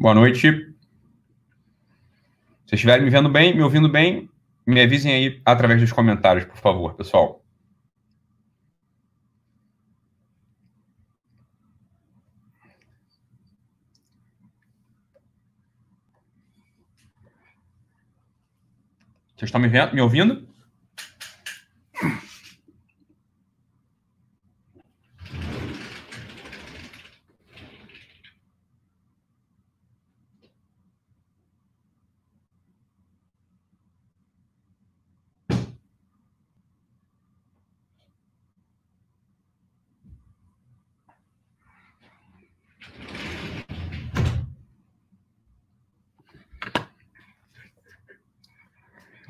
Boa noite. Se estiverem me vendo bem, me ouvindo bem, me avisem aí através dos comentários, por favor, pessoal. Vocês estão me, vendo, me ouvindo?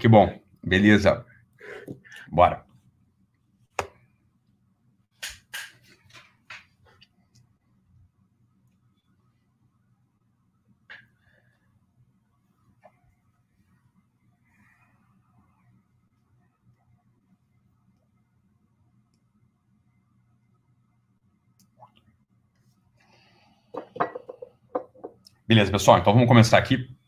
Que bom. Beleza. Bora. Beleza, pessoal. Então vamos começar aqui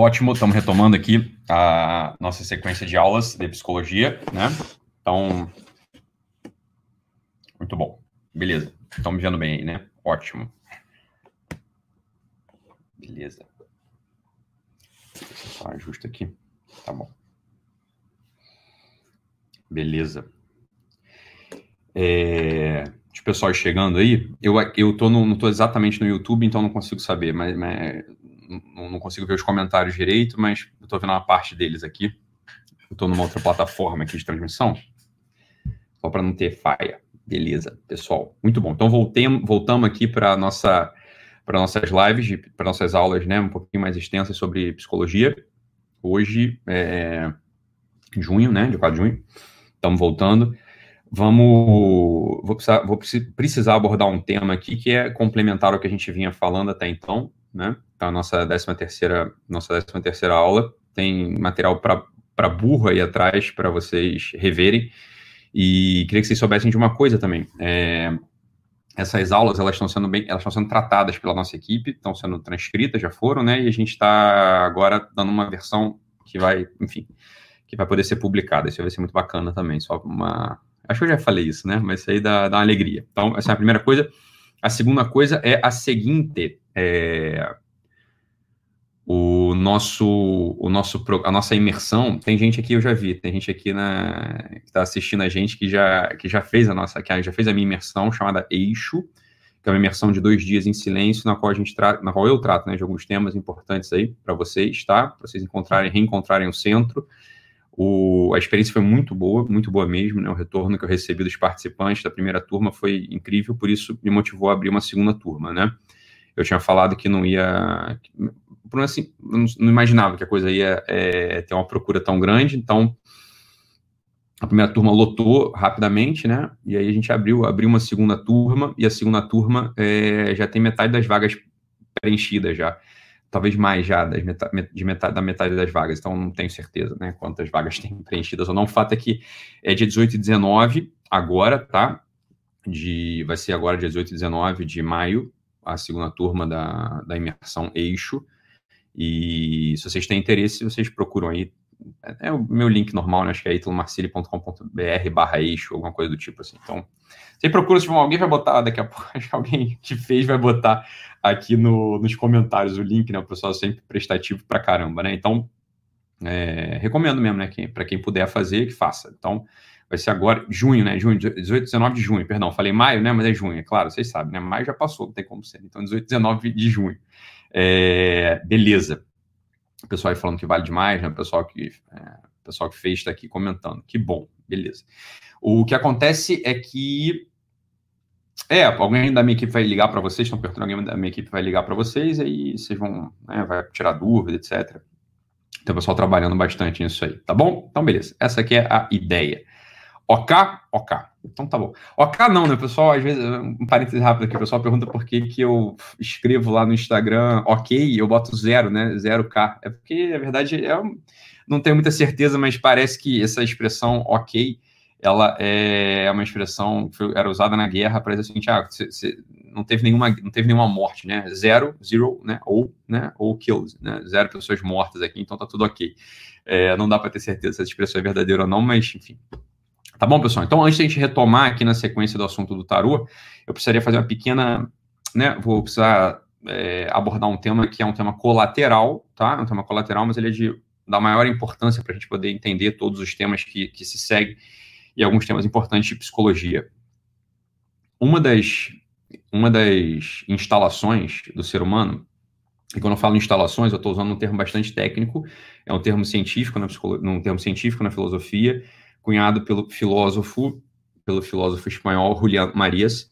Ótimo, estamos retomando aqui a nossa sequência de aulas de psicologia, né? Então, muito bom. Beleza. Estão me vendo bem aí, né? Ótimo. Beleza. Deixa eu só ajusta aqui. Tá bom. Beleza. É, os pessoal chegando aí, eu, eu tô no, não estou exatamente no YouTube, então não consigo saber, mas, mas não, consigo ver os comentários direito, mas eu estou vendo uma parte deles aqui. Eu estou numa outra plataforma aqui de transmissão, só para não ter falha. Beleza, pessoal. Muito bom. Então voltemos, voltamos aqui para nossa para nossas lives, para nossas aulas, né, um pouquinho mais extensas sobre psicologia. Hoje é junho, né, de 4 de junho. Estamos voltando. Vamos, vou precisar, vou precisar abordar um tema aqui que é complementar ao que a gente vinha falando até então, né? Tá a nossa 13 terceira, nossa 13 terceira aula tem material para burro aí atrás para vocês reverem. E queria que vocês soubessem de uma coisa também. É, essas aulas elas estão sendo bem, elas estão sendo tratadas pela nossa equipe, estão sendo transcritas, já foram, né? E a gente está agora dando uma versão que vai, enfim, que vai poder ser publicada. Isso vai ser muito bacana também. Só uma, acho que eu já falei isso, né? Mas isso aí dá, dá uma alegria. Então essa é a primeira coisa. A segunda coisa é a seguinte: é, o nosso, o nosso, a nossa imersão. Tem gente aqui, eu já vi, tem gente aqui na, que está assistindo a gente que já, que já fez a nossa, que já fez a minha imersão chamada Eixo, que é uma imersão de dois dias em silêncio, na qual a gente na qual eu trato, né, de alguns temas importantes aí para vocês, tá? Para vocês encontrarem, reencontrarem o centro. O, a experiência foi muito boa, muito boa mesmo, né? O retorno que eu recebi dos participantes da primeira turma foi incrível, por isso me motivou a abrir uma segunda turma, né? Eu tinha falado que não ia, por assim, não, imaginava que a coisa ia é, ter uma procura tão grande, então a primeira turma lotou rapidamente, né? E aí a gente abriu, abriu uma segunda turma e a segunda turma é, já tem metade das vagas preenchidas já talvez mais já das metade, de metade, da metade das vagas, então não tenho certeza, né, quantas vagas tem preenchidas ou não. O fato é que é dia 18 e 19, agora, tá? De, vai ser agora dia 18 e 19 de maio, a segunda turma da, da imersão Eixo. E se vocês têm interesse, vocês procuram aí. É, é o meu link normal, né? Acho que é itulomarcili.com.br barra eixo, alguma coisa do tipo assim. Então, você procura, se alguém vai botar daqui a pouco, acho que alguém que fez vai botar aqui no, nos comentários o link, né? O pessoal sempre prestativo pra caramba, né? Então, é, recomendo mesmo, né? Para quem puder fazer, que faça. Então, vai ser agora, junho, né? Junho, 18, 19 de junho, perdão. Falei maio, né? Mas é junho, é claro, vocês sabem, né? Maio já passou, não tem como ser. Então, 18, 19 de junho. É, beleza. O pessoal aí falando que vale demais, né? O pessoal que, é, o pessoal que fez está aqui comentando. Que bom, beleza. O que acontece é que é, alguém da minha equipe vai ligar para vocês, estão perguntando, alguém da minha equipe vai ligar para vocês, aí vocês vão, né, vai tirar dúvida, etc. Tem o pessoal trabalhando bastante nisso aí, tá bom? Então, beleza. Essa aqui é a ideia. OK? OK. Então tá bom. OK não, né, pessoal? Às vezes, um parênteses rápido aqui, o pessoal pergunta por que, que eu escrevo lá no Instagram ok, eu boto zero, né? Zero K. É porque, na verdade, é, não tenho muita certeza, mas parece que essa expressão ok ela é uma expressão que era usada na guerra para dizer seguinte, ah, cê, cê não teve nenhuma não teve nenhuma morte, né? Zero, zero, né? Ou, né? Ou kills, né? Zero pessoas mortas aqui, então tá tudo ok. É, não dá para ter certeza se essa expressão é verdadeira ou não, mas enfim. Tá bom, pessoal? Então, antes de a gente retomar aqui na sequência do assunto do tarô, eu precisaria fazer uma pequena, né? Vou precisar é, abordar um tema que é um tema colateral, tá? É um tema colateral, mas ele é de da maior importância para a gente poder entender todos os temas que, que se seguem e alguns temas importantes de psicologia. Uma das uma das instalações do ser humano, e quando eu falo instalações, eu estou usando um termo bastante técnico, é um termo científico na um termo científico na filosofia, cunhado pelo filósofo, pelo filósofo espanhol Julián Marías,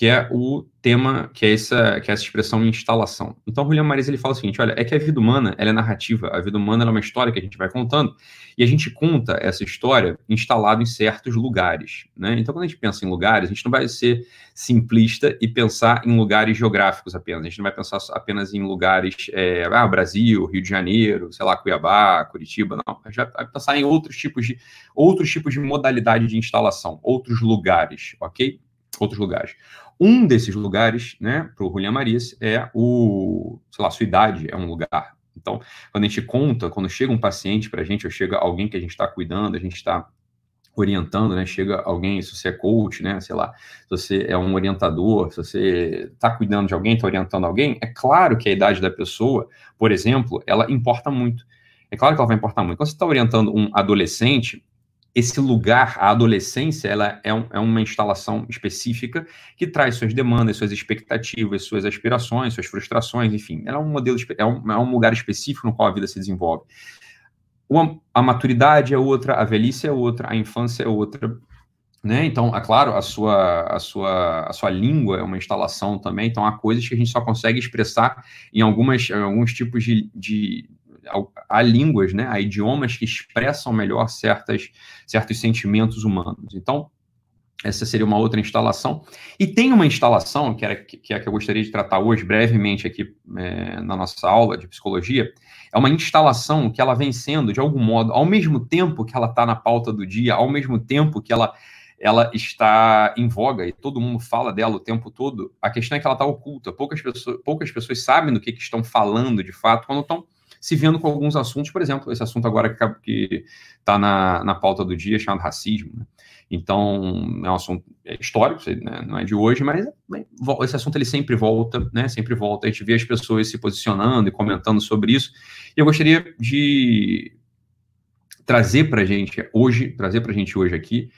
que é o tema, que é essa, que é essa expressão instalação. Então, Julián Marías ele fala o seguinte, olha, é que a vida humana, ela é narrativa, a vida humana é uma história que a gente vai contando, e a gente conta essa história instalado em certos lugares, né? Então, quando a gente pensa em lugares, a gente não vai ser simplista e pensar em lugares geográficos apenas, a gente não vai pensar apenas em lugares, é, ah, Brasil, Rio de Janeiro, sei lá, cuiabá Curitiba, não, a gente vai pensar em outros tipos de, outros tipos de modalidade de instalação, outros lugares, ok? Outros lugares. Um desses lugares, né, para o Julián Marias, é o, sei lá, sua idade é um lugar. Então, quando a gente conta, quando chega um paciente para a gente, ou chega alguém que a gente está cuidando, a gente está orientando, né? Chega alguém, se você é coach, né? Sei lá, se você é um orientador, se você está cuidando de alguém, está orientando alguém, é claro que a idade da pessoa, por exemplo, ela importa muito. É claro que ela vai importar muito. Quando você está orientando um adolescente, esse lugar, a adolescência, ela é, um, é, uma instalação específica que traz suas demandas, suas expectativas, suas aspirações, suas frustrações, enfim. Ela é um modelo, é um, é um lugar específico no qual a vida se desenvolve. Uma, a maturidade é outra, a velhice é outra, a infância é outra. Né? Então, é claro, a sua, a, sua, a sua língua é uma instalação também, então há coisas que a gente só consegue expressar em, algumas, em alguns tipos de, de há línguas, né, há idiomas que expressam melhor certas, certos sentimentos humanos. Então, essa seria uma outra instalação. E tem uma instalação, que, era, que é a que eu gostaria de tratar hoje, brevemente, aqui é, na nossa aula de psicologia, é uma instalação que ela vem sendo, de algum modo, ao mesmo tempo que ela está na pauta do dia, ao mesmo tempo que ela, ela está em voga e todo mundo fala dela o tempo todo, a questão é que ela está oculta. Poucas pessoas, poucas pessoas sabem do que, que estão falando de fato quando estão se vendo com alguns assuntos, por exemplo, esse assunto agora que está na, na pauta do dia, chamado racismo. Né? Então, é um assunto histórico, né? não é de hoje, mas esse assunto ele sempre volta, né? Sempre volta. A gente vê as pessoas se posicionando e comentando sobre isso. E eu gostaria de trazer para gente hoje, trazer para gente hoje aqui,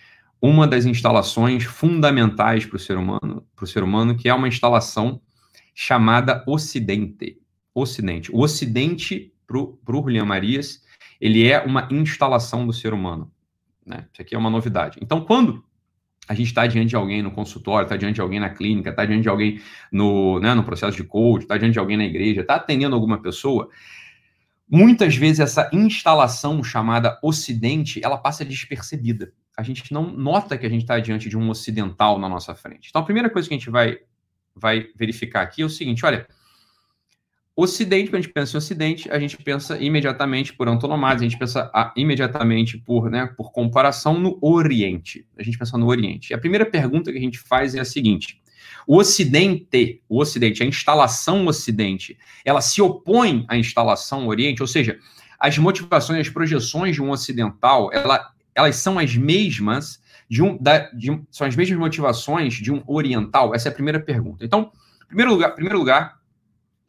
uma das instalações fundamentais para o ser humano, para o ser humano, que é uma instalação chamada Ocidente. Ocidente. O Ocidente para o Julian Marias, ele é uma instalação do ser humano. Né? Isso aqui é uma novidade. Então, quando a gente está diante de alguém no consultório, está diante de alguém na clínica, está diante de alguém no, né, no processo de coach, está diante de alguém na igreja, está atendendo alguma pessoa, muitas vezes essa instalação chamada Ocidente, ela passa despercebida. A gente não nota que a gente está diante de um ocidental na nossa frente. Então, a primeira coisa que a gente vai, vai verificar aqui é o seguinte: olha, Ocidente, quando a gente pensa em Ocidente, a gente pensa imediatamente por antonomasia, a gente pensa ah, imediatamente por, né, por comparação no Oriente. A gente pensa no Oriente. E a primeira pergunta que a gente faz é a seguinte: o Ocidente, o Ocidente, a instalação Ocidente, ela se opõe à instalação Oriente, ou seja, as motivações, as projeções de um ocidental, ela, elas são as mesmas de um, da, de, são as mesmas motivações de um oriental? Essa é a primeira pergunta. Então, primeiro lugar, primeiro lugar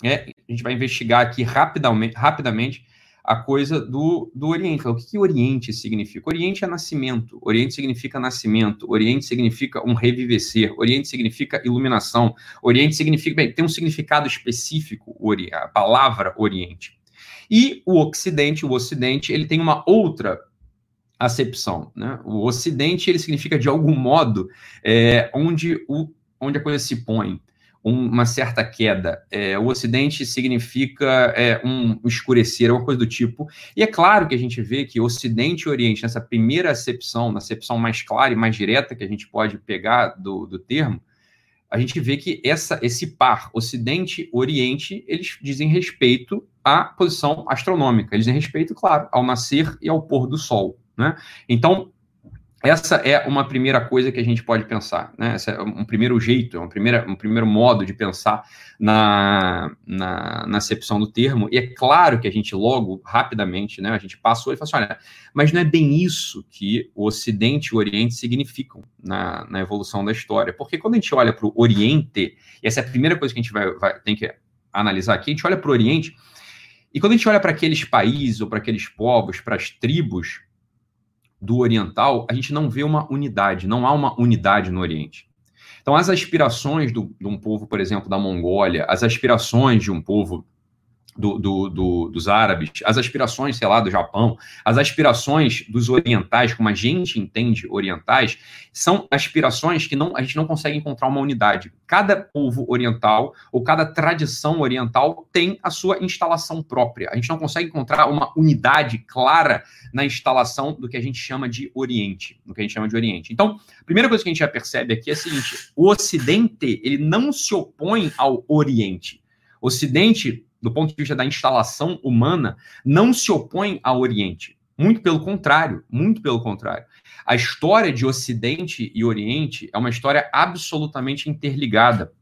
é, a gente vai investigar aqui rapidamente, rapidamente a coisa do, do Oriente. O que, que Oriente significa? Oriente é nascimento, Oriente significa nascimento, Oriente significa um revivecer, Oriente significa iluminação, Oriente significa, bem, tem um significado específico, a palavra Oriente. E o Ocidente, o Ocidente, ele tem uma outra acepção. Né? O Ocidente, ele significa, de algum modo, é, onde, o, onde a coisa se põe uma certa queda. É, o Ocidente significa é, um escurecer, uma coisa do tipo. E é claro que a gente vê que Ocidente e Oriente, nessa primeira acepção, na acepção mais clara e mais direta que a gente pode pegar do, do termo, a gente vê que essa, esse par Ocidente Oriente, eles dizem respeito à posição astronômica, eles dizem respeito, claro, ao nascer e ao pôr do Sol. Né? Então, essa é uma primeira coisa que a gente pode pensar, né? Esse é um primeiro jeito, um, primeira, um primeiro modo de pensar na, na, na acepção do termo. E é claro que a gente logo, rapidamente, né, a gente passou e falou assim, olha, mas não é bem isso que o Ocidente e o Oriente significam na, na evolução da história. Porque quando a gente olha para o Oriente, e essa é a primeira coisa que a gente vai, vai tem que analisar aqui, a gente olha para o Oriente, e quando a gente olha para aqueles países ou para aqueles povos, para as tribos, do oriental, a gente não vê uma unidade, não há uma unidade no Oriente. Então, as aspirações do, de um povo, por exemplo, da Mongólia, as aspirações de um povo do, do, do, dos árabes, as aspirações, sei lá, do Japão, as aspirações dos orientais, como a gente entende orientais, são aspirações que não, a gente não consegue encontrar uma unidade. Cada povo oriental ou cada tradição oriental tem a sua instalação própria. A gente não consegue encontrar uma unidade clara na instalação do que a gente chama de Oriente, do que a gente chama de Oriente. Então, a primeira coisa que a gente já percebe aqui é a seguinte: o Ocidente ele não se opõe ao Oriente. O Ocidente do ponto de vista da instalação humana, não se opõe ao Oriente. Muito pelo contrário, muito pelo contrário. A história de Ocidente e Oriente é uma história absolutamente interligada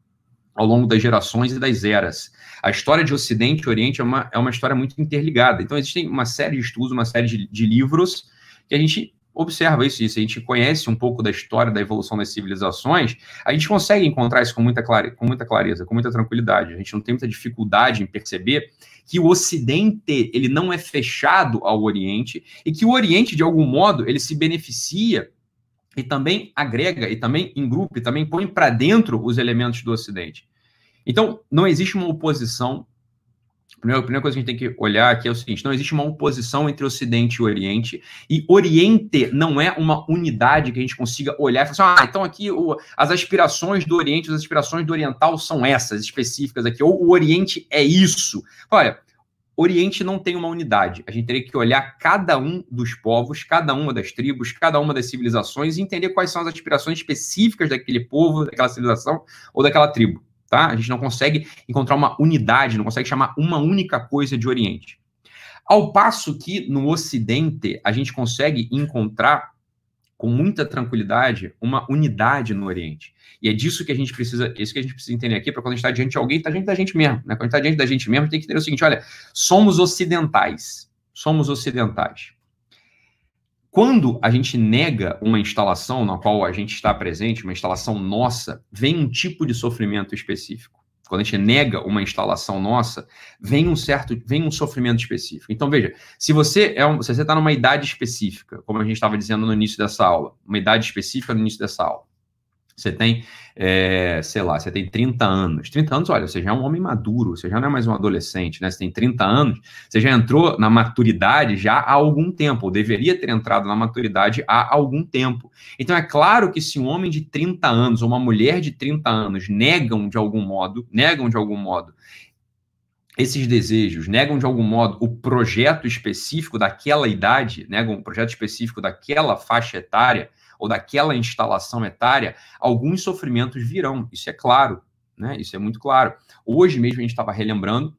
ao longo das gerações e das eras. A história de Ocidente e Oriente é uma, é uma história muito interligada. Então, existem uma série de estudos, uma série de, de livros que a gente observa isso, isso, a gente conhece um pouco da história da evolução das civilizações, a gente consegue encontrar isso com muita, clare, com muita clareza, com muita tranquilidade. A gente não tem muita dificuldade em perceber que o Ocidente ele não é fechado ao Oriente e que o Oriente, de algum modo, ele se beneficia e também agrega, e também em grupo, e também põe para dentro os elementos do Ocidente. Então, não existe uma oposição primeira, primeira coisa que a gente tem que olhar aqui é o seguinte: não existe uma oposição entre Ocidente e Oriente, e Oriente não é uma unidade que a gente consiga olhar e falar assim, ah, então aqui o, as aspirações do Oriente, as aspirações do Oriental são essas específicas aqui, ou o Oriente é isso. Olha, Oriente não tem uma unidade. A gente teria que olhar cada um dos povos, cada uma das tribos, cada uma das civilizações e entender quais são as aspirações específicas daquele povo, daquela civilização ou daquela tribo tá? A gente não consegue encontrar uma unidade, não consegue chamar uma única coisa de Oriente. Ao passo que no Ocidente a gente consegue encontrar com muita tranquilidade uma unidade no Oriente. E é disso que a gente precisa, isso que a gente precisa entender aqui, para quando a gente está diante de alguém, está diante da gente mesmo. Né? Quando a gente está diante da gente mesmo, tem que entender o seguinte: olha, somos ocidentais. Somos ocidentais. Quando a gente nega uma instalação na qual a gente está presente, uma instalação nossa, vem um tipo de sofrimento específico. Quando a gente nega uma instalação nossa, vem um certo, vem um sofrimento específico. Então veja, se você é um, se você está numa idade específica, como a gente estava dizendo no início dessa aula, uma idade específica no início dessa aula, você tem, é, sei lá, você tem 30 anos. 30 anos, olha, você já é um homem maduro, você já não é mais um adolescente, né? Você tem 30 anos, você já entrou na maturidade já há algum tempo, ou deveria ter entrado na maturidade há algum tempo. Então é claro que se um homem de 30 anos ou uma mulher de 30 anos negam de algum modo, negam de algum modo esses desejos, negam de algum modo o projeto específico daquela idade, negam o projeto específico daquela faixa etária, ou daquela instalação etária, alguns sofrimentos virão. Isso é claro, né? Isso é muito claro. Hoje mesmo a gente estava relembrando,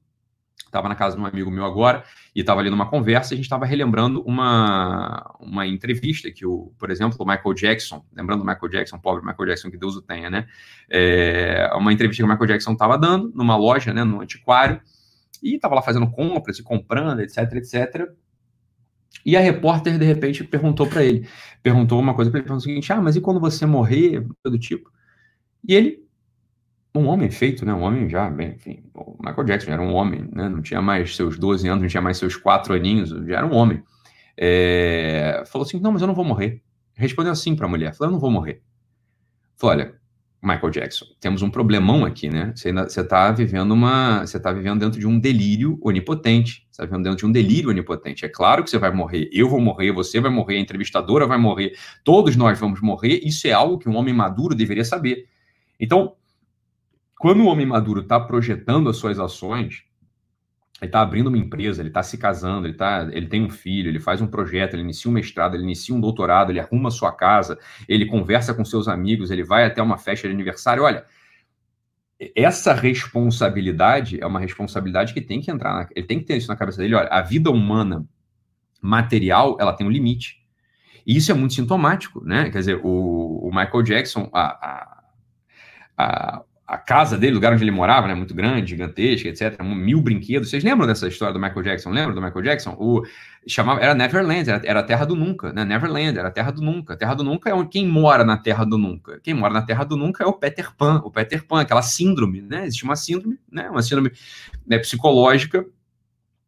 estava na casa de um amigo meu agora, e estava ali numa conversa, a gente estava relembrando uma, uma entrevista que, o, por exemplo, o Michael Jackson, lembrando o Michael Jackson, pobre Michael Jackson, que Deus o tenha, né? É, uma entrevista que o Michael Jackson estava dando numa loja, né, no antiquário, e estava lá fazendo compras e comprando, etc, etc. E a repórter, de repente, perguntou para ele, perguntou uma coisa para ele, perguntou o seguinte, ah, mas e quando você morrer, do tipo? E ele, um homem feito, né, um homem já, bem, enfim, o Michael Jackson era um homem, né, não tinha mais seus 12 anos, não tinha mais seus 4 aninhos, já era um homem. É, falou assim, não, mas eu não vou morrer. Respondeu assim para a mulher, falou, eu não vou morrer. Falou, olha, Michael Jackson. Temos um problemão aqui, né? Você está vivendo uma, você está vivendo dentro de um delírio onipotente. Você está vivendo dentro de um delírio onipotente. É claro que você vai morrer. Eu vou morrer. Você vai morrer. A entrevistadora vai morrer. Todos nós vamos morrer. Isso é algo que um homem maduro deveria saber. Então, quando o homem maduro está projetando as suas ações, ele está abrindo uma empresa, ele está se casando, ele, tá, ele tem um filho, ele faz um projeto, ele inicia um mestrado, ele inicia um doutorado, ele arruma sua casa, ele conversa com seus amigos, ele vai até uma festa de aniversário. Olha, essa responsabilidade é uma responsabilidade que tem que entrar, na, ele tem que ter isso na cabeça dele. Olha, a vida humana material, ela tem um limite. E isso é muito sintomático, né? Quer dizer, o, o Michael Jackson, a, a, a, a, casa dele, o lugar onde ele morava, né? Muito grande, gigantesca, etc. Mil brinquedos. Vocês lembram dessa história do Michael Jackson? Lembram do Michael Jackson? O, chamava, era Neverland, era, era a terra do nunca, né? Neverland, era a terra do nunca. A terra do nunca é onde, quem mora na terra do nunca. Quem mora na terra do nunca é o Peter Pan. O Peter Pan, aquela síndrome, né? Existe uma síndrome, né? Uma síndrome né, psicológica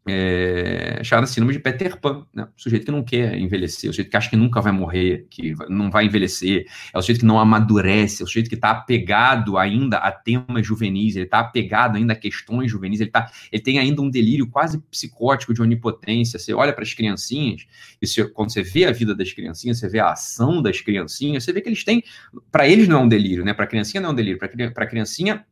é, chamada síndrome de Peter Pan, né? O sujeito que não quer envelhecer, o sujeito que acha que nunca vai morrer, que não vai envelhecer, é o sujeito que não amadurece, é o sujeito que está apegado ainda a temas juvenis, ele está apegado ainda a questões juvenis, ele, tá, ele tem ainda um delírio quase psicótico de onipotência. Você olha para as criancinhas, e você, quando você vê a vida das criancinhas, você vê a ação das criancinhas, você vê que eles têm, para eles não é um delírio, né? Para a criancinha não é um delírio, para a criancinha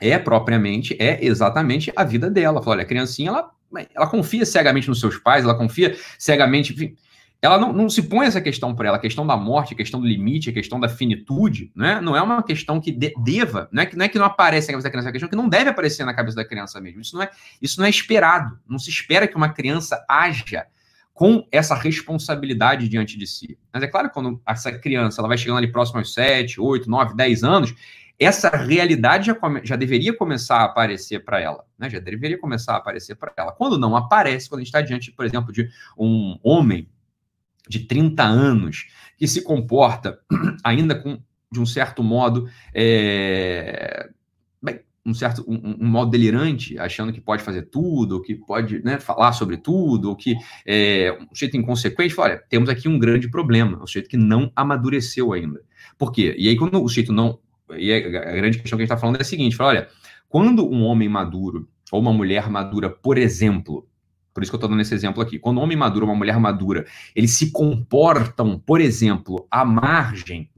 é propriamente, é exatamente a vida dela. Fala, olha, a criancinha, ela ela confia cegamente nos seus pais, ela confia cegamente. Enfim, ela não, não se põe essa questão para ela, a questão da morte, a questão do limite, a questão da finitude, né? não é uma questão que de, deva, não é que, não é que não aparece na cabeça da criança, é uma questão que não deve aparecer na cabeça da criança mesmo. Isso não é, isso não é esperado. Não se espera que uma criança haja com essa responsabilidade diante de si. Mas é claro que quando essa criança ela vai chegando ali próximo aos 7, 8, 9, 10 anos, essa realidade já, come, já deveria começar a aparecer para ela, né? já deveria começar a aparecer para ela. Quando não aparece, quando a gente está diante, por exemplo, de um homem de 30 anos que se comporta ainda com, de um certo modo, é, bem, um certo um, um, modo delirante, achando que pode fazer tudo, que pode né, falar sobre tudo, ou que é um sujeito inconsequente, fala, olha, temos aqui um grande problema, um sujeito que não amadureceu ainda. Por quê? E aí, quando o sujeito não e a grande questão que a gente está falando é a seguinte: fala, olha, quando um homem maduro ou uma mulher madura, por exemplo, por isso que eu estou dando esse exemplo aqui, quando um homem maduro uma mulher madura, eles se comportam, por exemplo, à margem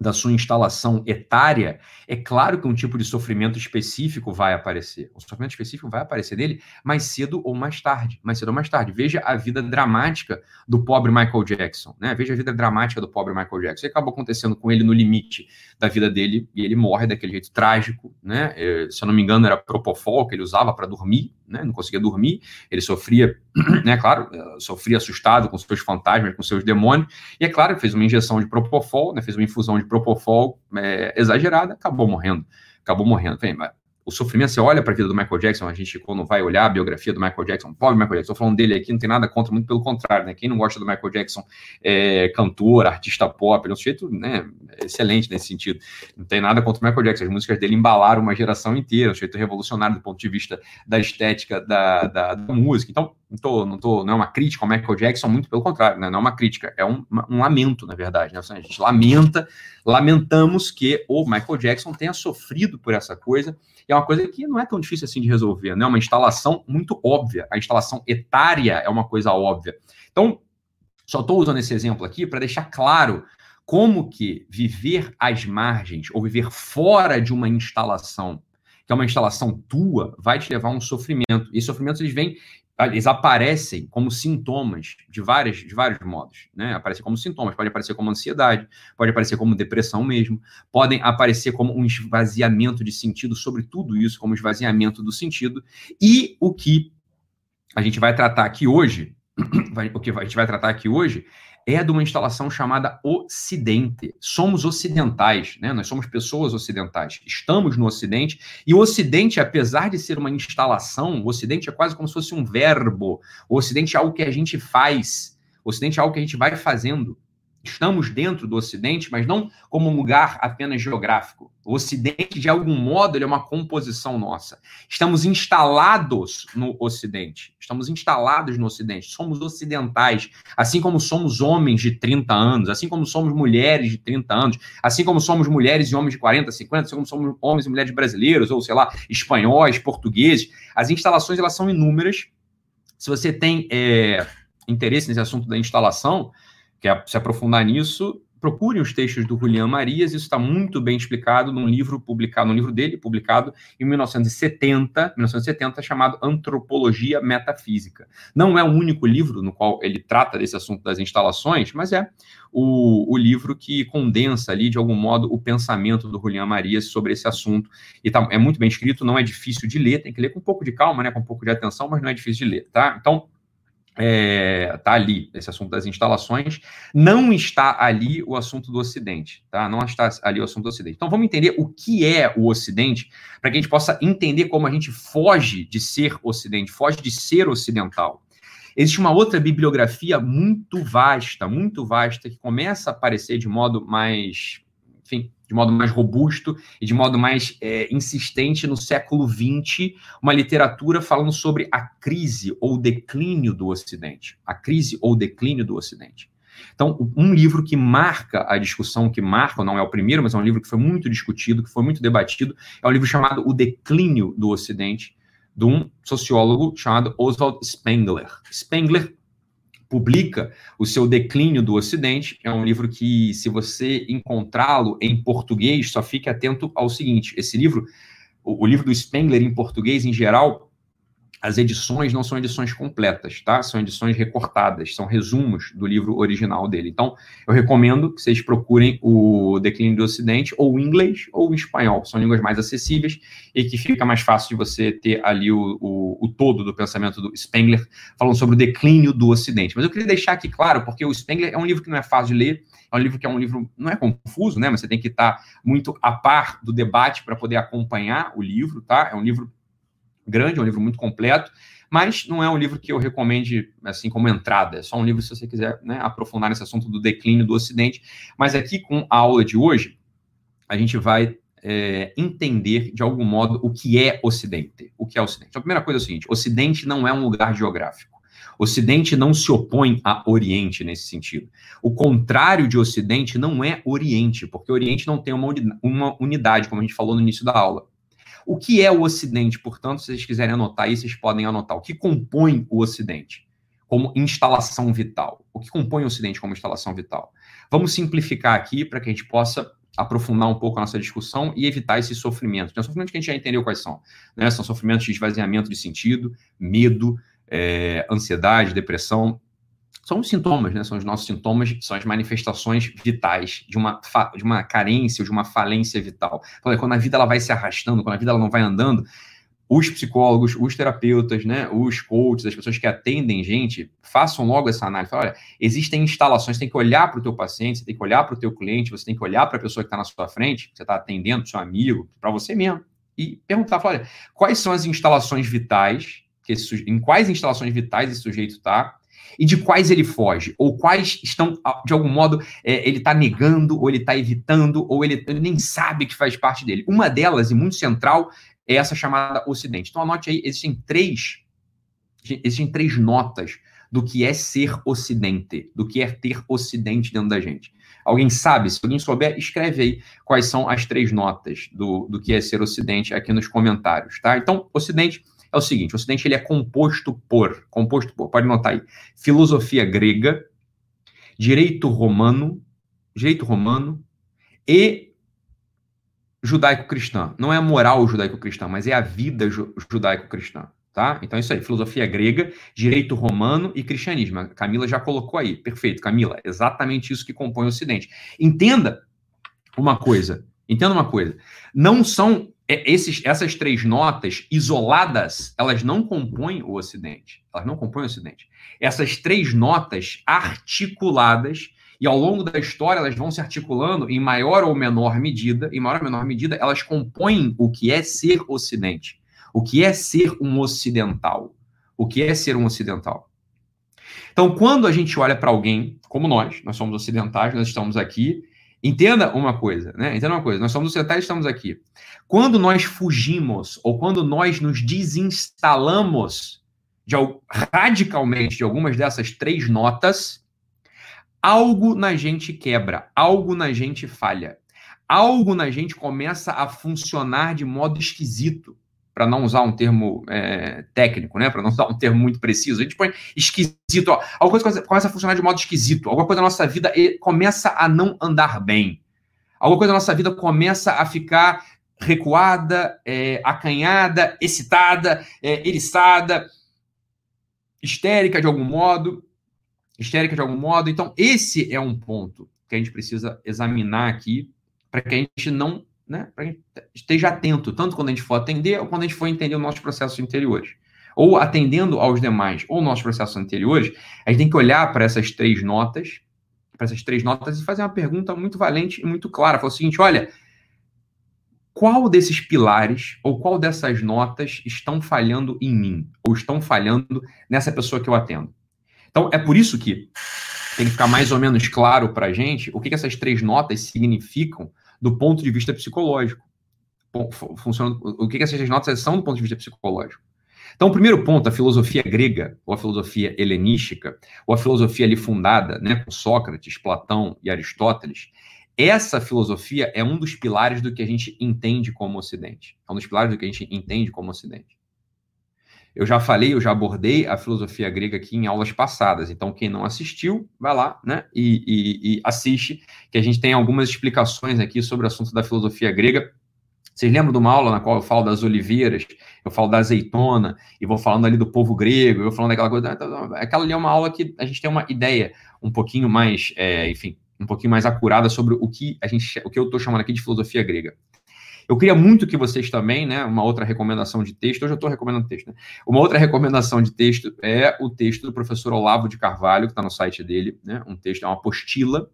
da sua instalação etária, é claro que um tipo de sofrimento específico vai aparecer. O sofrimento específico vai aparecer dele mais cedo ou mais tarde. Mais cedo ou mais tarde. Veja a vida dramática do pobre Michael Jackson. Né? Veja a vida dramática do pobre Michael Jackson. Isso acabou acontecendo com ele no limite da vida dele e ele morre daquele jeito trágico. Né? É, se eu não me engano, era propofol que ele usava para dormir. Né? Não conseguia dormir. Ele sofria, né? claro, é, sofria assustado com seus fantasmas, com seus demônios. E é claro, fez uma injeção de propofol, né? fez uma infusão de propofol é, exagerada, acabou morrendo. Acabou morrendo. Bem, o sofrimento, você olha para a vida do Michael Jackson, a gente, quando vai olhar a biografia do Michael Jackson, pobre Michael Jackson, estou falando dele aqui, não tem nada contra, muito pelo contrário, né? Quem não gosta do Michael Jackson, é, cantor, artista pop, ele é um sujeito né, excelente nesse sentido. Não tem nada contra o Michael Jackson, as músicas dele embalaram uma geração inteira, um sujeito revolucionário do ponto de vista da estética da, da, da música. Então, não, tô, não, tô, não é uma crítica ao Michael Jackson, muito pelo contrário, né? não é uma crítica, é um, um lamento, na verdade. Né? A gente lamenta, lamentamos que o Michael Jackson tenha sofrido por essa coisa, e é uma coisa que não é tão difícil assim de resolver, né? É uma instalação muito óbvia, a instalação etária é uma coisa óbvia. Então, só estou usando esse exemplo aqui para deixar claro como que viver às margens ou viver fora de uma instalação que é uma instalação tua, vai te levar a um sofrimento. E sofrimentos eles vêm eles aparecem como sintomas de, várias, de vários modos, né? Aparecem como sintomas, pode aparecer como ansiedade, pode aparecer como depressão mesmo, podem aparecer como um esvaziamento de sentido sobre tudo isso, como esvaziamento do sentido. E o que a gente vai tratar aqui hoje, o que a gente vai tratar aqui hoje é de uma instalação chamada Ocidente. Somos ocidentais, né? Nós somos pessoas ocidentais. Estamos no Ocidente e o Ocidente, apesar de ser uma instalação, o Ocidente é quase como se fosse um verbo. O Ocidente é algo que a gente faz. O Ocidente é algo que a gente vai fazendo estamos dentro do Ocidente, mas não como um lugar apenas geográfico. O Ocidente, de algum modo, é uma composição nossa. Estamos instalados no Ocidente. Estamos instalados no Ocidente. Somos ocidentais, assim como somos homens de 30 anos, assim como somos mulheres de 30 anos, assim como somos mulheres e homens de 40, 50, assim como somos homens e mulheres brasileiros, ou sei lá, espanhóis, portugueses. As instalações, elas são inúmeras. Se você tem é, interesse nesse assunto da instalação, quer se aprofundar nisso, procurem os textos do Julian Marias, isso está muito bem explicado num livro publicado, num livro dele, publicado em 1970, 1970, chamado Antropologia Metafísica. Não é o único livro no qual ele trata desse assunto das instalações, mas é o, o livro que condensa ali, de algum modo, o pensamento do Julian Marias sobre esse assunto. E tá, é muito bem escrito, não é difícil de ler, tem que ler com um pouco de calma, né, com um pouco de atenção, mas não é difícil de ler, tá? Então, é, tá ali esse assunto das instalações, não está ali o assunto do Ocidente, tá? Não está ali o assunto do Ocidente. Então vamos entender o que é o Ocidente, para que a gente possa entender como a gente foge de ser Ocidente, foge de ser ocidental. Existe uma outra bibliografia muito vasta, muito vasta, que começa a aparecer de modo mais, enfim, de modo mais robusto e de modo mais é, insistente no século XX, uma literatura falando sobre a crise ou declínio do Ocidente. A crise ou declínio do Ocidente. Então, um livro que marca a discussão, que marca, não é o primeiro, mas é um livro que foi muito discutido, que foi muito debatido, é um livro chamado O Declínio do Ocidente, de um sociólogo chamado Oswald Spengler. Spengler publica o seu Declínio do Ocidente. É um livro que, se você encontrá-lo em português, só fique atento ao seguinte: esse livro, o, o livro do Spengler em português, em geral, as edições não são edições completas, tá? São edições recortadas, são resumos do livro original dele. Então, eu recomendo que vocês procurem o Declínio do Ocidente, ou em inglês ou em espanhol. São línguas mais acessíveis e que fica mais fácil de você ter ali o, o, o todo do pensamento do Spengler, falando sobre o declínio do Ocidente. Mas eu queria deixar aqui claro, porque o Spengler é um livro que não é fácil de ler, é um livro que é um livro, não é confuso, né? Mas você tem que estar muito a par do debate para poder acompanhar o livro, tá? É um livro grande, é um livro muito completo, mas não é um livro que eu recomende assim como entrada. É só um livro se você quiser né, aprofundar nesse assunto do declínio do Ocidente. Mas aqui com a aula de hoje, a gente vai é, entender de algum modo o que é Ocidente. O que é Ocidente? Então, a primeira coisa é o seguinte: Ocidente não é um lugar geográfico. Ocidente não se opõe a Oriente nesse sentido. O contrário de Ocidente não é Oriente, porque Oriente não tem uma unidade, como a gente falou no início da aula. O que é o Ocidente? Portanto, se vocês quiserem anotar aí, vocês podem anotar. O que compõe o Ocidente como instalação vital? O que compõe o Ocidente como instalação vital? Vamos simplificar aqui para que a gente possa aprofundar um pouco a nossa discussão e evitar esses sofrimentos. Tem sofrimentos que a gente já entendeu quais são. Né? São sofrimentos de esvaziamento de sentido, medo, é, ansiedade, depressão, são os sintomas, né? São os nossos sintomas, são as manifestações vitais de uma, de uma carência, de uma falência vital. Quando a vida ela vai se arrastando, quando a vida ela não vai andando, os psicólogos, os terapeutas, né, os coaches, as pessoas que atendem gente, façam logo essa análise. olha, existem instalações, você tem que olhar para o teu paciente, você tem que olhar para o teu cliente, você tem que olhar para a pessoa que está na sua frente, que você está atendendo, seu amigo, para você mesmo, e perguntar, olha, quais são as instalações vitais, que esse, em quais instalações vitais esse sujeito está, e de quais ele foge, ou quais estão, ah, de algum modo, é, ele está negando, ou ele está evitando, ou ele, ele, nem sabe que faz parte dele. Uma delas, e muito central, é essa chamada Ocidente. Então, anote aí, existem três, existem três notas do que é ser Ocidente, do que é ter Ocidente dentro da gente. Alguém sabe? Se alguém souber, escreve aí quais são as três notas do, do que é ser Ocidente aqui nos comentários, tá? Então, Ocidente é o seguinte: o Ocidente ele é composto por, composto por, pode notar aí, filosofia grega, direito romano, direito romano e judaico-cristã. Não é a moral judaico-cristã, mas é a vida judaico-cristã. Tá? Então, é isso aí, filosofia grega, direito romano e cristianismo. A Camila já colocou aí. Perfeito, Camila. Exatamente isso que compõe o Ocidente. Entenda uma coisa. Entenda uma coisa. Não são esses, essas três notas isoladas, elas não compõem o Ocidente. Elas não compõem o Ocidente. Essas três notas articuladas, e ao longo da história elas vão se articulando em maior ou menor medida, em maior ou menor medida, elas compõem o que é ser Ocidente. O que é ser um ocidental. O que é ser um ocidental. Então, quando a gente olha para alguém, como nós, nós somos ocidentais, nós estamos aqui, Entenda uma coisa, né? Entenda uma coisa. Nós somos ocidentais e estamos aqui. Quando nós fugimos ou quando nós nos desinstalamos de, radicalmente de algumas dessas três notas, algo na gente quebra, algo na gente falha, algo na gente começa a funcionar de modo esquisito para não usar um termo é, técnico, né? Para não usar um termo muito preciso, a gente põe esquisito. Ó, alguma coisa começa a funcionar de modo esquisito. Alguma coisa na nossa vida começa a não andar bem. Alguma coisa na nossa vida começa a ficar recuada, é, acanhada, excitada, é, eriçada, histérica de algum modo, histérica de algum modo. Então, esse é um ponto que a gente precisa examinar aqui para que a gente não né? Para que esteja atento, tanto quando a gente for atender ou quando a gente for entender os nossos processos interiores. ou atendendo aos demais, ou nossos processos anteriores, a gente tem que olhar para essas três notas, para essas três notas e fazer uma pergunta muito valente e muito clara. Falar o seguinte: olha, qual desses pilares ou qual dessas notas estão falhando em mim, ou estão falhando nessa pessoa que eu atendo? Então, é por isso que tem que ficar mais ou menos claro para a gente o que, que essas três notas significam do ponto de vista psicológico. Funciona, o que, que essas notas são do ponto de vista psicológico. Então, o primeiro ponto, a filosofia grega, ou a filosofia helenística, ou a filosofia ali fundada né, com Sócrates, Platão e Aristóteles, essa filosofia é um dos pilares do que a gente entende como Ocidente. É um dos pilares do que a gente entende como Ocidente. Eu já falei, eu já abordei a filosofia grega aqui em aulas passadas. Então, quem não assistiu, vai lá né, e, e, e assiste, que a gente tem algumas explicações aqui sobre o assunto da filosofia grega. Vocês lembram de uma aula na qual eu falo das oliveiras, eu falo da azeitona, e vou falando ali do povo grego, eu falando daquela coisa. Então, aquela ali é uma aula que a gente tem uma ideia um pouquinho mais, é, enfim, um pouquinho mais acurada sobre o que a gente, o que eu estou chamando aqui de filosofia grega. Eu queria muito que vocês também, né, uma outra recomendação de texto, hoje eu estou recomendando texto, né? Uma outra recomendação de texto é o texto do professor Olavo de Carvalho, que está no site dele, né? Um texto, é uma apostila,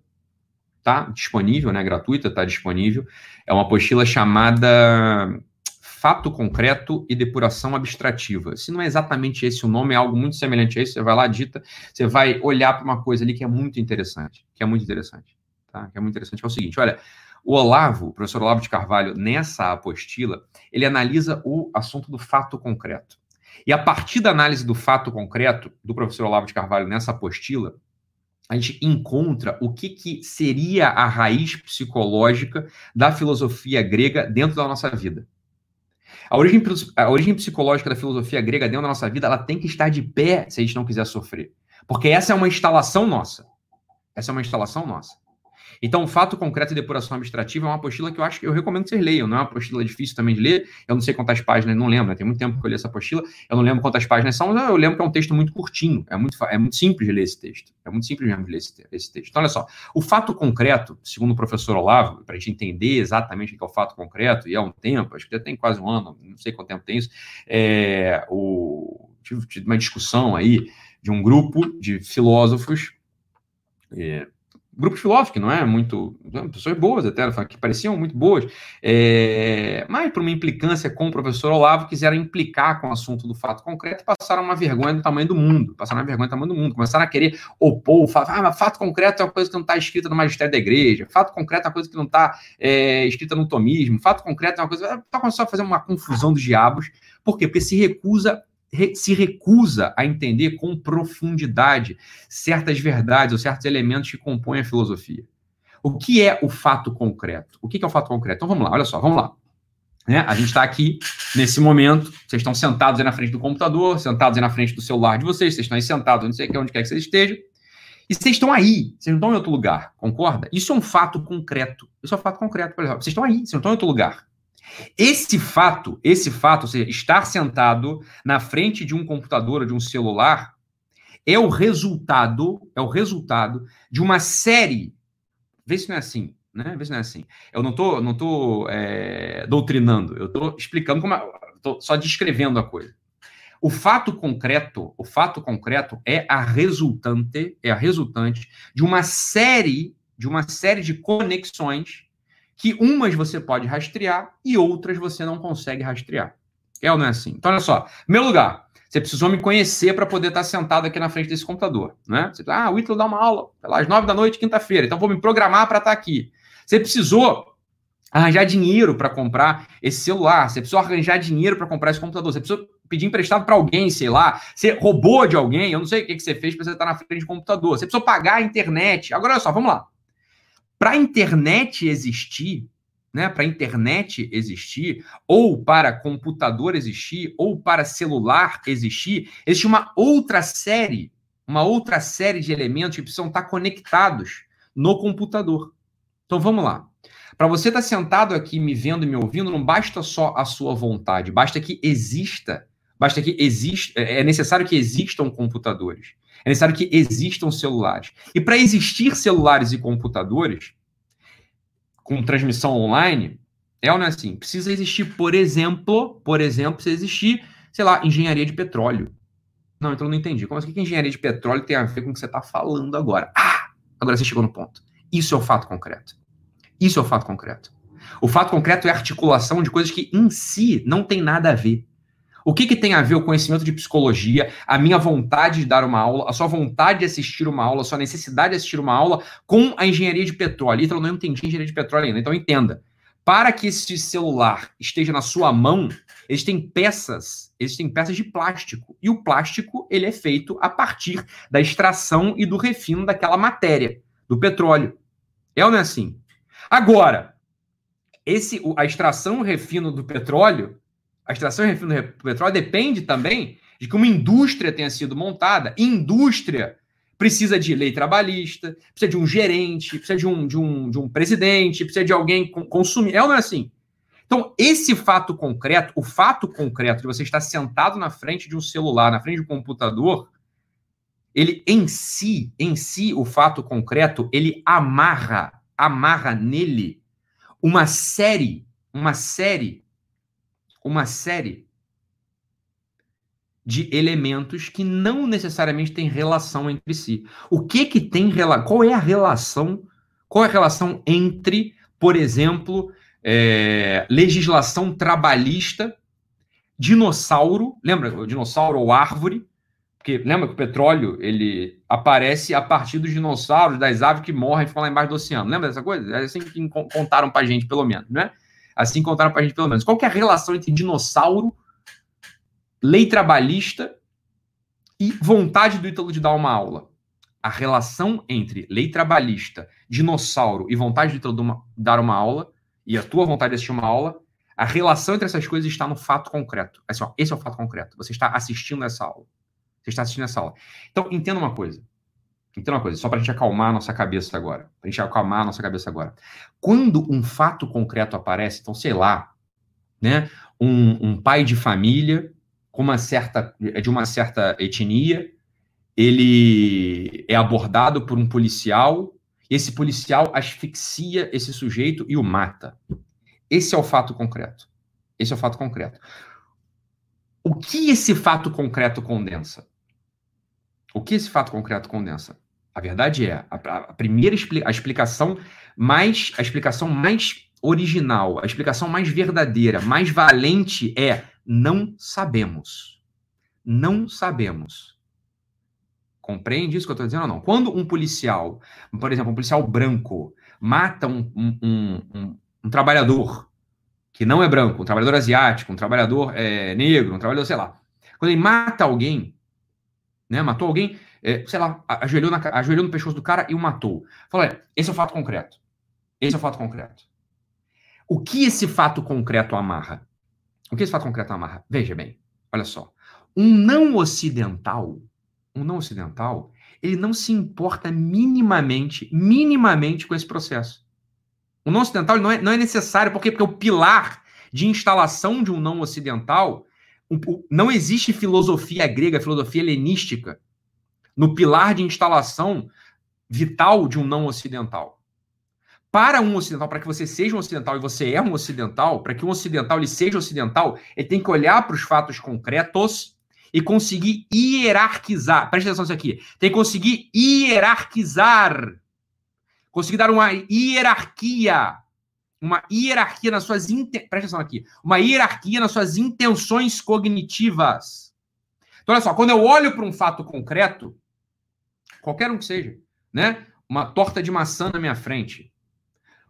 tá? Disponível, né? Gratuita, tá disponível. É uma apostila chamada fato concreto e depuração abstrativa. Se não é exatamente esse o nome, é algo muito semelhante a esse, você vai lá, dita, você vai olhar para uma coisa ali que é muito interessante, que é muito interessante, tá? Que é muito interessante, é o seguinte, olha, o Olavo, o professor Olavo de Carvalho, nessa apostila, ele analisa o assunto do fato concreto. E a partir da análise do fato concreto do professor Olavo de Carvalho nessa apostila, a gente encontra o que, que seria a raiz psicológica da filosofia grega dentro da nossa vida. A origem, a origem psicológica da filosofia grega dentro da nossa vida, ela tem que estar de pé se a gente não quiser sofrer. Porque essa é uma instalação nossa. Essa é uma instalação nossa. Então, o fato concreto e depuração abstrativa é uma apostila que eu acho que eu recomendo que vocês leiam. Não é uma apostila difícil também de ler. Eu não sei quantas páginas, não lembro, né? tem muito tempo que eu li essa apostila. Eu não lembro quantas páginas são, mas eu lembro que é um texto muito curtinho. É muito, é muito simples de ler esse texto. É muito simples mesmo de ler esse, esse texto. Então, olha só. O fato concreto, segundo o professor Olavo, para a gente entender exatamente o que é o fato concreto, e há um tempo, acho que já tem quase um ano, não sei quanto tempo tem isso, é, o, tive uma discussão aí de um grupo de filósofos. É, grupo de filósofos, que não é muito. pessoas boas até, que pareciam muito boas, é, mas por uma implicância com o professor Olavo, quiseram implicar com o assunto do fato concreto e passaram uma vergonha do tamanho do mundo. Passaram uma vergonha do tamanho do mundo. Começaram a querer opor o fato. Ah, fato concreto é uma coisa que não está escrita no magistério da igreja. Fato concreto é uma coisa que não está é, escrita no tomismo. Fato concreto é uma coisa. Está começando a fazer uma confusão dos diabos. Por quê? Porque se recusa se recusa a entender com profundidade certas verdades ou certos elementos que compõem a filosofia. O que é o fato concreto? O que é o fato concreto? Então vamos lá, olha só, vamos lá. Né? A gente está aqui nesse momento, vocês estão sentados aí na frente do computador, sentados aí na frente do celular de vocês, vocês estão aí sentados, não sei onde quer que vocês estejam, e vocês estão aí, vocês não estão em outro lugar, concorda? Isso é um fato concreto. Isso é um fato concreto, por exemplo. Vocês estão aí, vocês não estão em outro lugar. Esse fato, esse fato, ou seja, estar sentado na frente de um computador ou de um celular, é o resultado, é o resultado de uma série. Vê se não é assim, né? Vê se não é assim. Eu não estou, não tô é, doutrinando, eu estou explicando como, estou só descrevendo a coisa. O fato concreto, o fato concreto é a resultante, é a resultante de uma série, de uma série de conexões que umas você pode rastrear e outras você não consegue rastrear. É ou não é assim? Então, olha só. Meu lugar, você precisou me conhecer para poder estar sentado aqui na frente desse computador, né? Você, ah, o Ítalo dá uma aula às nove da noite, quinta-feira, então vou me programar para estar aqui. Você precisou arranjar dinheiro para comprar esse celular, você precisou arranjar dinheiro para comprar esse computador, você precisou pedir emprestado para alguém, sei lá, você roubou de alguém, eu não sei o que, que você fez para você estar na frente do computador, você precisou pagar a internet. Agora, olha só, vamos lá. Para a internet existir, né, para a internet existir, ou para computador existir, ou para celular existir, existe uma outra série, uma outra série de elementos que precisam estar conectados no computador. Então vamos lá. Para você estar sentado aqui me vendo e me ouvindo, não basta só a sua vontade, basta que exista, basta que exista, é necessário que existam computadores. É necessário que existam celulares. E para existir celulares e computadores com transmissão online, é ou não é assim? Precisa existir, por exemplo, por exemplo, precisa existir sei lá, engenharia de petróleo. Não, então não entendi. Como assim que engenharia de petróleo tem a ver com o que você está falando agora? Ah, agora você chegou no ponto. Isso é o fato concreto. Isso é o fato concreto. O fato concreto é a articulação de coisas que em si não tem nada a ver. O que, que tem a ver o conhecimento de psicologia, a minha vontade de dar uma aula, a sua vontade de assistir uma aula, a sua necessidade de assistir uma aula com a engenharia de petróleo? Então, não entendi engenharia de petróleo ainda. Então, entenda. Para que esse celular esteja na sua mão, existem peças, existem peças de plástico. E o plástico, ele é feito a partir da extração e do refino daquela matéria, do petróleo. É ou não é assim? Agora, esse, a extração e o refino do petróleo a extração e refino do petróleo depende também de que uma indústria tenha sido montada. Indústria precisa de lei trabalhista, precisa de um gerente, precisa de um, de um, de um presidente, precisa de alguém consumir. É ou não é assim? Então, esse fato concreto, o fato concreto de você estar sentado na frente de um celular, na frente de um computador, ele em si, em si, o fato concreto, ele amarra, amarra nele uma série, uma série uma série de elementos que não necessariamente têm relação entre si. O que que tem qual é a relação? Qual é a relação entre, por exemplo, é, legislação trabalhista, dinossauro, lembra o dinossauro ou árvore? Porque lembra que o petróleo ele aparece a partir dos dinossauros, das aves que morrem e ficam lá embaixo do oceano. Lembra dessa coisa? É assim que contaram pra gente, pelo menos, né? Assim contaram para a gente, pelo menos. Qual é a relação entre dinossauro, lei trabalhista e vontade do Ítalo de dar uma aula? A relação entre lei trabalhista, dinossauro e vontade do Ítalo de dar uma aula, e a tua vontade de assistir uma aula, a relação entre essas coisas está no fato concreto. Assim, esse é o fato concreto. Você está assistindo essa aula. Você está assistindo essa aula. Então, entenda uma coisa. Então, uma coisa, só para a gente acalmar a nossa cabeça agora. Para a gente acalmar a nossa cabeça agora. Quando um fato concreto aparece, então, sei lá, né, um, um pai de família com uma certa, de uma certa etnia, ele é abordado por um policial, e esse policial asfixia esse sujeito e o mata. Esse é o fato concreto. Esse é o fato concreto. O que esse fato concreto condensa? O que esse fato concreto condensa? A verdade é, a, a primeira a explicação mais a explicação mais original, a explicação mais verdadeira, mais valente é não sabemos. Não sabemos. Compreende isso que eu estou dizendo ou não? Quando um policial, por exemplo, um policial branco, mata um, um, um, um trabalhador que não é branco, um trabalhador asiático, um trabalhador é, negro, um trabalhador, sei lá. Quando ele mata alguém, né, matou alguém, é, sei lá, ajoelhou, na, ajoelhou no pescoço do cara e o matou. Falou, é, esse é o fato concreto. Esse é o fato concreto. O que esse fato concreto amarra? O que esse fato concreto amarra? Veja bem, olha só. Um não ocidental, um não ocidental, ele não se importa minimamente, minimamente com esse processo. O não ocidental não é, não é necessário, porque, porque o pilar de instalação de um não ocidental, não existe filosofia grega, filosofia helenística, no pilar de instalação vital de um não ocidental. Para um ocidental, para que você seja um ocidental e você é um ocidental, para que um ocidental ele seja ocidental, ele tem que olhar para os fatos concretos e conseguir hierarquizar. Preste atenção nisso aqui. Tem que conseguir hierarquizar. Conseguir dar uma hierarquia. Uma hierarquia nas suas. Preste atenção aqui. Uma hierarquia nas suas intenções cognitivas. Então, olha só, quando eu olho para um fato concreto, qualquer um que seja, né? Uma torta de maçã na minha frente,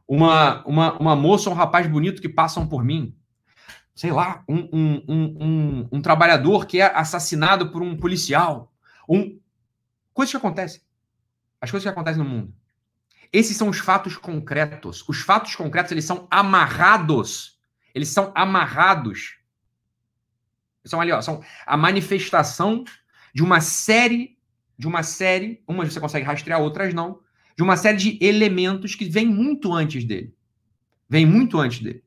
uma, uma, uma moça ou um rapaz bonito que passam por mim, sei lá, um, um, um, um, trabalhador que é assassinado por um policial, um... coisas que acontecem. As coisas que acontecem no mundo. Esses são os fatos concretos. Os fatos concretos, eles são amarrados. Eles são amarrados. São ali, ó, são a manifestação de uma série de uma série, umas você consegue rastrear, outras não, de uma série de elementos que vem muito antes dele. Vem muito antes dele.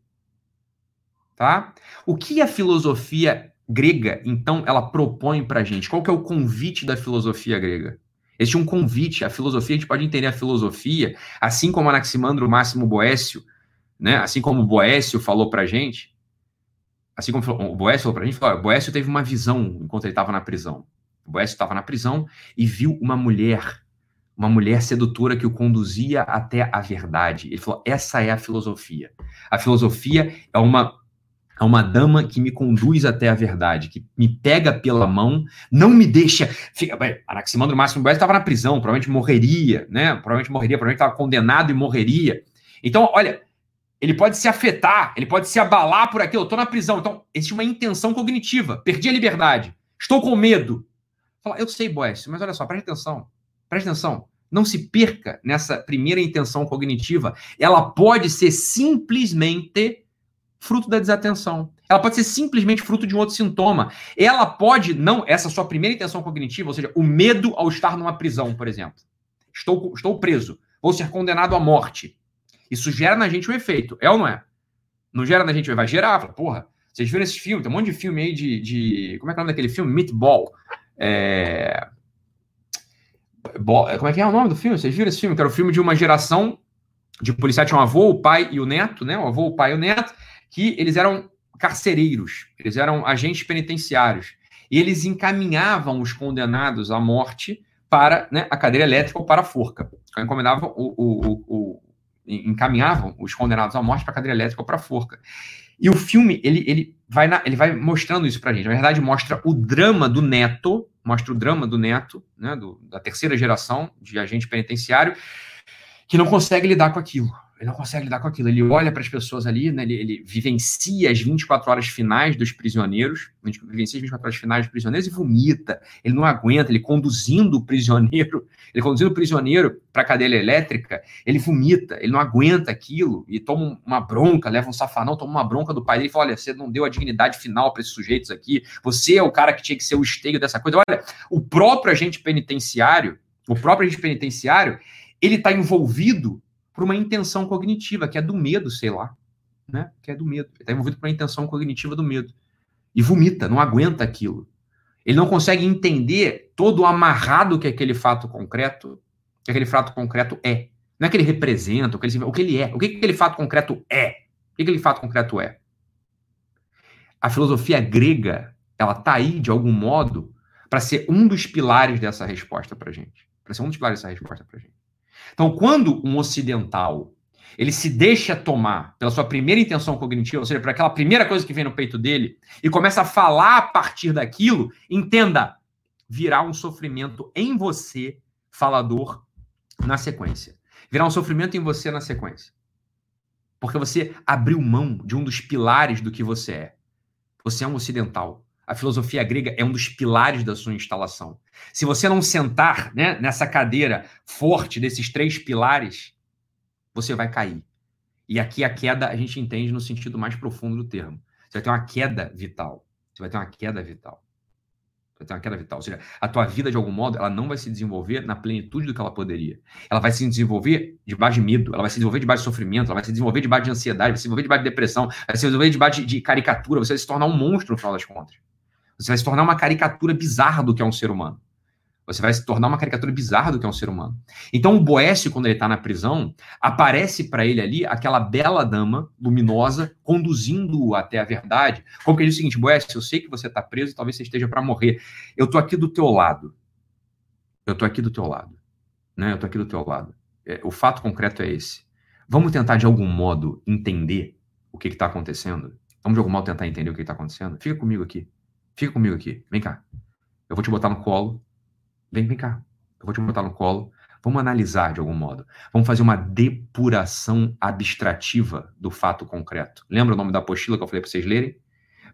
Tá? O que a filosofia grega, então, ela propõe para gente? Qual que é o convite da filosofia grega? Existe um convite. A filosofia, a gente pode entender a filosofia, assim como Anaximandro Máximo Boécio, né? assim como Boécio falou para gente, assim como o Boécio falou para gente, falou, Boécio teve uma visão enquanto ele estava na prisão. Boécio estava na prisão e viu uma mulher, uma mulher sedutora que o conduzia até a verdade. Ele falou: essa é a filosofia. A filosofia é uma é uma dama que me conduz até a verdade, que me pega pela mão, não me deixa. Fica, Anaximandro Máximo Boécio estava na prisão, provavelmente morreria, né? Provavelmente morreria, provavelmente estava condenado e morreria. Então, olha, ele pode se afetar, ele pode se abalar por aquilo. Eu estou na prisão. Então, existe uma intenção cognitiva. Perdi a liberdade. Estou com medo. Eu sei, Boécio, mas olha só, preste atenção. Preste atenção. Não se perca nessa primeira intenção cognitiva. Ela pode ser simplesmente fruto da desatenção. Ela pode ser simplesmente fruto de um outro sintoma. Ela pode não, essa sua primeira intenção cognitiva, ou seja, o medo ao estar numa prisão, por exemplo. Estou, estou preso, vou ser condenado à morte. Isso gera na gente um efeito, é ou não é? Não gera na gente, vai gerar, fala, porra, vocês viram esse filme? Tem um monte de filme aí de. de como é que é o nome daquele filme? Meatball. É... Como é que é o nome do filme? Vocês viram esse filme? Que era o filme de uma geração de policiais, tinha um avô, o pai e o neto, né? O avô, o pai e o neto, que eles eram carcereiros, eles eram agentes penitenciários. E eles encaminhavam os condenados à morte para né, a cadeira elétrica ou para a forca. Encomendavam o, o, o, encaminhavam os condenados à morte para a cadeira elétrica ou para a forca. E o filme, ele, ele, vai na, ele vai mostrando isso para a gente. Na verdade, mostra o drama do neto, mostra o drama do neto, né, do, da terceira geração de agente penitenciário, que não consegue lidar com aquilo. Ele não consegue lidar com aquilo. Ele olha para as pessoas ali, né, ele, ele, vivencia as 24 horas finais dos prisioneiros, vivencia as 24 horas finais dos prisioneiros e vomita. Ele não aguenta, ele conduzindo o prisioneiro, ele conduzindo o prisioneiro para a cadeira elétrica, ele vomita, ele não aguenta aquilo e toma uma bronca, leva um safanão, toma uma bronca do pai dele e fala: Olha, você não deu a dignidade final para esses sujeitos aqui, você é o cara que tinha que ser o esteio dessa coisa. Olha, o próprio agente penitenciário, o próprio agente penitenciário, ele está envolvido por uma intenção cognitiva, que é do medo, sei lá, né? Que é do medo. Ele está envolvido por uma intenção cognitiva do medo. E vomita, não aguenta aquilo. Ele não consegue entender todo o amarrado que aquele fato concreto, que aquele fato concreto é. Não é que ele representa, o que ele, o que ele é. O que aquele fato concreto é? O que aquele fato concreto é? A filosofia grega, ela está aí, de algum modo, para ser um dos pilares dessa resposta para gente. Para ser um dos pilares dessa resposta para gente. Então, quando um ocidental ele se deixa tomar pela sua primeira intenção cognitiva, ou seja, por aquela primeira coisa que vem no peito dele, e começa a falar a partir daquilo, entenda, virá um sofrimento em você, falador, na sequência. Virá um sofrimento em você na sequência. Porque você abriu mão de um dos pilares do que você é. Você é um ocidental. A filosofia grega é um dos pilares da sua instalação. Se você não sentar né, nessa cadeira forte desses três pilares, você vai cair. E aqui a queda a gente entende no sentido mais profundo do termo. Você vai ter uma queda vital. Você vai ter uma queda vital. Você vai ter uma queda vital. Ou seja, a tua vida, de algum modo, ela não vai se desenvolver na plenitude do que ela poderia. Ela vai se desenvolver debaixo de medo, ela vai se desenvolver debaixo de sofrimento, ela vai se desenvolver debaixo de ansiedade, vai se desenvolver debaixo de depressão, vai se desenvolver debaixo de, de caricatura, você vai se tornar um monstro no final das contas. Você vai se tornar uma caricatura bizarra do que é um ser humano. Você vai se tornar uma caricatura bizarra do que é um ser humano. Então, o Boécio, quando ele está na prisão, aparece para ele ali aquela bela dama luminosa conduzindo-o até a verdade. Como que ele diz o seguinte: Boécio, eu sei que você está preso, talvez você esteja para morrer. Eu estou aqui do teu lado. Eu estou aqui do teu lado. Né? Eu estou aqui do teu lado. É, o fato concreto é esse. Vamos tentar, de algum modo, entender o que está acontecendo? Vamos, de algum modo, tentar entender o que está acontecendo? Fica comigo aqui. Fica comigo aqui. Vem cá. Eu vou te botar no colo. Vem, vem cá. Eu vou te botar no colo. Vamos analisar de algum modo. Vamos fazer uma depuração abstrativa do fato concreto. Lembra o nome da apostila que eu falei para vocês lerem?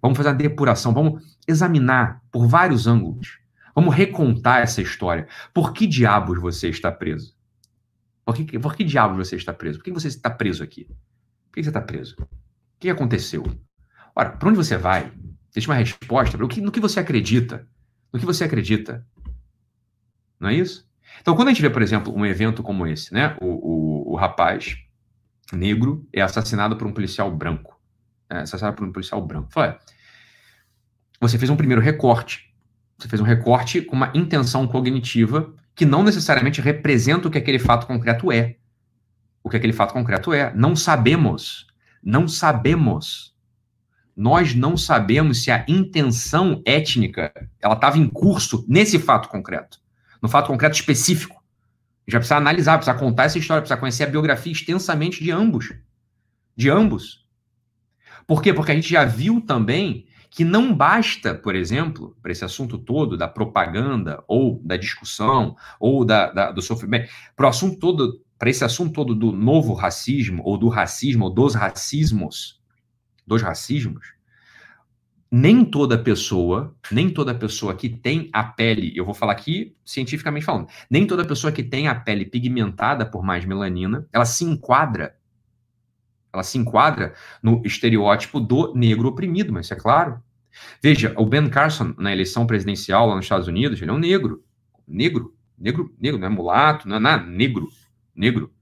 Vamos fazer uma depuração, vamos examinar por vários ângulos. Vamos recontar essa história. Por que diabos você está preso? Por que, por que diabos você está preso? Por que você está preso aqui? Por que você está preso? O que aconteceu? Ora, para onde você vai? Existe uma resposta no que, no que você acredita. No que você acredita. Não é isso? Então, quando a gente vê, por exemplo, um evento como esse, né? O, o, o rapaz negro é assassinado por um policial branco. É, assassinado por um policial branco. Fala, você fez um primeiro recorte. Você fez um recorte com uma intenção cognitiva que não necessariamente representa o que aquele fato concreto é. O que aquele fato concreto é. Não sabemos. Não sabemos nós não sabemos se a intenção étnica ela estava em curso nesse fato concreto, no fato concreto específico. Já precisa analisar, precisa contar essa história, precisa conhecer a biografia extensamente de ambos. De ambos. Por quê? Porque a gente já viu também que não basta, por exemplo, para esse assunto todo da propaganda ou da discussão ou da, da do sofrimento, para o assunto todo, para esse assunto todo do novo racismo ou do racismo ou dos racismos, dos racismos, nem toda pessoa, nem toda pessoa que tem a pele, eu vou falar aqui cientificamente falando, nem toda pessoa que tem a pele pigmentada por mais melanina, ela se enquadra, ela se enquadra no estereótipo do negro oprimido, mas isso é claro. Veja, o Ben Carson, na eleição presidencial lá nos Estados Unidos, ele é um negro, negro, negro, negro, não é mulato, não é nada, negro, negro.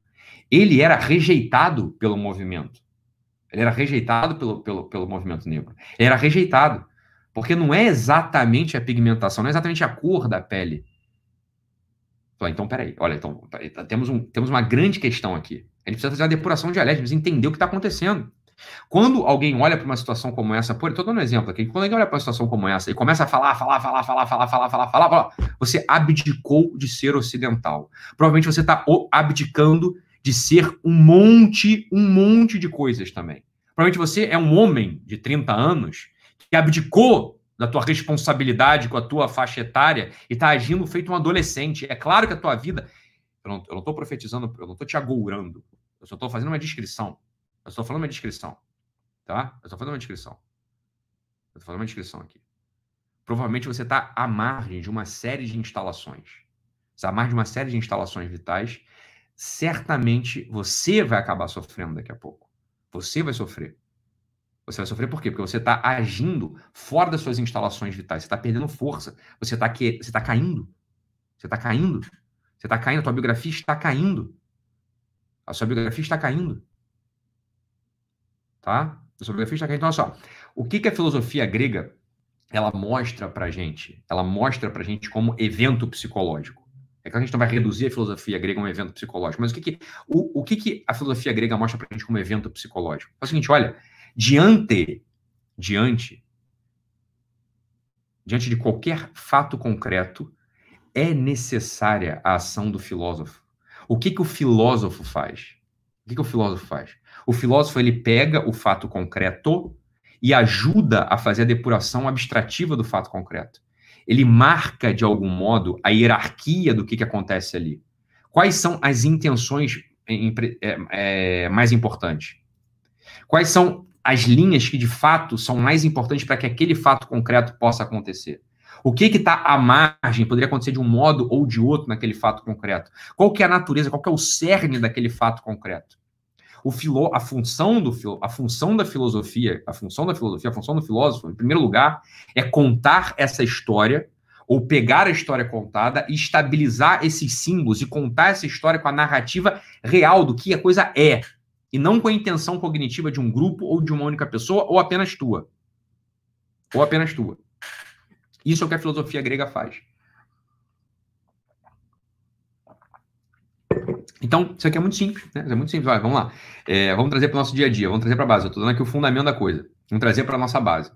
Ele era rejeitado pelo movimento. Ele era rejeitado pelo, pelo, pelo movimento negro. Ele era rejeitado. Porque não é exatamente a pigmentação, não é exatamente a cor da pele. Então, peraí, olha, então, temos, um, temos uma grande questão aqui. A gente precisa fazer uma depuração dialética, precisa entender o que está acontecendo. Quando alguém olha para uma situação como essa, por estou dando um exemplo aqui, quando alguém olha para uma situação como essa e começa a falar, falar, falar, falar, falar, falar, falar, falar, falar, você abdicou de ser ocidental. Provavelmente você está abdicando de ser um monte, um monte de coisas também. Provavelmente você é um homem de 30 anos que abdicou da tua responsabilidade com a tua faixa etária e está agindo feito um adolescente. É claro que a tua vida. Eu não estou profetizando, eu não estou te agourando. Eu só estou fazendo uma descrição. Eu estou falando uma descrição. Tá? Eu estou falando uma descrição. Eu estou falando uma descrição aqui. Provavelmente você está à margem de uma série de instalações. Você à margem de uma série de instalações vitais certamente você vai acabar sofrendo daqui a pouco. Você vai sofrer. Você vai sofrer por quê? Porque você está agindo fora das suas instalações vitais. Você está perdendo força. Você está que... você tá caindo. Você está caindo. Você está caindo. A biografia está caindo. A sua biografia está caindo. Tá? A sua biografia está caindo. Então, olha só. O que, que a filosofia grega ela mostra para gente? Ela mostra para gente como evento psicológico. É que a gente não vai reduzir a filosofia grega a um evento psicológico, mas o que, que, o, o que, que a filosofia grega mostra para a gente como evento psicológico? É o seguinte, olha, diante, diante, diante de qualquer fato concreto, é necessária a ação do filósofo. O que, que o filósofo faz? O que, que o filósofo faz? O filósofo ele pega o fato concreto e ajuda a fazer a depuração abstrativa do fato concreto ele marca de algum modo a hierarquia do que, que acontece ali. Quais são as intenções é, é, mais importantes? Quais são as linhas que de fato são mais importantes para que aquele fato concreto possa acontecer? O que está à margem poderia acontecer de um modo ou de outro naquele fato concreto? Qual que é a natureza, qual que é o cerne daquele fato concreto? O filo, a função do a função da filosofia, a função da filosofia, a função do filósofo, em primeiro lugar, é contar essa história ou pegar a história contada e estabilizar esses símbolos e contar essa história com a narrativa real do que a coisa é, e não com a intenção cognitiva de um grupo ou de uma única pessoa ou apenas tua. Ou apenas tua. Isso é o que a filosofia grega faz. Então, isso aqui é muito simples, né? É muito simples. Vai, vamos lá. É, vamos trazer para o nosso dia a dia, vamos trazer para a base. Eu estou dando aqui o fundamento da coisa. Vamos trazer para a nossa base.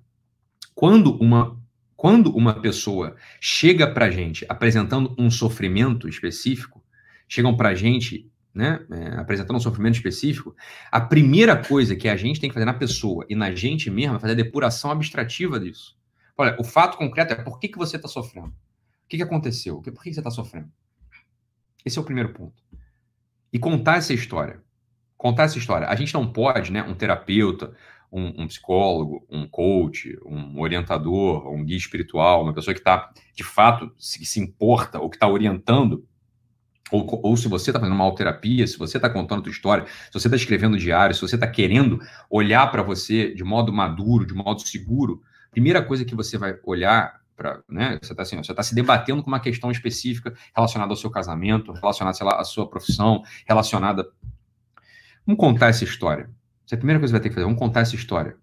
Quando uma, quando uma pessoa chega para a gente apresentando um sofrimento específico, chegam para a gente né, é, apresentando um sofrimento específico, a primeira coisa que a gente tem que fazer na pessoa e na gente mesmo é fazer a depuração abstrativa disso. Olha, o fato concreto é por que, que você está sofrendo? O que, que aconteceu? Por que, que você está sofrendo? Esse é o primeiro ponto e contar essa história. Contar essa história. A gente não pode, né, um terapeuta, um, um psicólogo, um coach, um orientador, um guia espiritual, uma pessoa que está, de fato, se, se importa ou que está orientando ou, ou, se você está fazendo uma terapia, se você está contando a tua história, se você está escrevendo diário, se você está querendo olhar para você de modo maduro, de modo seguro, primeira coisa que você vai olhar Pra, né, você está assim, tá se debatendo com uma questão específica relacionada ao seu casamento, relacionada, sei lá, à sua profissão, relacionada. Vamos contar essa história. Essa é a primeira coisa que você vai ter que fazer. Vamos contar essa história.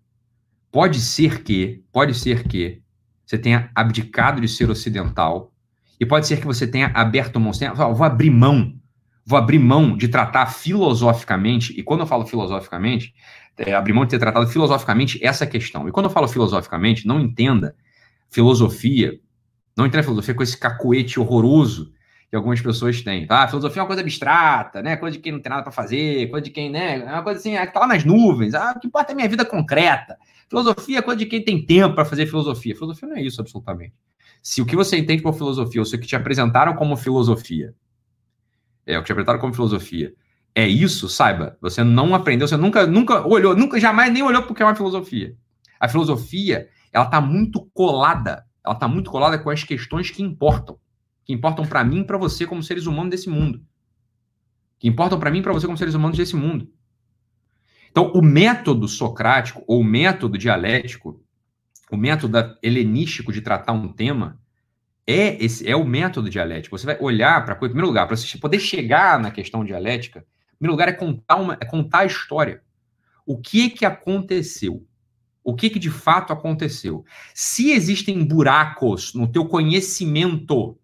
Pode ser que, pode ser que você tenha abdicado de ser ocidental e pode ser que você tenha aberto mão, você tenha, vou abrir mão, vou abrir mão de tratar filosoficamente, e quando eu falo filosoficamente, é, abrir mão de ter tratado filosoficamente essa questão. E quando eu falo filosoficamente, não entenda filosofia, não entenda filosofia com esse cacuete horroroso que algumas pessoas têm. Tá? filosofia é uma coisa abstrata, né? Coisa de quem não tem nada para fazer, coisa de quem, né? É uma coisa assim, é que tá lá nas nuvens. Ah, o que importa é a minha vida concreta. Filosofia é coisa de quem tem tempo para fazer filosofia. Filosofia não é isso, absolutamente. Se o que você entende por filosofia, ou se o que te apresentaram como filosofia, é o que te apresentaram como filosofia, é isso, saiba, você não aprendeu, você nunca, nunca olhou, nunca, jamais nem olhou porque é uma filosofia. A filosofia, ela está muito colada, ela está muito colada com as questões que importam, que importam para mim e para você como seres humanos desse mundo, que importam para mim e para você como seres humanos desse mundo. Então, o método socrático ou o método dialético, o método helenístico de tratar um tema é esse é o método dialético. Você vai olhar para em primeiro lugar, para você poder chegar na questão dialética, em primeiro lugar é contar uma é contar a história. O que que aconteceu? O que que de fato aconteceu? Se existem buracos no teu conhecimento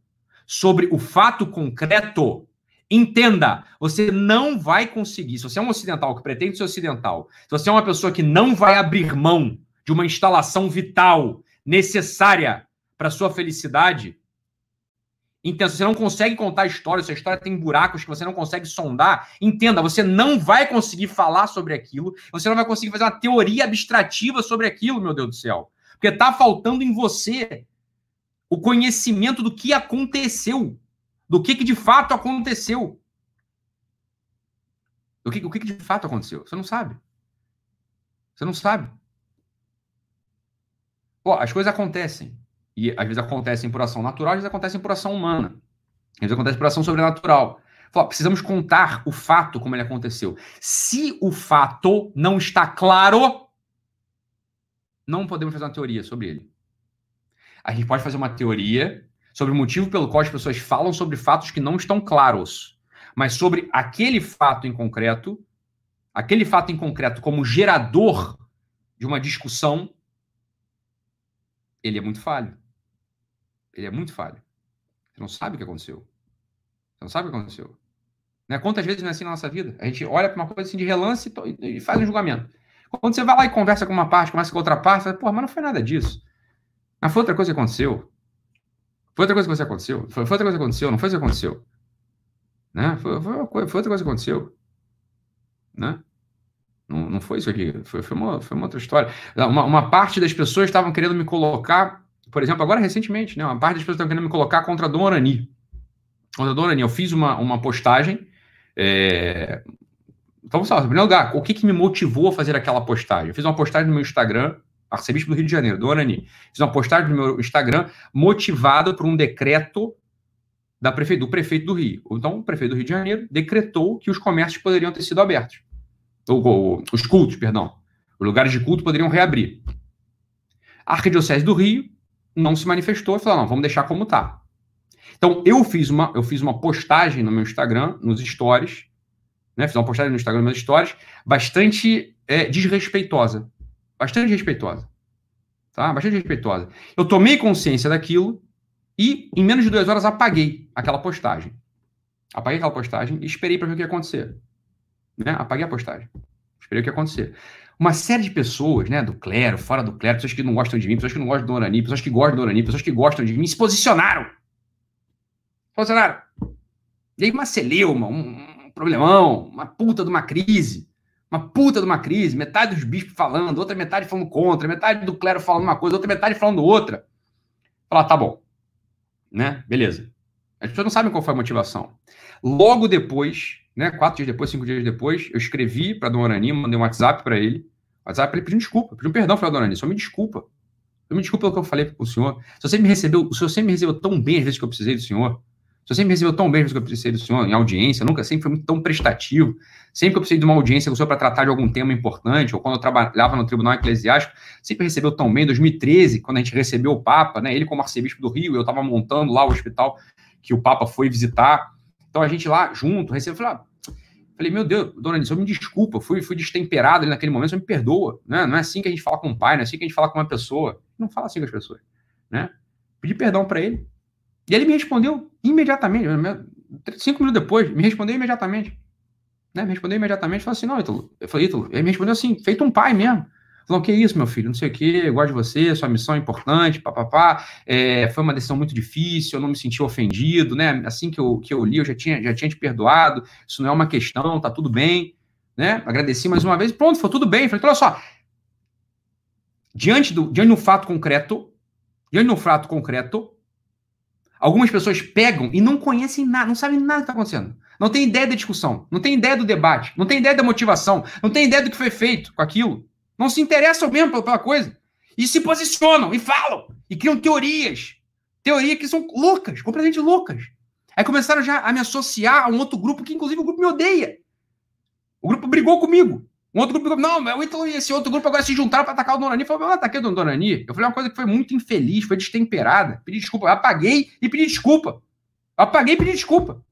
sobre o fato concreto, Entenda, você não vai conseguir. Se você é um ocidental que pretende ser ocidental, se você é uma pessoa que não vai abrir mão de uma instalação vital necessária para sua felicidade, entenda, se você não consegue contar história, se a história tem buracos que você não consegue sondar, entenda, você não vai conseguir falar sobre aquilo, você não vai conseguir fazer uma teoria abstrativa sobre aquilo, meu Deus do céu. Porque está faltando em você o conhecimento do que aconteceu do que, que de fato aconteceu. Do que, o que, que de fato aconteceu. Você não sabe. Você não sabe. Pô, as coisas acontecem. E às vezes acontecem por ação natural, às vezes acontecem por ação humana. Às vezes acontece por ação sobrenatural. Pô, precisamos contar o fato como ele aconteceu. Se o fato não está claro, não podemos fazer uma teoria sobre ele. A gente pode fazer uma teoria sobre o motivo pelo qual as pessoas falam sobre fatos que não estão claros, mas sobre aquele fato em concreto, aquele fato em concreto como gerador de uma discussão, ele é muito falho. Ele é muito falho. Você não sabe o que aconteceu. Você não sabe o que aconteceu. Né? Quantas vezes não é assim na nossa vida? A gente olha para uma coisa assim de relance e faz um julgamento. Quando você vai lá e conversa com uma parte, conversa com outra parte, você fala, pô, mas não foi nada disso. Mas foi outra coisa que aconteceu. Foi outra coisa que você aconteceu? Foi, foi outra coisa que aconteceu? Não foi isso que aconteceu? Né? Foi, foi, foi, outra coisa que aconteceu. Né? Não, não foi isso aqui. Foi, foi, uma, foi uma outra história. Uma, uma parte das pessoas estavam querendo me colocar, por exemplo, agora recentemente, né? Uma parte das pessoas estavam querendo me colocar contra a Dona Orani. Contra a Dona Orani. Eu fiz uma, uma postagem. É... Então, vamos lá, em primeiro lugar, o que, que me motivou a fazer aquela postagem? Eu fiz uma postagem no meu Instagram arcebispo do Rio de Janeiro, do Orani. Fiz uma postagem no meu Instagram motivado por um decreto da prefe... do prefeito do Rio. Então, o prefeito do Rio de Janeiro decretou que os comércios poderiam ter sido abertos. Os cultos, perdão. Os lugares de culto poderiam reabrir. A Arquidiocese do Rio não se manifestou e falou: não, vamos deixar como está. Então, eu fiz uma, eu fiz uma postagem no meu Instagram, nos stories, né? Fiz uma postagem no Instagram, nos meus stories, bastante é, desrespeitosa bastante respeitosa. Tá? Bastante respeitosa. Eu tomei consciência daquilo e, em menos de duas horas, apaguei aquela postagem. Apaguei aquela postagem e esperei para ver o que ia acontecer. Né? Apaguei a postagem. Esperei o que ia acontecer. Uma série de pessoas, né, do clero, fora do clero, pessoas que não gostam de mim, pessoas que não gostam do Orani, pessoas que gostam do Orani, pessoas que gostam de mim, se posicionaram. Posicionaram. E uma celeuma, um, um problemão, uma puta de uma crise uma puta de uma crise, metade dos bispos falando, outra metade falando contra, metade do clero falando uma coisa, outra metade falando outra. Falar, tá bom. Né? Beleza. As pessoas não sabem qual foi a motivação. Logo depois, né, quatro dias depois, cinco dias depois, eu escrevi para Dona Arani, mandei um WhatsApp para ele. WhatsApp ele pedindo desculpa, pedindo perdão para Dona Arani, só me desculpa. Eu me desculpa pelo que eu falei para o senhor. Se você me recebeu, se você me recebeu tão bem às vezes que eu precisei do senhor, você sempre me recebeu tão bem, que eu precisei do senhor em audiência, nunca sempre foi muito tão prestativo. Sempre que eu precisei de uma audiência com o senhor para tratar de algum tema importante, ou quando eu trabalhava no Tribunal Eclesiástico, sempre recebeu tão bem. Em 2013, quando a gente recebeu o Papa, né, ele como arcebispo do Rio, eu estava montando lá o hospital que o Papa foi visitar. Então a gente lá junto, recebeu, falei, ah, falei meu Deus, dona Anísio, me desculpa, fui, fui destemperado ali naquele momento, você me perdoa. Né? Não é assim que a gente fala com o pai, não é assim que a gente fala com uma pessoa. Não fala assim com as pessoas. Né? Pedi perdão para ele. E ele me respondeu imediatamente, cinco minutos depois, me respondeu imediatamente. Né? Me respondeu imediatamente, falou assim, não, Ítalo. Eu falei, Ítalo, ele me respondeu assim, feito um pai mesmo. Falou, que isso, meu filho, não sei o quê, eu gosto de você, sua missão é importante, papapá. É, foi uma decisão muito difícil, eu não me senti ofendido, né? Assim que eu, que eu li, eu já tinha, já tinha te perdoado, isso não é uma questão, tá tudo bem, né? Agradeci mais uma vez, pronto, foi tudo bem. Falei, olha só, diante do, diante do fato concreto, diante do fato concreto, algumas pessoas pegam e não conhecem nada, não sabem nada que está acontecendo. Não tem ideia da discussão, não tem ideia do debate, não tem ideia da motivação, não tem ideia do que foi feito com aquilo não se interessam mesmo pela coisa. E se posicionam, e falam, e criam teorias. Teorias que são loucas, completamente loucas. Aí começaram já a me associar a um outro grupo, que inclusive o grupo me odeia. O grupo brigou comigo. Um outro grupo, não, o Ítalo e esse outro grupo agora se juntaram para atacar o Donani. Falei, eu ataquei o Donani. Eu falei uma coisa que foi muito infeliz, foi destemperada. Pedi desculpa. Eu apaguei e pedi desculpa. Eu apaguei e pedi desculpa.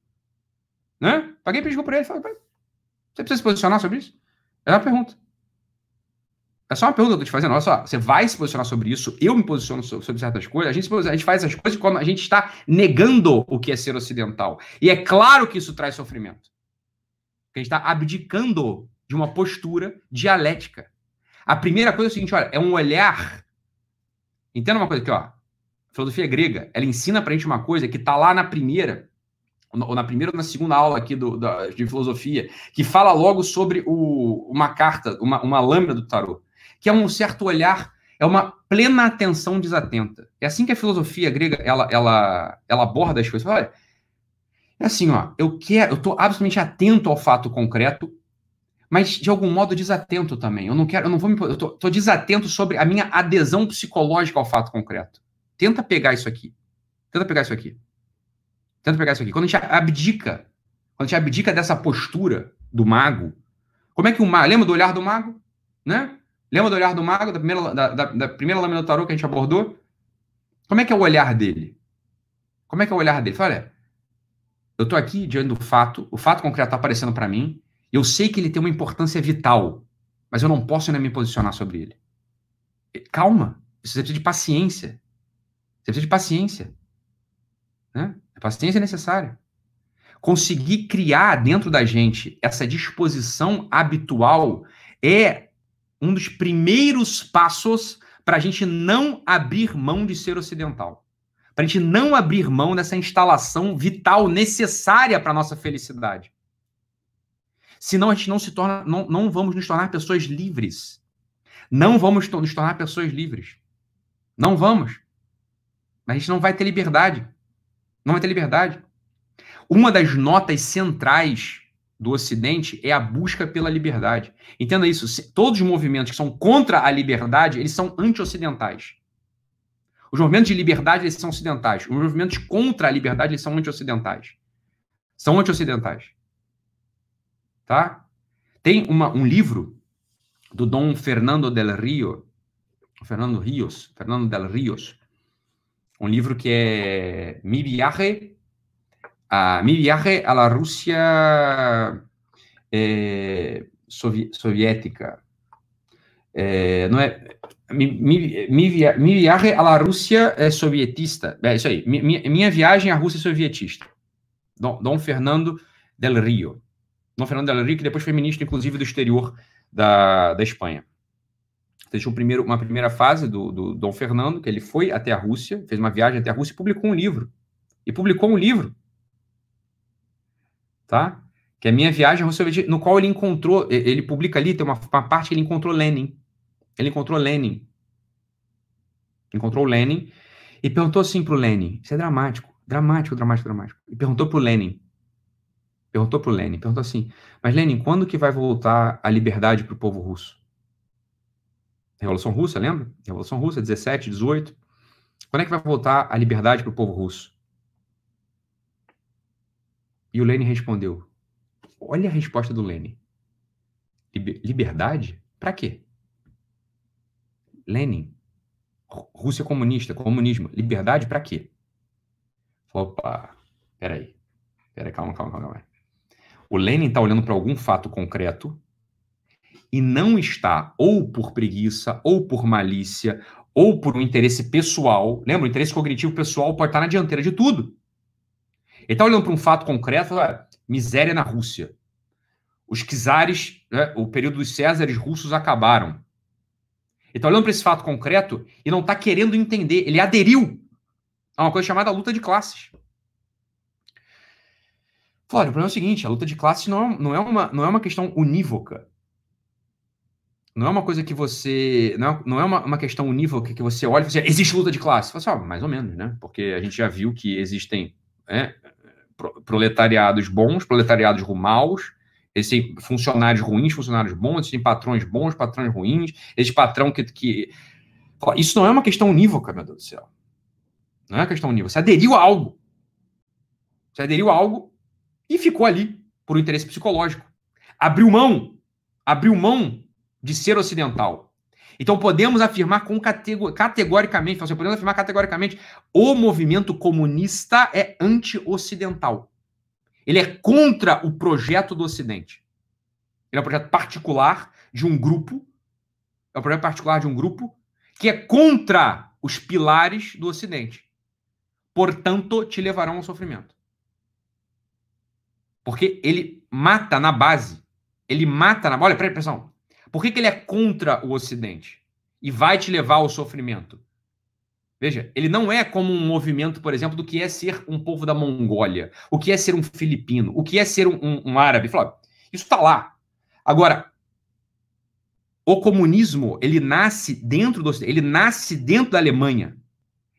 Né? Paguei e pedi desculpa para ele. Falei, você precisa se posicionar sobre isso? É uma pergunta. É só uma pergunta que eu tô te fazendo. Olha só, você vai se posicionar sobre isso, eu me posiciono sobre certas coisas, a gente, a gente faz as coisas quando a gente está negando o que é ser ocidental. E é claro que isso traz sofrimento. Porque a gente está abdicando de uma postura dialética. A primeira coisa é o seguinte: olha, é um olhar. Entenda uma coisa aqui, ó. A filosofia grega, ela ensina pra gente uma coisa que está lá na primeira, ou na primeira ou na segunda aula aqui do, da, de filosofia, que fala logo sobre o, uma carta, uma, uma lâmina do tarot que é um certo olhar, é uma plena atenção desatenta. É assim que a filosofia grega ela, ela, ela aborda as coisas. Olha, é assim, ó, eu quero, eu estou absolutamente atento ao fato concreto, mas de algum modo desatento também. Eu não quero, eu não vou me, eu tô desatento sobre a minha adesão psicológica ao fato concreto. Tenta pegar isso aqui. Tenta pegar isso aqui. Tenta pegar isso aqui. Quando a gente abdica, quando a gente abdica dessa postura do mago, como é que o mago, lembra do olhar do mago, né? Lembra do olhar do mago, da primeira, da, da, da primeira lâmina do tarô que a gente abordou? Como é que é o olhar dele? Como é que é o olhar dele? Fala, olha, eu estou aqui diante do fato, o fato concreto está aparecendo para mim, eu sei que ele tem uma importância vital, mas eu não posso ainda me posicionar sobre ele. Calma, você precisa de paciência. Você precisa de paciência. Né? A paciência é necessária. Conseguir criar dentro da gente essa disposição habitual é um dos primeiros passos para a gente não abrir mão de ser ocidental. Para a gente não abrir mão dessa instalação vital necessária para a nossa felicidade. Senão a gente não se torna, não, não vamos nos tornar pessoas livres. Não vamos nos tornar pessoas livres. Não vamos. A gente não vai ter liberdade. Não vai ter liberdade. Uma das notas centrais do Ocidente é a busca pela liberdade. Entenda isso. Todos os movimentos que são contra a liberdade, eles são anti-ocidentais. Os movimentos de liberdade, eles são ocidentais. Os movimentos contra a liberdade, eles são anti-ocidentais. São anti-ocidentais. Tá? Tem uma, um livro do Dom Fernando del Rio, Fernando Rios, Fernando del Rios, um livro que é Mi Viaje a mi viaje a la Rusia eh, sovi soviética. Eh, não é mi, mi, mi, via, mi viaje a la Rússia é sovietista. É isso aí. Mi, minha viagem à Rússia sovietista. Dom, Dom, Fernando del Rio. Dom Fernando del Rio, que depois foi ministro, inclusive, do exterior da, da Espanha. Deixou primeiro, uma primeira fase do, do Dom Fernando, que ele foi até a Rússia, fez uma viagem até a Rússia e publicou um livro. E publicou um livro tá? Que é a minha viagem ao Soviético, no qual ele encontrou, ele publica ali, tem uma, uma parte que ele encontrou Lenin. Ele encontrou Lenin. Encontrou Lenin e perguntou assim pro Lenin, isso é dramático, dramático, dramático, dramático. E perguntou pro Lenin, perguntou pro Lenin, perguntou assim, mas Lenin, quando que vai voltar a liberdade pro povo russo? Revolução Russa, lembra? Revolução Russa, 17, 18. Quando é que vai voltar a liberdade pro povo russo? E o Lenin respondeu: Olha a resposta do Lenin. Liberdade? Para quê? Lenin, Rússia comunista, comunismo, liberdade para quê? Opa, peraí. Peraí, calma, calma, calma. O Lenin está olhando para algum fato concreto e não está, ou por preguiça, ou por malícia, ou por um interesse pessoal. Lembra, o interesse cognitivo pessoal pode estar na dianteira de tudo. Ele está olhando para um fato concreto, miséria na Rússia. Os czares, né, o período dos Césares russos acabaram. Ele está olhando para esse fato concreto e não está querendo entender. Ele aderiu a uma coisa chamada luta de classes. Olha, o problema é o seguinte: a luta de classes não, é, não, é, uma, não é uma questão unívoca. Não é uma coisa que você. Não é, não é uma, uma questão unívoca que você olha e fala assim, existe luta de classe. Você fala assim, mais ou menos, né? Porque a gente já viu que existem né, proletariados bons, proletariados maus, existem funcionários ruins, funcionários bons, existem patrões bons, patrões ruins, existe patrão que, que. Isso não é uma questão unívoca, meu Deus do céu. Não é uma questão unívoca. Você aderiu a algo. Você aderiu a algo e ficou ali por um interesse psicológico. Abriu mão, abriu mão de ser ocidental. Então podemos afirmar com categoricamente, assim, podemos afirmar categoricamente, o movimento comunista é anti-ocidental. Ele é contra o projeto do Ocidente. Ele é um projeto particular de um grupo, é um projeto particular de um grupo que é contra os pilares do Ocidente. Portanto, te levarão ao sofrimento. Porque ele mata na base. Ele mata na. Olha, presta atenção. Por que, que ele é contra o Ocidente? E vai te levar ao sofrimento? Veja, ele não é como um movimento, por exemplo, do que é ser um povo da Mongólia, o que é ser um filipino, o que é ser um, um, um árabe. Fala, isso está lá. Agora, o comunismo, ele nasce dentro do ele nasce dentro da Alemanha.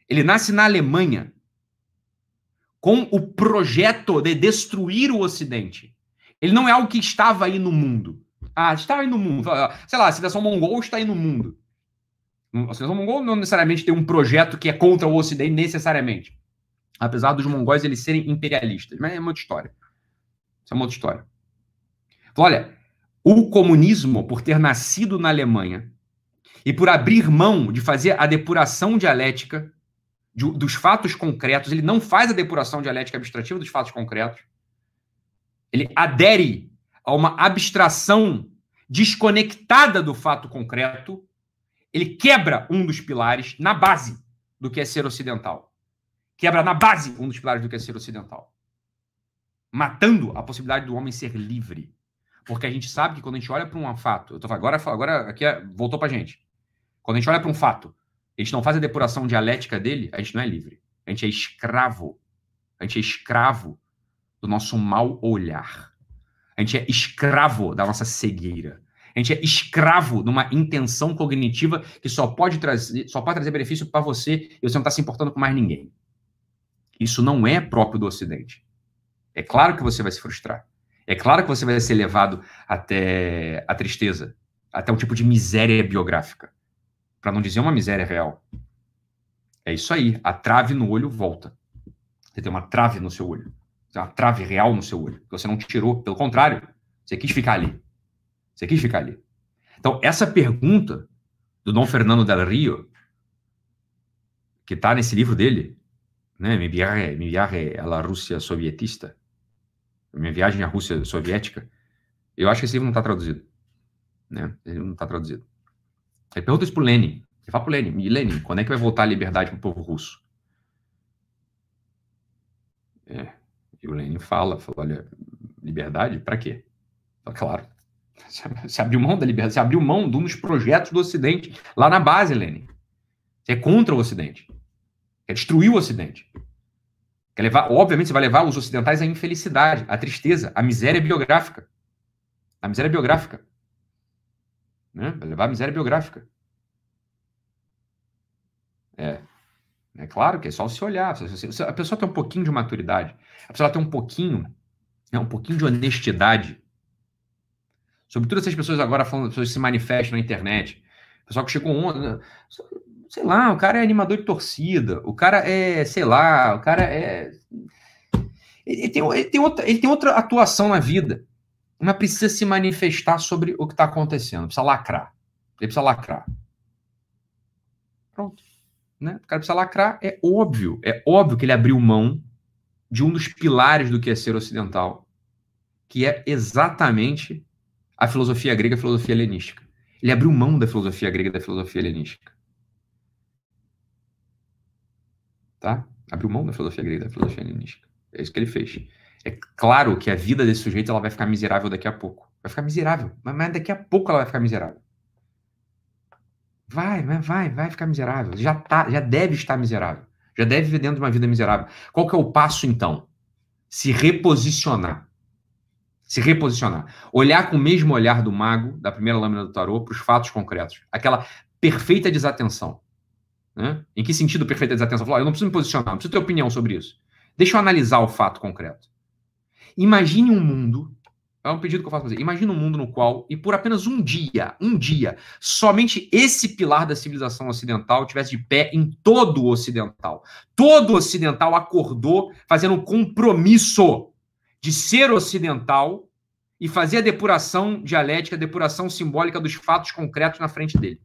Ele nasce na Alemanha com o projeto de destruir o Ocidente. Ele não é algo que estava aí no mundo. Ah, está aí no mundo. Sei lá, a civilização mongol está aí no mundo. A civilização mongol não necessariamente tem um projeto que é contra o Ocidente, necessariamente. Apesar dos mongóis eles serem imperialistas. Mas é uma outra história. Isso é uma outra história. Então, olha, o comunismo, por ter nascido na Alemanha e por abrir mão de fazer a depuração dialética de, dos fatos concretos, ele não faz a depuração dialética abstrativa dos fatos concretos. Ele adere a uma abstração desconectada do fato concreto. Ele quebra um dos pilares na base do que é ser ocidental. Quebra na base um dos pilares do que é ser ocidental. Matando a possibilidade do homem ser livre. Porque a gente sabe que quando a gente olha para um fato, eu tô agora agora aqui é, voltou para gente. Quando a gente olha para um fato a gente não faz a depuração dialética dele, a gente não é livre. A gente é escravo. A gente é escravo do nosso mal olhar. A gente é escravo da nossa cegueira. A gente é escravo de uma intenção cognitiva que só pode trazer, só pode trazer benefício para você e você não está se importando com mais ninguém. Isso não é próprio do Ocidente. É claro que você vai se frustrar. É claro que você vai ser levado até a tristeza, até um tipo de miséria biográfica para não dizer uma miséria real. É isso aí. A trave no olho volta. Você tem uma trave no seu olho. Uma trave real no seu olho. Que você não tirou. Pelo contrário, você quis ficar ali. Você quis ficar ali. Então, essa pergunta do Dom Fernando del Rio, que está nesse livro dele, né? Me viaje, a la Rússia sovietista. Minha viagem à Rússia soviética. Eu acho que esse livro não está traduzido. Né? Ele não está traduzido. Ele pergunta isso pro Lenin. Ele fala pro Lenin, Lenin, quando é que vai voltar a liberdade pro povo russo? É. E o Lenin fala, fala, olha, liberdade para quê? Fala, claro. Você abriu mão da liberdade, você abriu mão de um dos projetos do Ocidente, lá na base, Lenin. Você é contra o Ocidente. Quer destruir o Ocidente. Quer levar, obviamente, você vai levar os ocidentais à infelicidade, à tristeza, à miséria biográfica. A miséria biográfica. Né? Vai levar a miséria biográfica. É. É claro que é só se olhar. A pessoa tem um pouquinho de maturidade. A pessoa tem um pouquinho, né, um pouquinho de honestidade. Sobretudo essas pessoas agora falando, pessoas se manifestam na internet. O pessoal que chegou ontem. Sei lá, o cara é animador de torcida. O cara é, sei lá, o cara é. Ele tem, ele tem, outra, ele tem outra atuação na vida mas precisa se manifestar sobre o que está acontecendo, precisa lacrar. Ele precisa lacrar. Pronto. Né? O cara precisa lacrar, é óbvio. É óbvio que ele abriu mão de um dos pilares do que é ser ocidental, que é exatamente a filosofia grega a filosofia helenística. Ele abriu mão da filosofia grega da filosofia helenística. Tá? Abriu mão da filosofia grega da filosofia helenística. É isso que ele fez. É claro que a vida desse sujeito ela vai ficar miserável daqui a pouco. Vai ficar miserável. Mas daqui a pouco ela vai ficar miserável. Vai, vai, vai, vai ficar miserável. Já tá, já deve estar miserável. Já deve viver dentro de uma vida miserável. Qual que é o passo então? Se reposicionar. Se reposicionar. Olhar com o mesmo olhar do mago, da primeira lâmina do tarô, para os fatos concretos. Aquela perfeita desatenção. Né? Em que sentido perfeita desatenção? Falar, eu não preciso me posicionar, não preciso ter opinião sobre isso. Deixa eu analisar o fato concreto. Imagine um mundo, é um pedido que eu faço para você, imagine um mundo no qual, e por apenas um dia, um dia, somente esse pilar da civilização ocidental tivesse de pé em todo o ocidental. Todo o ocidental acordou fazendo um compromisso de ser ocidental e fazer a depuração dialética, a depuração simbólica dos fatos concretos na frente dele.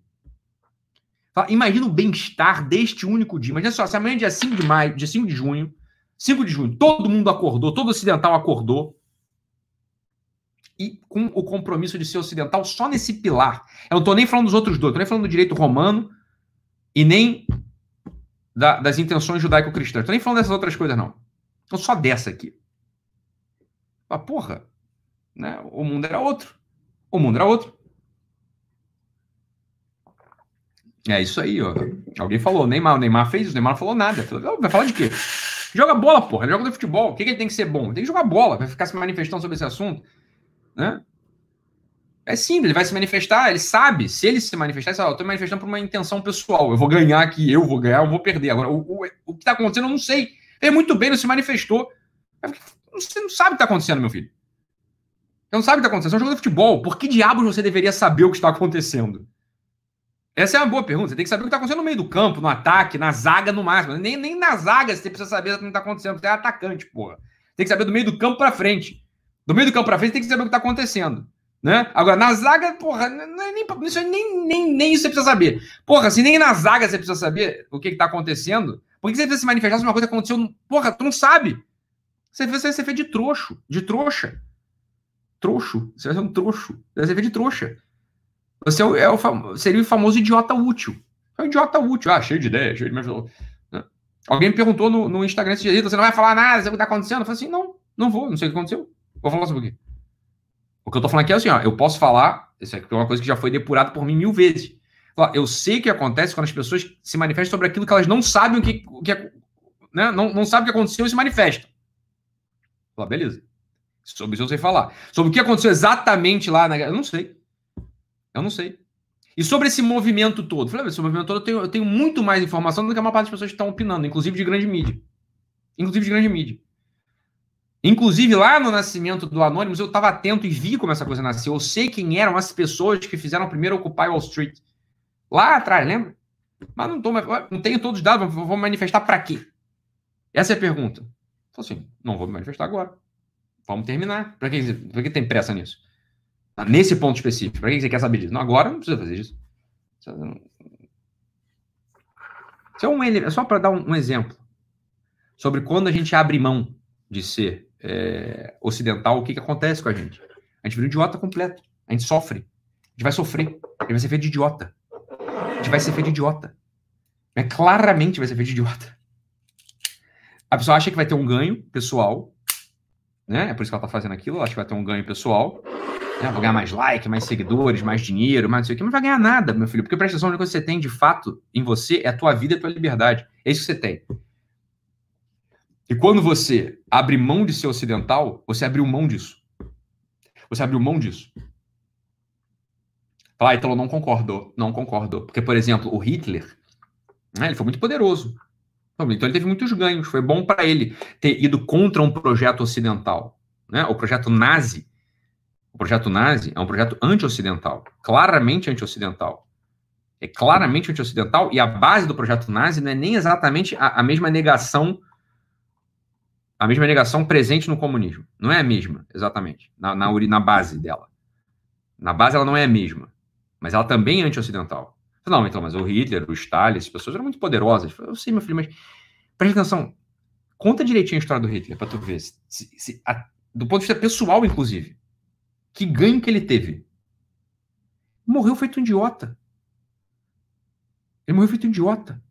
Imagina o bem-estar deste único dia. Imagina só, se amanhã, dia 5 de maio, dia 5 de junho, 5 de junho, todo mundo acordou, todo ocidental acordou. E com o compromisso de ser ocidental só nesse pilar. Eu não estou nem falando dos outros dois, estou nem falando do direito romano e nem da, das intenções judaico-cristãs. Estou nem falando dessas outras coisas, não. Então, só dessa aqui. Ah, porra, né? o mundo era outro. O mundo era outro. É isso aí, ó. Alguém falou, Neymar, o Neymar fez isso, Neymar não falou nada. Vai falar de quê? Joga bola, porra. Ele joga do futebol. O que, que ele tem que ser bom? Tem que jogar bola. Vai ficar se manifestando sobre esse assunto. Né? É simples, ele vai se manifestar, ele sabe, se ele se manifestar, ele sabe, eu estou manifestando por uma intenção pessoal. Eu vou ganhar aqui, eu vou ganhar, eu vou perder. Agora, o, o, o que está acontecendo, eu não sei. Ele muito bem, não se manifestou. Você não sabe o que está acontecendo, meu filho. Você não sabe o que está acontecendo. Você é um jogo de futebol. Por que diabos você deveria saber o que está acontecendo? Essa é uma boa pergunta. Você tem que saber o que está acontecendo no meio do campo, no ataque, na zaga, no máximo. Nem, nem na zaga você precisa saber o que está acontecendo. Você é atacante, porra. Tem que saber do meio do campo para frente. Do meio do campo para frente tem que saber o que está acontecendo. Né? Agora, na zaga, porra, é nem, isso nem, nem, nem isso você precisa saber. Porra, se nem na zaga você precisa saber o que está acontecendo, por que você precisa se manifestar se uma coisa aconteceu? Porra, tu não sabe. Você vai ser feito de trouxo, de trouxa. Trouxo. Você vai ser um trouxo. Você feito de trouxa. Você é o, é o seria o famoso idiota útil. É um idiota útil. Ah, cheio de ideia, cheio de. Né? Alguém me perguntou no, no Instagram esse dia, você não vai falar nada sobre o que está acontecendo? Eu falei assim, não, não vou, não sei o que aconteceu. Vou falar sobre o quê? O que eu tô falando aqui é assim, ó, eu posso falar, isso aqui é uma coisa que já foi depurada por mim mil vezes. Eu sei o que acontece quando as pessoas se manifestam sobre aquilo que elas não sabem o que, o é, né? não, não sabem o que aconteceu e se manifestam. Fala, beleza. Sobre isso eu sei falar. Sobre o que aconteceu exatamente lá na. Eu não sei. Eu não sei. E sobre esse movimento todo? Falei, esse movimento todo eu tenho, eu tenho muito mais informação do que a maior parte das pessoas que estão opinando, inclusive de grande mídia. Inclusive de grande mídia. Inclusive, lá no nascimento do Anonymous, eu estava atento e vi como essa coisa nasceu. Eu sei quem eram as pessoas que fizeram primeiro Occupy Wall Street. Lá atrás, lembra? Mas não, tô, não tenho todos os dados, vou manifestar para quê? Essa é a pergunta. Falei assim, não vou me manifestar agora. Vamos terminar. Para que, que tem pressa nisso? Nesse ponto específico. Para que você quer saber disso? Não, agora não precisa fazer isso. É, um, é só para dar um, exemplo sobre quando a gente abre mão de ser é, ocidental, o que, que acontece com a gente? A gente vira um idiota completo. A gente sofre. A gente vai sofrer. A gente vai ser feito de idiota. A gente vai ser feito de idiota. É, claramente vai ser feito de idiota. A pessoa acha que vai ter um ganho pessoal, né? É por isso que ela tá fazendo aquilo, ela acha que vai ter um ganho pessoal. Né? Ganhar mais like, mais seguidores, mais dinheiro, mais não sei o que, mas vai ganhar nada, meu filho. Porque presta atenção, coisa que você tem de fato em você é a tua vida e a tua liberdade. É isso que você tem. E quando você abre mão de ser ocidental, você abriu mão disso. Você abriu mão disso. Fala, ah, então não concordou. Não concordou. Porque, por exemplo, o Hitler, né, ele foi muito poderoso. Então ele teve muitos ganhos. Foi bom para ele ter ido contra um projeto ocidental. Né? O projeto nazi o projeto nazi é um projeto anti-ocidental, claramente anti-ocidental. É claramente anti-ocidental e a base do projeto nazi não é nem exatamente a, a mesma negação a mesma negação presente no comunismo. Não é a mesma, exatamente, na, na, na base dela. Na base ela não é a mesma, mas ela também é anti-ocidental. Não, então, mas o Hitler, o Stalin, as pessoas eram muito poderosas. Eu sei, meu filho, mas presta atenção. Conta direitinho a história do Hitler para tu ver. Se, se, a, do ponto de vista pessoal, inclusive. Que ganho que ele teve? Morreu feito um idiota. Ele morreu feito um idiota.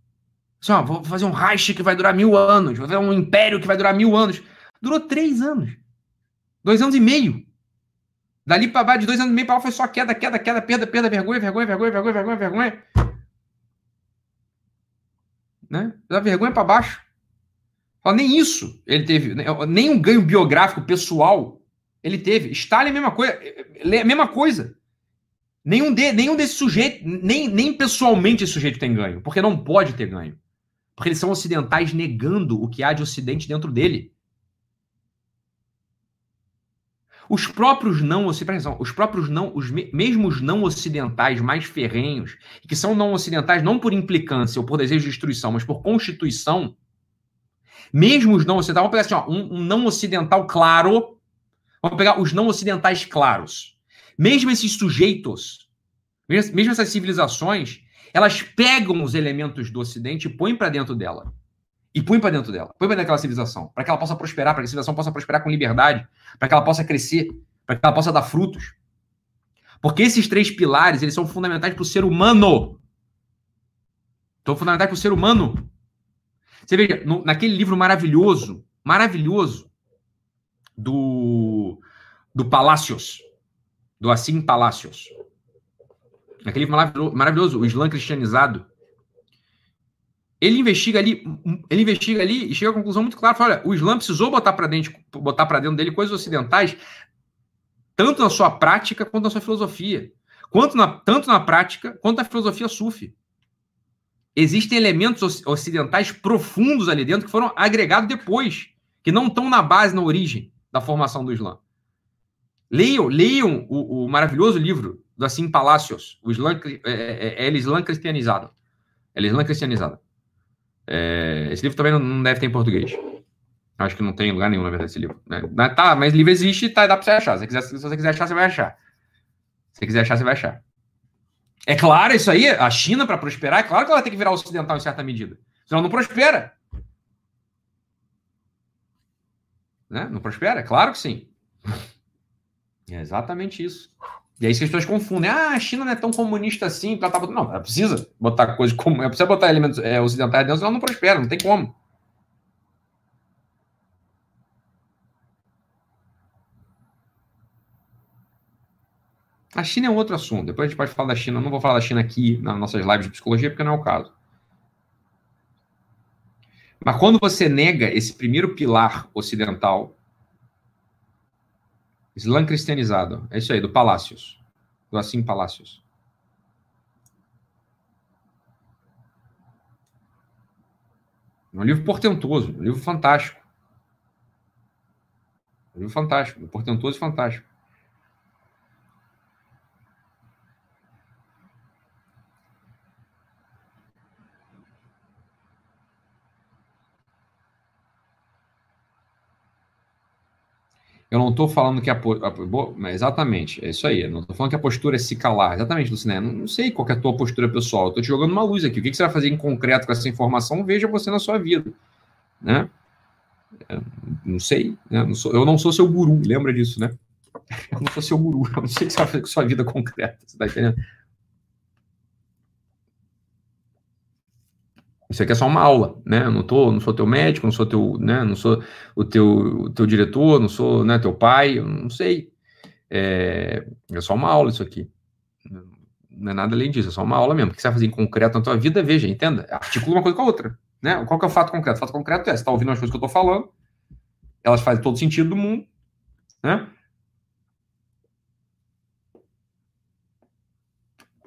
Assim, ó, vou fazer um Reich que vai durar mil anos, vou fazer um império que vai durar mil anos. Durou três anos. Dois anos e meio. Dali para baixo, de dois anos e meio para lá, foi só queda, queda, queda, perda, perda, vergonha, vergonha, vergonha, vergonha, vergonha, vergonha. Né? Da vergonha para baixo. nem isso ele teve, né? nem um ganho biográfico pessoal ele teve. Stalin a mesma coisa. Mesma coisa. Nenhum, de, nenhum desses sujeitos, nem, nem pessoalmente esse sujeito tem ganho, porque não pode ter ganho. Porque eles são ocidentais negando o que há de ocidente dentro dele. Os próprios não ocidentais, os próprios não, os mesmos não ocidentais mais ferrenhos, que são não ocidentais não por implicância ou por desejo de destruição, mas por constituição, mesmo os não ocidentais, vamos pegar assim, ó, um, um não ocidental claro, vamos pegar os não ocidentais claros. Mesmo esses sujeitos, mesmo essas civilizações, elas pegam os elementos do Ocidente e põem para dentro dela. E põem para dentro dela, põem para dentro daquela civilização, para que ela possa prosperar, para que a civilização possa prosperar com liberdade, para que ela possa crescer, para que ela possa dar frutos. Porque esses três pilares, eles são fundamentais para o ser humano. São fundamentais para o ser humano. Você veja, no, naquele livro maravilhoso, maravilhoso, do, do Palácios, do Assim Palácios. Aquele maravilhoso, O Islã Cristianizado. Ele investiga ali, ele investiga ali e chega à conclusão muito clara, olha, o Islã precisou botar para dentro, botar para dentro dele coisas ocidentais, tanto na sua prática quanto na sua filosofia, quanto na, tanto na prática quanto na filosofia sufi. Existem elementos ocidentais profundos ali dentro que foram agregados depois, que não estão na base, na origem da formação do Islã. Leiam, leiam o, o maravilhoso livro Assim Palácios, o Islã, é, é, é, é Islã cristianizado. É Islã cristianizado. É, esse livro também não, não, deve ter em português. Acho que não tem lugar nenhum, na verdade, esse livro. Né? Tá, mas livro existe, tá, dá pra você achar. Se, quiser, se você quiser achar, você vai achar. Se você quiser achar, você vai achar. É claro, isso aí, a China, para prosperar, é claro que ela tem que virar ocidental em certa medida. Senão não prospera. Né? Não prospera? É claro que sim. É exatamente isso. E aí as pessoas confundem. Ah, a China não é tão comunista assim. Tá botando... Não, ela precisa botar coisas como. Ela precisa botar elementos é, ocidentais dentro, senão ela não prospera, não tem como. A China é um outro assunto. Depois a gente pode falar da China. Eu não vou falar da China aqui nas nossas lives de psicologia, porque não é o caso. Mas quando você nega esse primeiro pilar ocidental, Islã cristianizado. É isso aí, do Palácios. Do Assim Palácios. É um livro portentoso, um livro fantástico. Um livro fantástico, portentoso e fantástico. Eu não estou falando que a, a, Exatamente, é isso aí. Eu não estou falando que a postura é se calar. Exatamente, Luciné. Não, não sei qual é a tua postura pessoal. Estou te jogando uma luz aqui. O que, que, você vai fazer em concreto com essa informação? Veja você na sua vida. Né? Não sei. Né? Não sou, eu não sou seu guru, lembra disso, né? Eu não sou seu guru. Eu não sei o que você vai fazer com sua vida concreta. Você está entendendo? Isso aqui é só uma aula, né? Eu não tô, não sou teu médico, não sou teu, né? Não sou o teu, o teu diretor, não sou, né? Teu pai, eu não sei. É, é só uma aula isso aqui. Não é nada além disso, é só uma aula mesmo. O que você vai fazer em concreto na tua vida, veja, entenda. Articula uma coisa com a outra, né? Qual que é o fato concreto? O fato concreto é, você está ouvindo as coisas que eu estou falando, elas fazem todo sentido do mundo, né?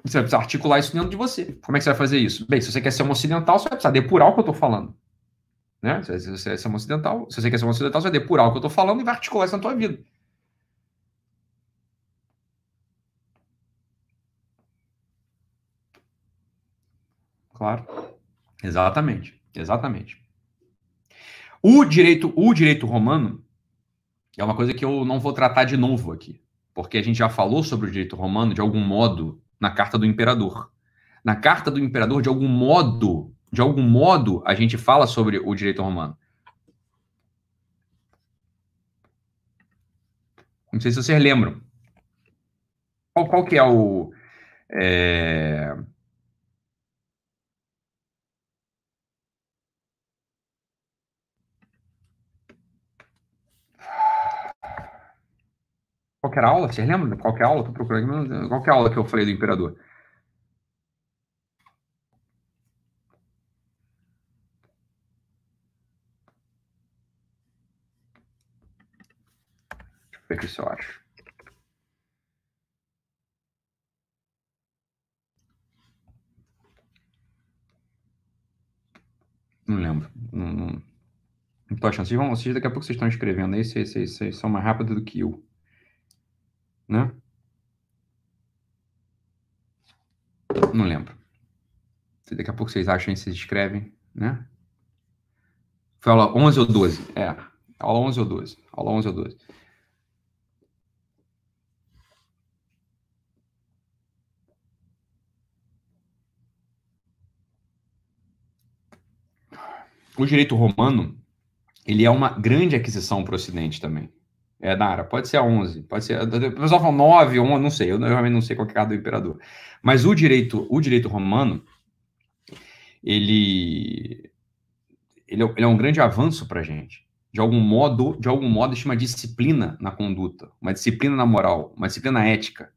Você vai precisar articular isso dentro de você. Como é que você vai fazer isso? Bem, se você quer ser um ocidental, você vai precisar depurar o que eu estou falando. Né? Se você quer ser um ocidental, se você quer ser um ocidental, você vai depurar o que eu estou falando e vai articular isso na tua vida. Claro. Exatamente. Exatamente. O direito, o direito romano é uma coisa que eu não vou tratar de novo aqui, porque a gente já falou sobre o direito romano de algum modo na carta do imperador. Na carta do imperador, de algum modo, de algum modo, a gente fala sobre o direito romano. Não sei se vocês lembram. Qual, qual que é o. É... qualquer aula? Vocês lembram qualquer aula? Estou procurando qualquer aula que eu falei do imperador. Deixa eu ver aqui se eu acho. Não lembro. Não, não, não tô. Vocês, vão, vocês, daqui a pouco vocês estão escrevendo aí, vocês, vocês, vocês são mais rápidos do que eu. Né? Não lembro. Daqui a pouco vocês acham e vocês escrevem, né? Foi aula 11 ou 12? É, aula 11 ou 12. Aula 11 ou 12. O direito romano, ele é uma grande aquisição para o Ocidente também. É, Nara, pode ser a 11, pode ser. O pessoal fala 9, 11, não sei, eu realmente não sei qual é a do imperador. Mas o direito, o direito romano, ele, ele, é, ele é um grande avanço para a gente. De algum modo, de algum modo, existe uma disciplina na conduta, uma disciplina na moral, uma disciplina ética.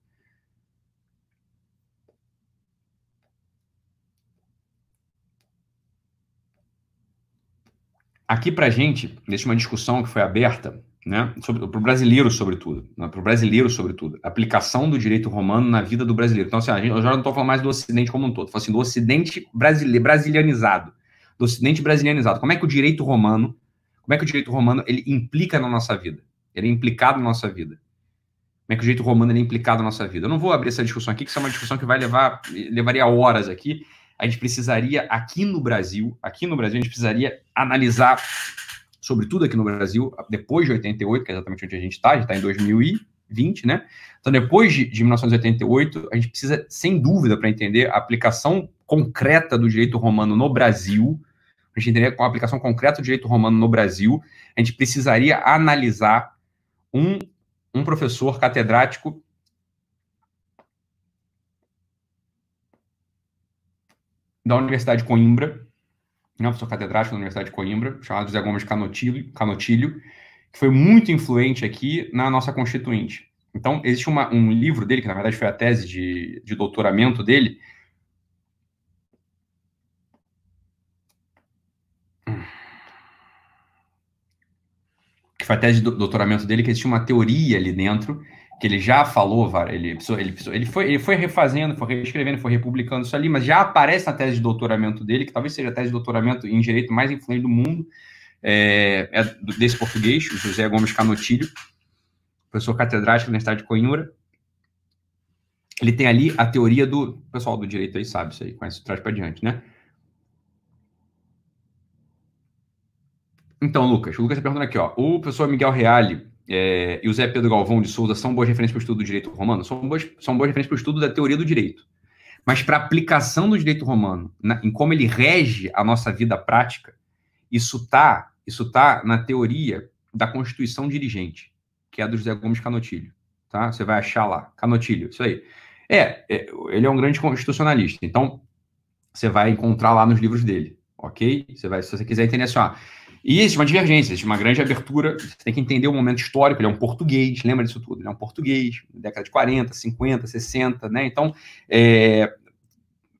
Aqui para a gente, existe uma discussão que foi aberta né, para o brasileiro, sobretudo, né, para o brasileiro, sobretudo, aplicação do direito romano na vida do brasileiro. Então, assim, gente, eu já não estou falando mais do Ocidente como um todo, estou assim, do Ocidente brasileiro, brasilianizado, do Ocidente brasilianizado. Como é que o direito romano, como é que o direito romano ele implica na nossa vida? Ele é implicado na nossa vida. Como é que o direito romano ele é implicado na nossa vida? Eu não vou abrir essa discussão aqui, que isso é uma discussão que vai levar, levaria horas aqui. A gente precisaria, aqui no Brasil, aqui no Brasil, a gente precisaria analisar sobretudo aqui no Brasil, depois de 88, que é exatamente onde a gente está, a gente está em 2020, né? Então, depois de, de 1988, a gente precisa, sem dúvida, para entender a aplicação concreta do direito romano no Brasil, a gente entender com a aplicação concreta do direito romano no Brasil, a gente precisaria analisar um, um professor catedrático da Universidade de Coimbra, né, professor catedrático da Universidade de Coimbra, chamado José Gomes Canotilho, Canotilho que foi muito influente aqui na nossa Constituinte. Então, existe uma, um livro dele, que na verdade foi a tese de, de doutoramento dele, que foi a tese de doutoramento dele, que existe uma teoria ali dentro que ele já falou, ele, ele, ele, foi, ele foi refazendo, foi reescrevendo, foi republicando isso ali, mas já aparece na tese de doutoramento dele, que talvez seja a tese de doutoramento em direito mais influente do mundo, é, é desse português, o José Gomes Canotilho, professor catedrático da Universidade de Coimbra. Ele tem ali a teoria do. O pessoal do direito aí sabe isso aí, conhece traz para diante, né? Então, Lucas, o Lucas está perguntando aqui, ó. O professor Miguel Reale é, e o Zé Pedro Galvão de Souza são boas referências para o estudo do direito romano? São boas, são boas referências para o estudo da teoria do direito. Mas para a aplicação do direito romano, na, em como ele rege a nossa vida prática, isso está isso tá na teoria da Constituição Dirigente, que é a do José Gomes Canotilho. Tá? Você vai achar lá, Canotilho, isso aí. É, é, ele é um grande constitucionalista, então você vai encontrar lá nos livros dele, ok? Você vai, se você quiser entender assim, e existe uma divergência, existe uma grande abertura. Você tem que entender o momento histórico. Ele é um português, lembra disso tudo? Ele é um português, década de 40, 50, 60, né? Então, é,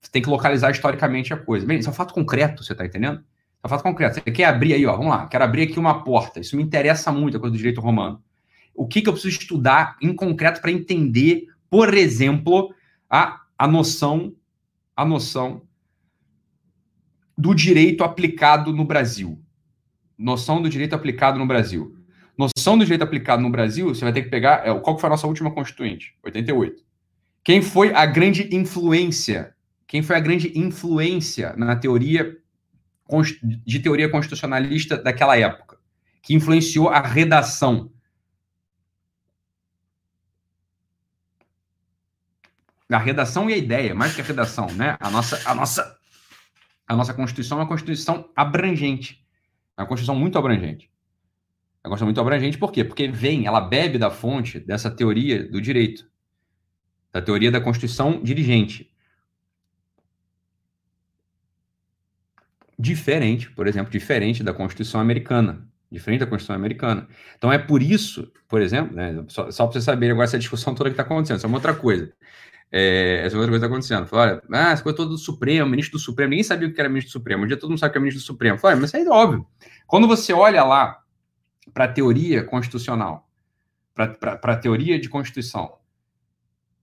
você tem que localizar historicamente a coisa. Bem, isso é um fato concreto, você está entendendo? É um fato concreto. Você quer abrir aí, ó, vamos lá, quero abrir aqui uma porta. Isso me interessa muito, a coisa do direito romano. O que, que eu preciso estudar em concreto para entender, por exemplo, a, a noção, a noção do direito aplicado no Brasil noção do direito aplicado no Brasil. Noção do direito aplicado no Brasil, você vai ter que pegar. É, qual foi a nossa última constituinte? 88. Quem foi a grande influência? Quem foi a grande influência na teoria de teoria constitucionalista daquela época? Que influenciou a redação. A redação e a ideia, mais que a redação, né? A nossa, a nossa, a nossa Constituição é uma Constituição abrangente é uma Constituição muito abrangente. É uma Constituição muito abrangente por quê? Porque vem, ela bebe da fonte dessa teoria do direito, da teoria da Constituição dirigente. Diferente, por exemplo, diferente da Constituição americana. Diferente da Constituição americana. Então é por isso, por exemplo, né, só, só para você saber agora essa discussão toda que está acontecendo, isso é uma outra coisa. É, essa outra coisa está acontecendo. Fala, olha, ah, essa coisa toda do Supremo, ministro do Supremo, ninguém sabia o que era ministro do Supremo. Um dia todo mundo sabe o que é ministro do Supremo. Fala, mas isso aí é óbvio. Quando você olha lá para a teoria constitucional, para a teoria de Constituição,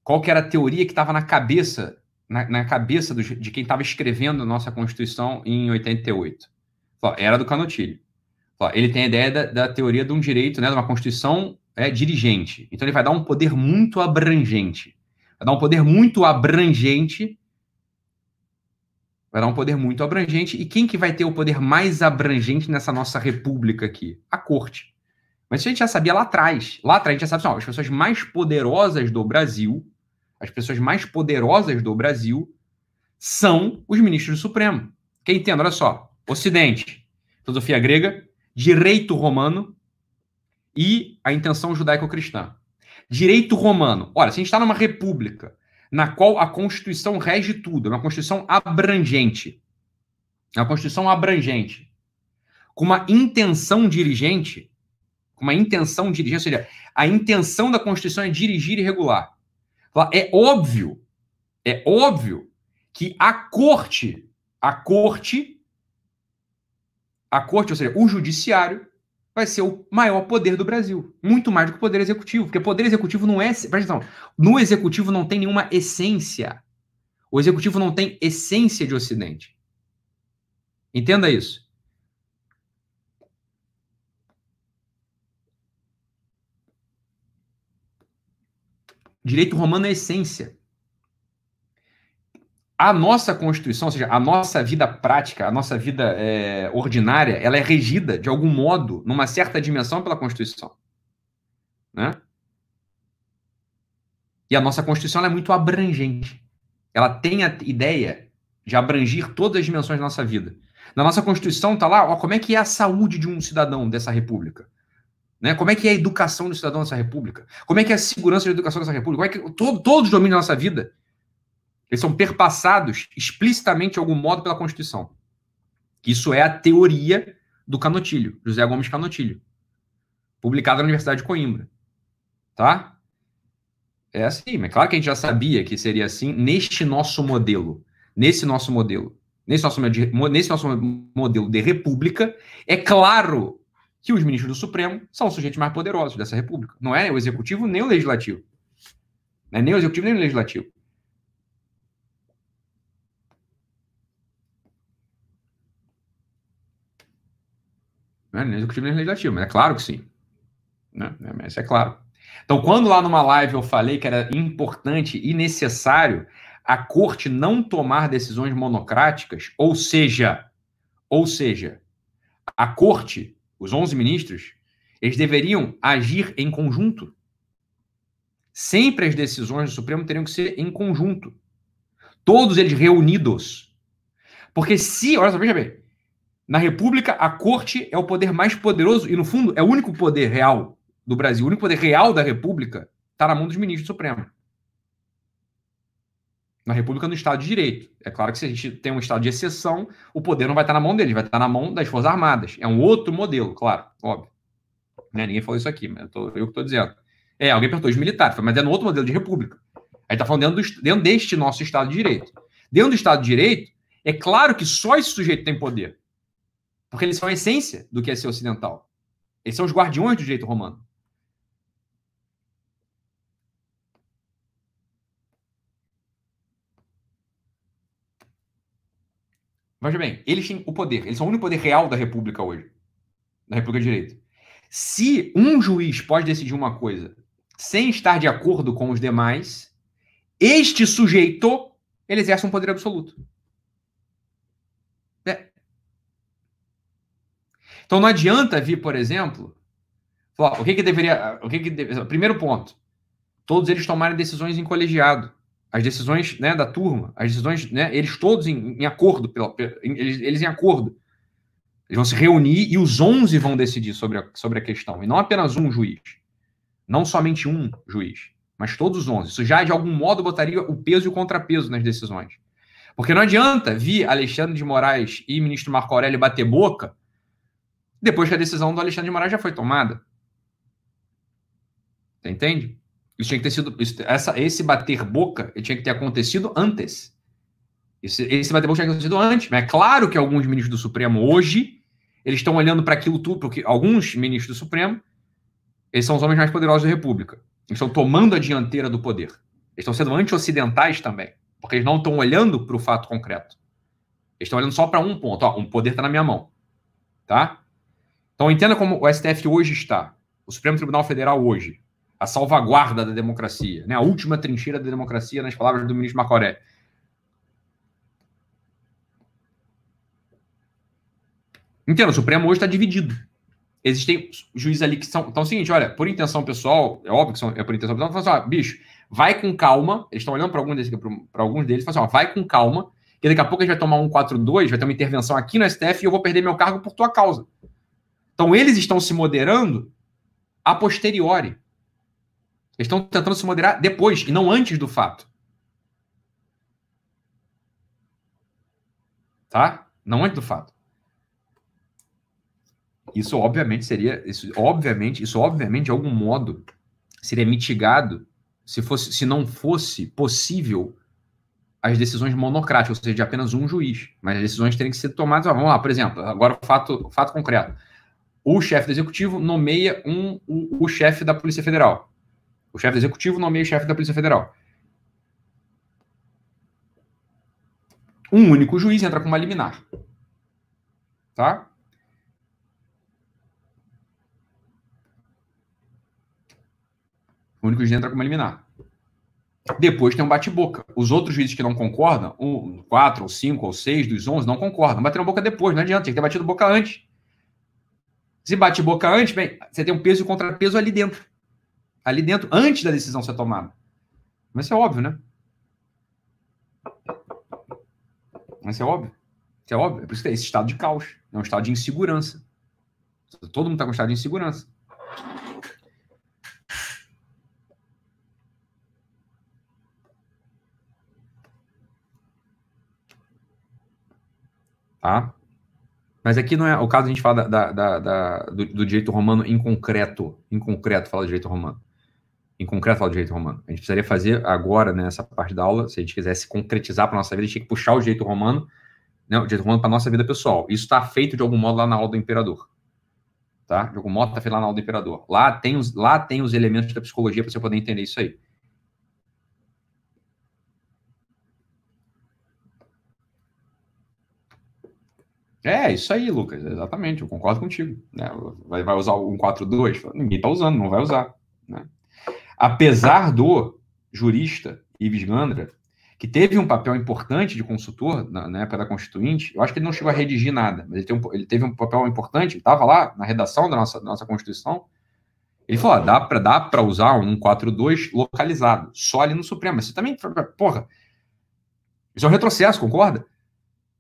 qual que era a teoria que estava na cabeça, na, na cabeça do, de quem estava escrevendo a nossa Constituição em 88? Fala, era do Canotilho. Ele tem a ideia da, da, teoria de um direito, né, de uma Constituição é, dirigente. Então ele vai dar um poder muito abrangente Vai dar um poder muito abrangente. Vai dar um poder muito abrangente. E quem que vai ter o poder mais abrangente nessa nossa república aqui? A corte. Mas isso a gente já sabia lá atrás. Lá atrás a gente já sabe assim, ó, as pessoas mais poderosas do Brasil, as pessoas mais poderosas do Brasil são os ministros do Supremo. Quem entende? Olha só. Ocidente, filosofia grega, direito romano e a intenção judaico-cristã. Direito romano. Olha, se a gente está numa república na qual a Constituição rege tudo, é uma Constituição abrangente, é uma Constituição abrangente, com uma intenção dirigente, com uma intenção dirigente, ou seja, a intenção da Constituição é dirigir e regular. É óbvio, é óbvio que a corte, a corte, a corte, ou seja, o judiciário, vai ser o maior poder do Brasil. Muito mais do que o poder executivo. Porque o poder executivo não é. Presta atenção. No executivo não tem nenhuma essência. O executivo não tem essência de Ocidente. Entenda isso. Direito romano é essência a nossa Constituição, ou seja, a nossa vida prática, a nossa vida é, ordinária, ela é regida, de algum modo, numa certa dimensão, pela Constituição. Né? E a nossa Constituição é muito abrangente. Ela tem a ideia de abranger todas as dimensões da nossa vida. Na nossa Constituição está lá, ó, como é que é a saúde de um cidadão dessa república. Né? Como é que é a educação do cidadão dessa república? Como é que é a segurança da educação dessa república? Como é que todo, todos os domínios da nossa vida eles são perpassados explicitamente, de algum modo, pela Constituição. Isso é a teoria do Canotilho, José Gomes Canotilho, publicada na Universidade de Coimbra. Tá? É assim, mas claro que a gente já sabia que seria assim neste nosso modelo. Nesse nosso modelo. Nesse nosso, nesse nosso modelo de república, é claro que os ministros do Supremo são os sujeitos mais poderosos dessa república. Não é o executivo nem o legislativo. Não é nem o executivo nem o legislativo. Né? Nem executivo nem legislativo, mas é claro que sim. Né? Mas é claro. Então, quando lá numa live eu falei que era importante e necessário a corte não tomar decisões monocráticas, ou seja, ou seja, a corte, os 11 ministros, eles deveriam agir em conjunto. Sempre as decisões do Supremo teriam que ser em conjunto. Todos eles reunidos. Porque se, olha só, veja bem, na República, a corte é o poder mais poderoso e, no fundo, é o único poder real do Brasil. O único poder real da República está na mão dos ministros do Supremo. Na República, no Estado de Direito. É claro que se a gente tem um Estado de exceção, o poder não vai estar na mão deles, vai estar na mão das Forças Armadas. É um outro modelo, claro, óbvio. Né? Ninguém falou isso aqui, mas eu, tô, eu que estou dizendo. É, alguém perguntou os militares, mas é no outro modelo de República. A gente está falando dentro, do, dentro deste nosso Estado de Direito. Dentro do Estado de Direito, é claro que só esse sujeito tem poder. Porque eles são a essência do que é ser ocidental. Eles são os guardiões do direito romano. Veja bem, eles têm o poder, eles são o único poder real da República hoje, da República de Direito. Se um juiz pode decidir uma coisa sem estar de acordo com os demais, este sujeito ele exerce um poder absoluto. Então não adianta vir, por exemplo, falar, o que, que deveria. O que que deve, primeiro ponto, todos eles tomarem decisões em colegiado. As decisões né, da turma, as decisões, né, eles todos em, em acordo, pela, eles, eles em acordo. Eles vão se reunir e os 11 vão decidir sobre a, sobre a questão. E não apenas um juiz. Não somente um juiz, mas todos os 11. Isso já, de algum modo, botaria o peso e o contrapeso nas decisões. Porque não adianta vir Alexandre de Moraes e ministro Marco Aurélio bater boca depois que a decisão do Alexandre de Moraes já foi tomada. Você entende? Isso tinha que ter sido. Isso, essa, esse bater boca tinha que ter acontecido antes. Esse, esse bater boca tinha que ter acontecido antes. Mas é claro que alguns ministros do Supremo hoje eles estão olhando para aquilo tudo, porque alguns ministros do Supremo eles são os homens mais poderosos da República. Eles estão tomando a dianteira do poder. Eles estão sendo anti-ocidentais também, porque eles não estão olhando para o fato concreto. Eles estão olhando só para um ponto. Ó, um poder está na minha mão. Tá? Então entenda como o STF hoje está. O Supremo Tribunal Federal hoje a salvaguarda da democracia, né? a última trincheira da democracia, nas palavras do ministro Macoré. Entenda, o Supremo hoje está dividido. Existem juízes ali que são. Então é o seguinte: olha, por intenção pessoal, é óbvio que são, é por intenção pessoal, falam assim, ó, bicho, vai com calma. Eles estão olhando para alguns deles, para alguns deles, falam assim, ó, vai com calma, que daqui a pouco a gente vai tomar um 4-2, vai ter uma intervenção aqui no STF e eu vou perder meu cargo por tua causa. Então eles estão se moderando a posteriori. Eles estão tentando se moderar depois e não antes do fato. Tá? Não antes do fato. Isso obviamente seria, isso obviamente, isso obviamente de algum modo seria mitigado se fosse, se não fosse possível as decisões monocráticas, ou seja, de apenas um juiz. Mas as decisões teriam que ser tomadas. vamos lá, por exemplo, agora o fato, fato concreto. O chefe do executivo nomeia um, o, o chefe da Polícia Federal. O chefe do executivo nomeia o chefe da Polícia Federal. Um único juiz entra com uma liminar. Tá? O único juiz entra com uma liminar. Depois tem um bate-boca. Os outros juízes que não concordam, um, quatro, ou cinco, ou seis dos onze, não concordam. Bateram boca depois, não adianta, tem que ter batido boca antes. Se bate boca antes, bem, você tem um peso e contrapeso ali dentro ali dentro antes da decisão ser tomada. Mas isso é óbvio, né? Mas isso é óbvio. Isso é óbvio. É por isso que é esse estado de caos. É um estado de insegurança. Todo mundo está com estado de insegurança. Tá? Mas aqui não é o caso a gente fala da, da, da, do, do, direito romano em concreto. Em concreto, fala direito romano em concreto falar do direito romano. A gente precisaria fazer agora, nessa né, parte da aula, se a gente quisesse concretizar para nossa vida, a gente tinha que puxar o direito romano, né, o direito romano para nossa vida pessoal. Isso está feito de algum modo lá na aula do imperador. Tá? De algum modo está feito lá na aula do imperador. Lá tem os, lá tem os elementos da psicologia para você poder entender isso aí. É, isso aí, Lucas, exatamente, eu concordo contigo. Né? Vai, vai usar o 142? Ninguém está usando, não vai usar. Né? apesar do jurista Ives Gandra, que teve um papel importante de consultor na, na, época da Constituinte, eu acho que ele não chegou a redigir nada, mas ele, um, ele teve um papel importante, estava lá na redação da nossa, da nossa Constituição, ele falou, ah, dá para dá usar um 142 localizado, só ali no Supremo, mas você também, porra, isso é um retrocesso, concorda?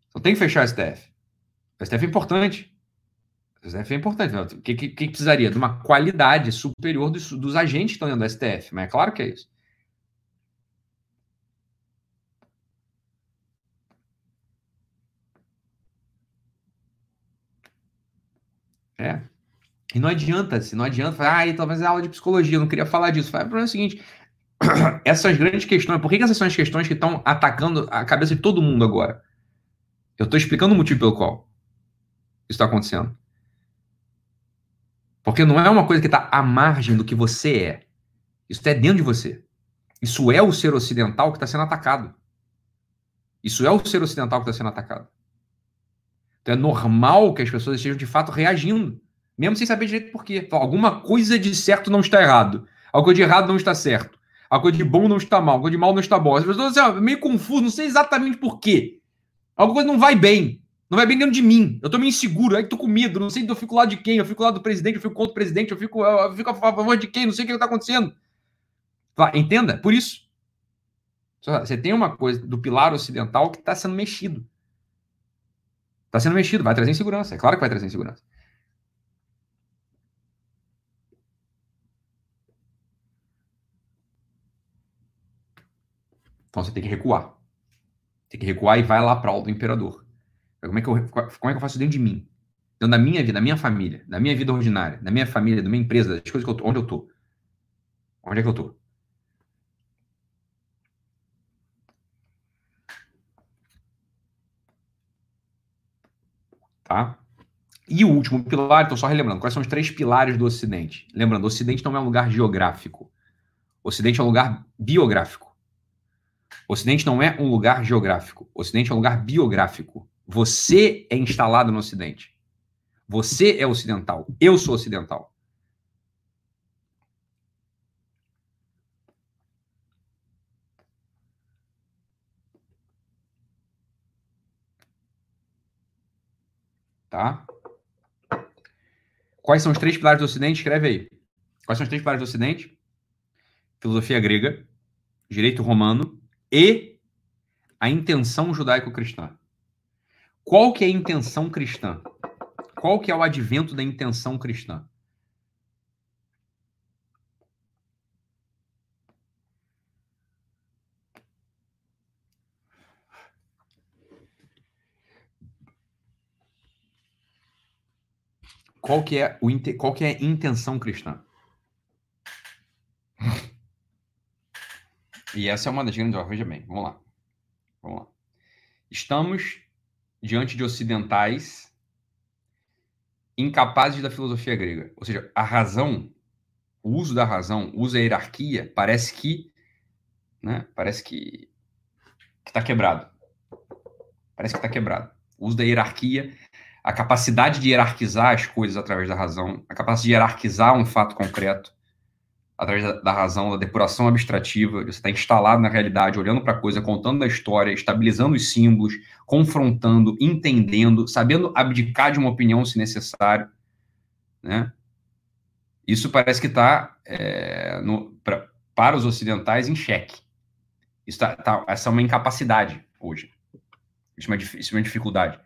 Então tem que fechar o STF. O STF é importante. O STF é importante. O que, que, que, precisaria? De uma qualidade superior dos, dos agentes que estão dentro do STF. Mas é claro que é isso. É. E não adianta, se não adianta, falar, ah, talvez é aula de psicologia, eu não queria falar disso. Fala, o problema é o seguinte: essas grandes questões, por que, que essas são as questões que estão atacando a cabeça de todo mundo agora? Eu estou explicando o motivo pelo qual está acontecendo. Porque não é uma coisa que está à margem do que você é. Isso é dentro de você. Isso é o ser ocidental que está sendo atacado. Isso é o ser ocidental que está sendo atacado. Então é normal que as pessoas estejam de fato reagindo, mesmo sem saber direito por quê. Então, alguma coisa de certo não está errado. Algo de errado não está certo. Algo coisa de bom não está mal. Algo de mal não está bom. As pessoas assim, meio confuso, não sei exatamente por quê. Alguma coisa não vai bem. Não vai dentro de mim. Eu tô meio inseguro, aí tô com medo. Não sei se eu fico lá de quem. Eu fico lá do presidente, eu fico contra o presidente, eu fico, eu fico a favor de quem, não sei o que tá acontecendo. Entenda? Por isso. Você tem uma coisa do pilar ocidental que está sendo mexido. Está sendo mexido, vai trazer insegurança. É claro que vai trazer insegurança. Então você tem que recuar. Tem que recuar e vai lá para o do imperador. Como é, que eu, como é que eu faço dentro de mim? Dentro da minha vida, da minha família, da minha vida ordinária, da minha família, da minha empresa, das coisas que eu tô, onde eu tô. Onde é que eu tô? Tá? E o último pilar, estou só relembrando, quais são os três pilares do Ocidente? Lembrando, o Ocidente não é um lugar geográfico. O Ocidente é um lugar biográfico. O Ocidente não é um lugar geográfico. O Ocidente é um lugar biográfico. Você é instalado no Ocidente. Você é ocidental. Eu sou ocidental. Tá? Quais são os três pilares do Ocidente? Escreve aí. Quais são os três pilares do Ocidente? Filosofia grega, direito romano e a intenção judaico-cristã. Qual que é a intenção cristã? Qual que é o advento da intenção cristã? Qual que é, o, qual que é a intenção cristã? E essa é uma das grandes. Veja bem, vamos lá. Vamos lá. Estamos diante de ocidentais incapazes da filosofia grega. Ou seja, a razão, o uso da razão, o uso da hierarquia, parece que. Né, parece que está quebrado. Parece que está quebrado. O uso da hierarquia a capacidade de hierarquizar as coisas através da razão, a capacidade de hierarquizar um fato concreto através da, da razão, da depuração abstrativa, você está instalado na realidade, olhando para a coisa, contando a história, estabilizando os símbolos, confrontando, entendendo, sabendo abdicar de uma opinião se necessário, né? Isso parece que está é, para os ocidentais em xeque. Isso tá, tá, essa é uma incapacidade hoje. Isso é uma, isso é uma dificuldade.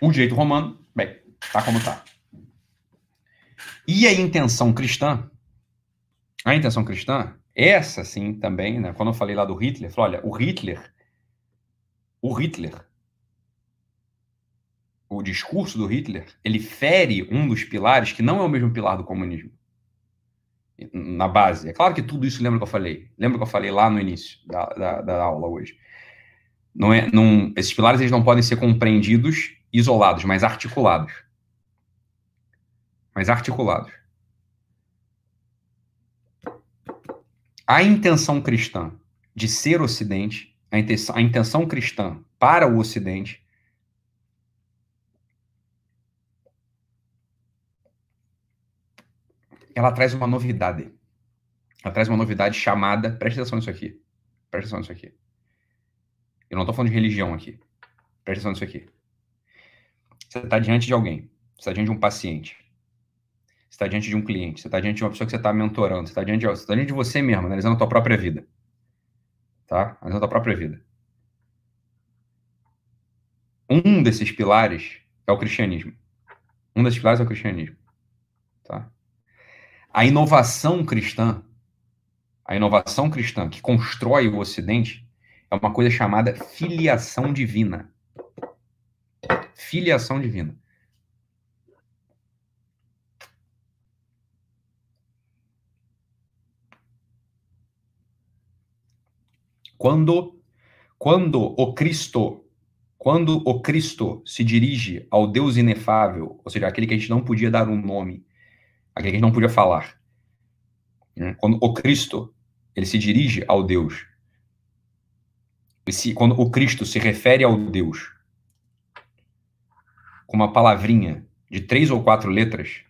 O direito romano, bem, tá como tá. E a intenção cristã? A intenção cristã, essa sim também, né? Quando eu falei lá do Hitler, falei, olha, o Hitler, o Hitler, o discurso do Hitler, ele fere um dos pilares que não é o mesmo pilar do comunismo. Na base. É claro que tudo isso lembra que eu falei. Lembra que eu falei lá no início da, da, da aula hoje. Não é, não, esses pilares eles não podem ser compreendidos isolados, mas articulados. Mas articulados. A intenção cristã de ser Ocidente, a intenção, a intenção cristã para o Ocidente, ela traz uma novidade. Ela traz uma novidade chamada. Preste atenção nisso aqui. Preste atenção nisso aqui. Eu não estou falando de religião aqui. Preste atenção nisso aqui. Você está diante de alguém, você está diante de um paciente, você está diante de um cliente, você está diante de uma pessoa que você está mentorando, você está diante, de, você tá diante de você mesmo, analisando a tua própria vida. Tá? Analisando a tua própria vida. Um desses pilares é o cristianismo. Um desses pilares é o cristianismo. Tá? A inovação cristã, a inovação cristã que constrói o Ocidente, é uma coisa chamada filiação divina filiação divina. Quando, quando o Cristo, quando o Cristo se dirige ao Deus inefável, ou seja, aquele que a gente não podia dar um nome, aquele que a gente não podia falar, né? quando o Cristo ele se dirige ao Deus, se, quando o Cristo se refere ao Deus com uma palavrinha de três ou quatro letras,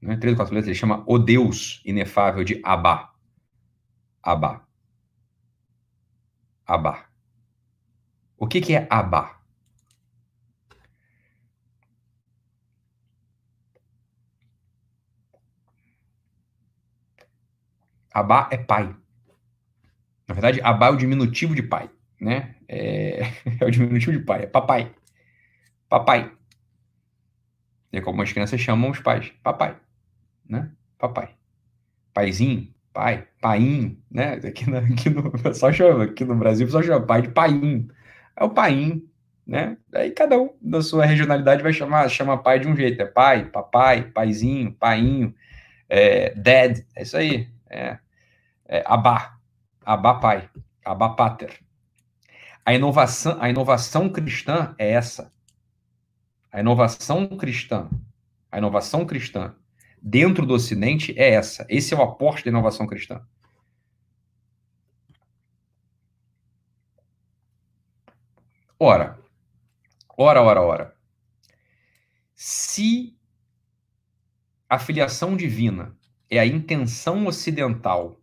né? três ou quatro letras, ele chama o Deus inefável de Abá. Abá. Abá. O que, que é Abá? Abá é pai. Na verdade, Abá é o diminutivo de pai, né? É, é o diminutivo de pai, é papai. Papai. É como as crianças chamam os pais. Papai. Né? Papai. Paizinho, pai, painho, né? Aqui no, aqui no pessoal chama, aqui no Brasil pessoal chama pai de painho. É o painho, né? Aí cada um da sua regionalidade vai chamar, chama pai de um jeito, é pai, papai, paizinho, painho, é, dad, é isso aí, é, é abá, abá pai, abá pater. A inovação, a inovação cristã é essa. A inovação cristã, a inovação cristã dentro do Ocidente é essa. Esse é o aporte da inovação cristã. Ora, ora, ora, ora. Se a filiação divina é a intenção ocidental,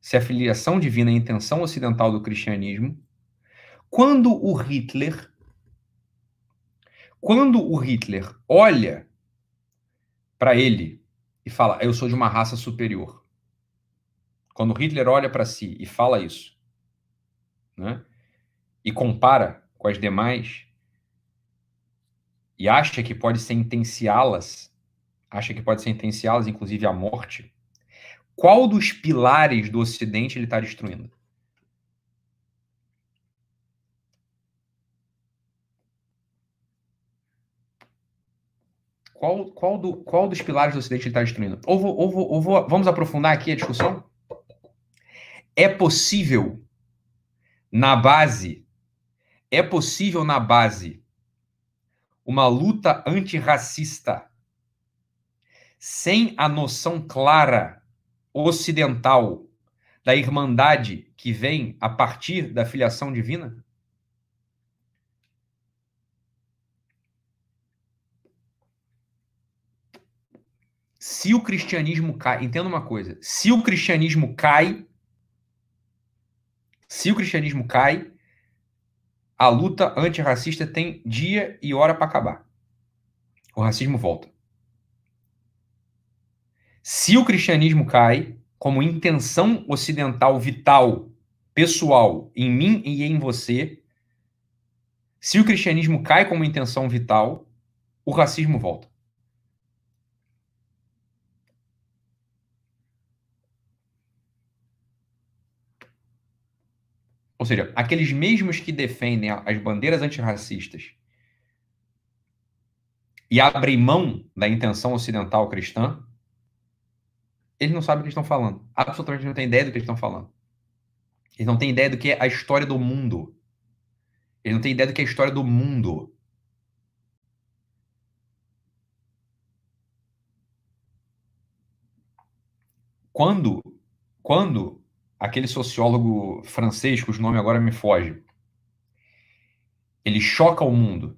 se a filiação divina é a intenção ocidental do cristianismo, quando o Hitler quando o Hitler olha para ele e fala: Eu sou de uma raça superior. Quando Hitler olha para si e fala isso, né, e compara com as demais, e acha que pode sentenciá-las, acha que pode sentenciá-las, inclusive à morte, qual dos pilares do Ocidente ele está destruindo? Qual, qual, do, qual dos pilares do Ocidente ele está destruindo? Ou, vou, ou, vou, ou vou, vamos aprofundar aqui a discussão? É possível, na base, é possível na base uma luta antirracista sem a noção clara ocidental da irmandade que vem a partir da filiação divina? Se o cristianismo cai, entenda uma coisa, se o cristianismo cai, se o cristianismo cai, a luta antirracista tem dia e hora para acabar. O racismo volta. Se o cristianismo cai como intenção ocidental vital, pessoal, em mim e em você, se o cristianismo cai como intenção vital, o racismo volta. Ou seja, aqueles mesmos que defendem as bandeiras antirracistas e abrem mão da intenção ocidental cristã, eles não sabem o que estão falando. Absolutamente não têm ideia do que estão falando. Eles não têm ideia do que é a história do mundo. Eles não têm ideia do que é a história do mundo. Quando, quando aquele sociólogo francês, cujo nome agora me foge, ele choca o mundo,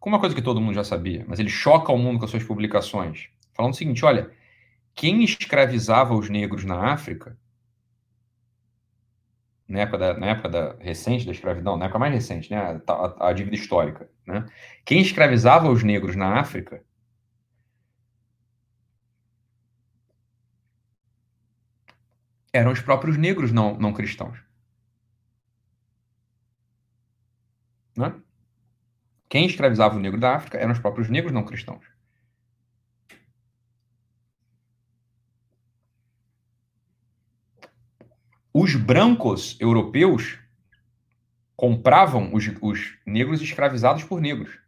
com uma coisa que todo mundo já sabia, mas ele choca o mundo com as suas publicações, falando o seguinte: olha, quem escravizava os negros na África, na época, da, na época da, recente da escravidão, na época mais recente, né, a, a, a dívida histórica, né, quem escravizava os negros na África eram os próprios negros não, não cristãos. Né? Quem escravizava o negro da África eram os próprios negros não cristãos. Os brancos europeus compravam os, os negros escravizados por negros.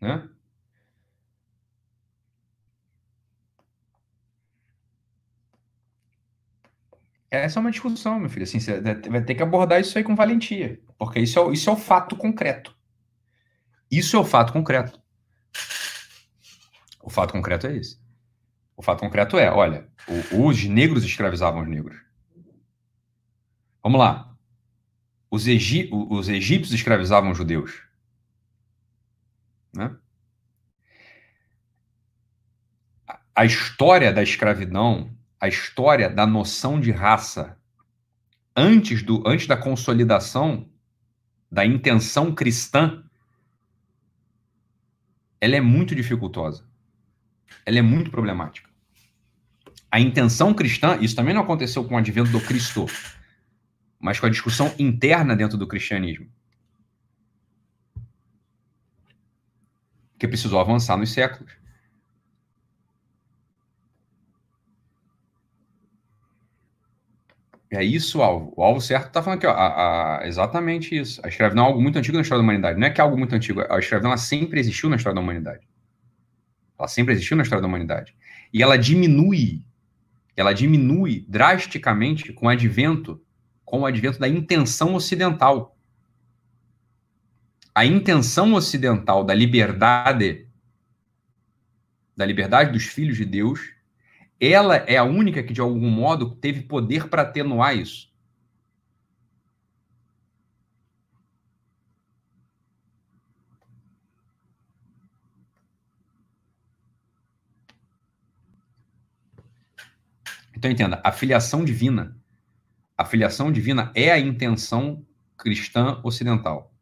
Né? Essa é uma discussão, meu filho. Assim, você vai ter que abordar isso aí com valentia, porque isso é, isso é o fato concreto. Isso é o fato concreto. O fato concreto é esse. O fato concreto é, olha, os negros escravizavam os negros. Vamos lá. Os, os egípcios escravizavam os judeus. Né? A história da escravidão a história da noção de raça antes, do, antes da consolidação da intenção cristã, ela é muito dificultosa. Ela é muito problemática. A intenção cristã, isso também não aconteceu com o advento do Cristo, mas com a discussão interna dentro do cristianismo. Que precisou avançar nos séculos. É isso o alvo. O alvo certo está falando aqui, ó, a, a, exatamente isso. A escravidão é algo muito antigo na história da humanidade. Não é que é algo muito antigo. A escravidão ela sempre existiu na história da humanidade. Ela sempre existiu na história da humanidade. E ela diminui, ela diminui drasticamente com o advento, com o advento da intenção ocidental. A intenção ocidental da liberdade, da liberdade dos filhos de Deus, ela é a única que, de algum modo, teve poder para atenuar isso. Então entenda, a filiação divina, a filiação divina é a intenção cristã ocidental.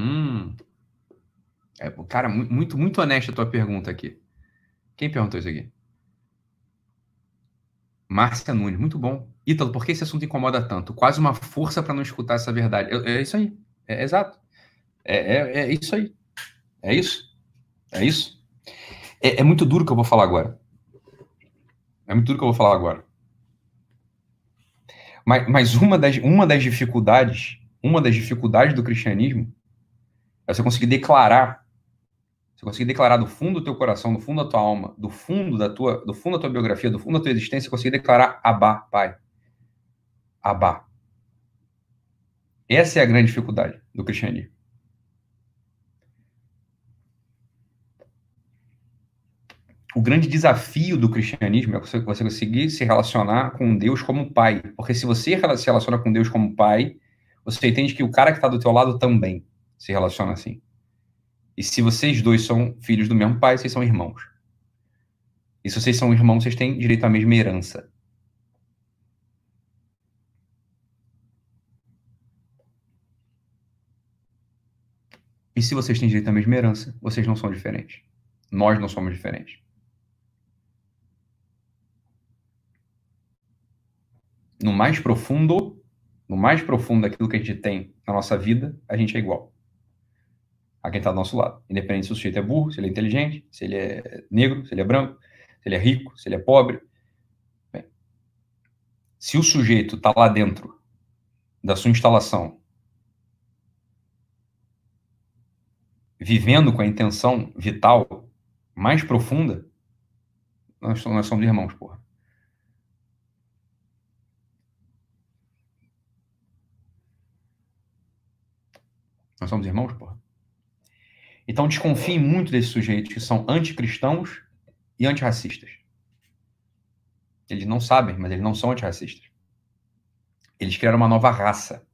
Hum. É, cara, muito, muito honesta a tua pergunta aqui. Quem perguntou isso aqui? Márcia Nunes, muito bom. Ítalo, por que esse assunto incomoda tanto? Quase uma força para não escutar essa verdade. É, é isso aí. É, é exato. É, é, é, isso aí. É isso. É isso. É, é muito duro que eu vou falar agora. É muito duro que eu vou falar agora. Mas, mas uma, das, uma das dificuldades, uma das dificuldades do cristianismo é você conseguir declarar, você conseguir declarar do fundo do teu coração, do fundo da tua alma, do fundo da tua, do fundo da tua biografia, do fundo da tua existência, conseguir declarar Abá, Pai. Abá. Essa é a grande dificuldade do cristianismo. o grande desafio do cristianismo é você, você conseguir se relacionar com Deus como pai. Porque se você se relaciona com Deus como pai, você entende que o cara que está do teu lado também se relaciona assim. E se vocês dois são filhos do mesmo pai, vocês são irmãos. E se vocês são irmãos, vocês têm direito à mesma herança. E se vocês têm direito à mesma herança, vocês não são diferentes. Nós não somos diferentes. No mais profundo, no mais profundo daquilo que a gente tem na nossa vida, a gente é igual a quem está do nosso lado. Independente se o sujeito é burro, se ele é inteligente, se ele é negro, se ele é branco, se ele é rico, se ele é pobre. Bem, se o sujeito está lá dentro da sua instalação, vivendo com a intenção vital mais profunda, nós, nós somos irmãos, porra. Nós somos irmãos, porra. Então desconfiem muito desses sujeitos que são anticristãos e antirracistas. Eles não sabem, mas eles não são antirracistas. Eles criaram uma nova raça.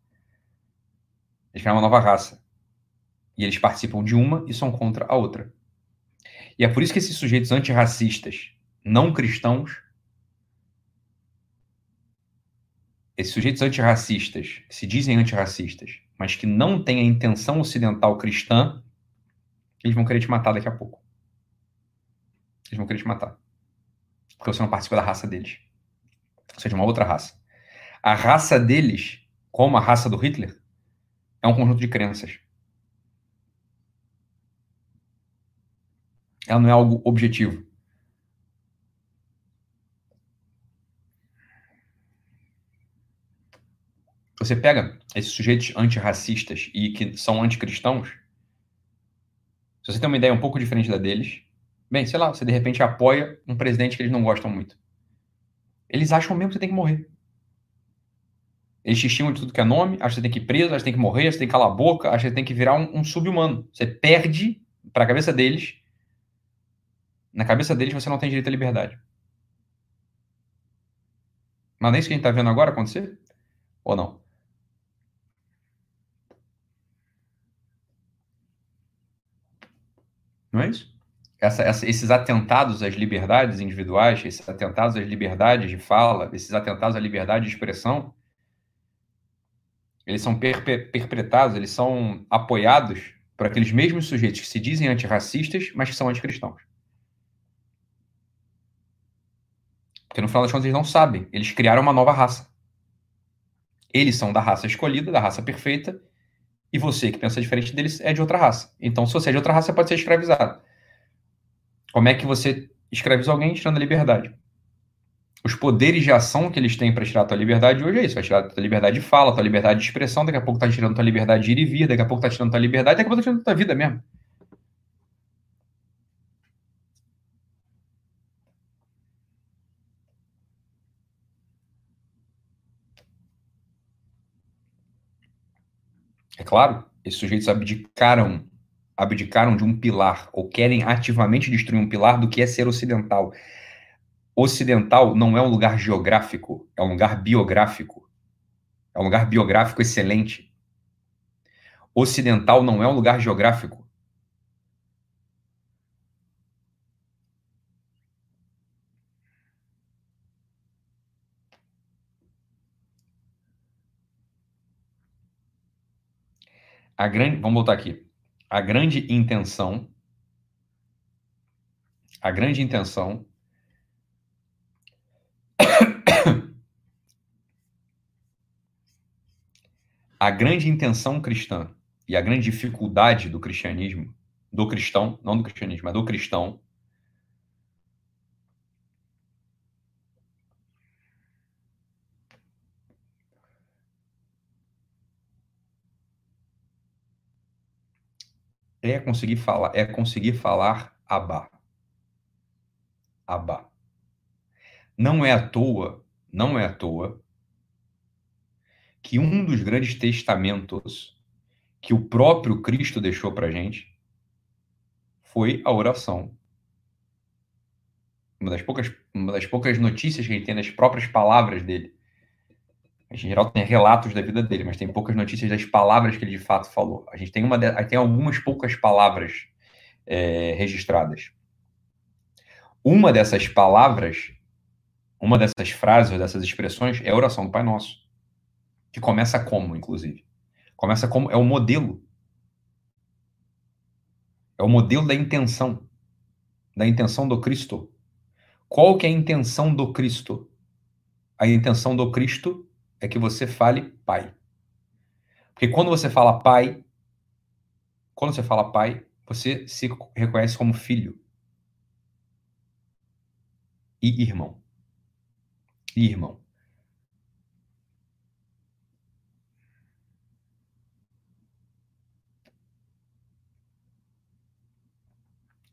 Eles criaram uma nova raça. E eles participam de uma e são contra a outra. E é por isso que esses sujeitos antirracistas, não cristãos, esses sujeitos antirracistas, se dizem antirracistas, mas que não têm a intenção ocidental cristã, eles vão querer te matar daqui a pouco. Eles vão querer te matar. Porque você não participa da raça deles. Você é de uma outra raça. A raça deles, como a raça do Hitler, é um conjunto de crenças. Ela não é algo objetivo. Você pega esses sujeitos antirracistas e que são anticristãos, se você tem uma ideia um pouco diferente da deles, bem, sei lá, você de repente apoia um presidente que eles não gostam muito. Eles acham mesmo que você tem que morrer. Eles te xingam de tudo que é nome, acham que você tem que ir preso, acham que tem que morrer, acham que tem que calar a boca, acham que tem que virar um, um sub-humano. Você perde para a cabeça deles. Na cabeça deles você não tem direito à liberdade. Mas não é isso que a gente está vendo agora acontecer? Ou não? Não é isso? Essa, essa, esses atentados às liberdades individuais, esses atentados às liberdades de fala, esses atentados à liberdade de expressão, eles são perpetrados, eles são apoiados por aqueles mesmos sujeitos que se dizem antirracistas, mas que são anticristãos. Porque no final das contas eles não sabem, eles criaram uma nova raça. Eles são da raça escolhida, da raça perfeita, e você que pensa diferente deles é de outra raça. Então, se você é de outra raça, pode ser escravizado. Como é que você escraviza alguém tirando a liberdade? Os poderes de ação que eles têm para tirar a tua liberdade hoje é isso. Vai tirar a tua liberdade de fala, a tua liberdade de expressão, daqui a pouco tá tirando a tua liberdade de ir e vir, daqui a pouco tá tirando a tua liberdade, daqui a pouco tá tirando a tua vida mesmo. É claro, esses sujeitos abdicaram, abdicaram de um pilar, ou querem ativamente destruir um pilar do que é ser ocidental. Ocidental não é um lugar geográfico, é um lugar biográfico. É um lugar biográfico excelente. Ocidental não é um lugar geográfico. A grande, vamos voltar aqui. A grande intenção, a grande intenção a grande intenção cristã e a grande dificuldade do cristianismo, do cristão, não do cristianismo, mas do cristão, é conseguir falar, é conseguir falar Abá. Abá. Não é à toa, não é à toa que um dos grandes testamentos que o próprio Cristo deixou para gente foi a oração. Uma das poucas, uma das poucas notícias que a gente tem nas próprias palavras dele. Em geral tem relatos da vida dele, mas tem poucas notícias das palavras que ele de fato falou. A gente tem, uma de, tem algumas poucas palavras é, registradas. Uma dessas palavras, uma dessas frases, dessas expressões é a oração do Pai Nosso. Que começa como, inclusive? Começa como é o modelo. É o modelo da intenção. Da intenção do Cristo. Qual que é a intenção do Cristo? A intenção do Cristo é que você fale Pai. Porque quando você fala Pai, quando você fala Pai, você se reconhece como filho e irmão. E irmão.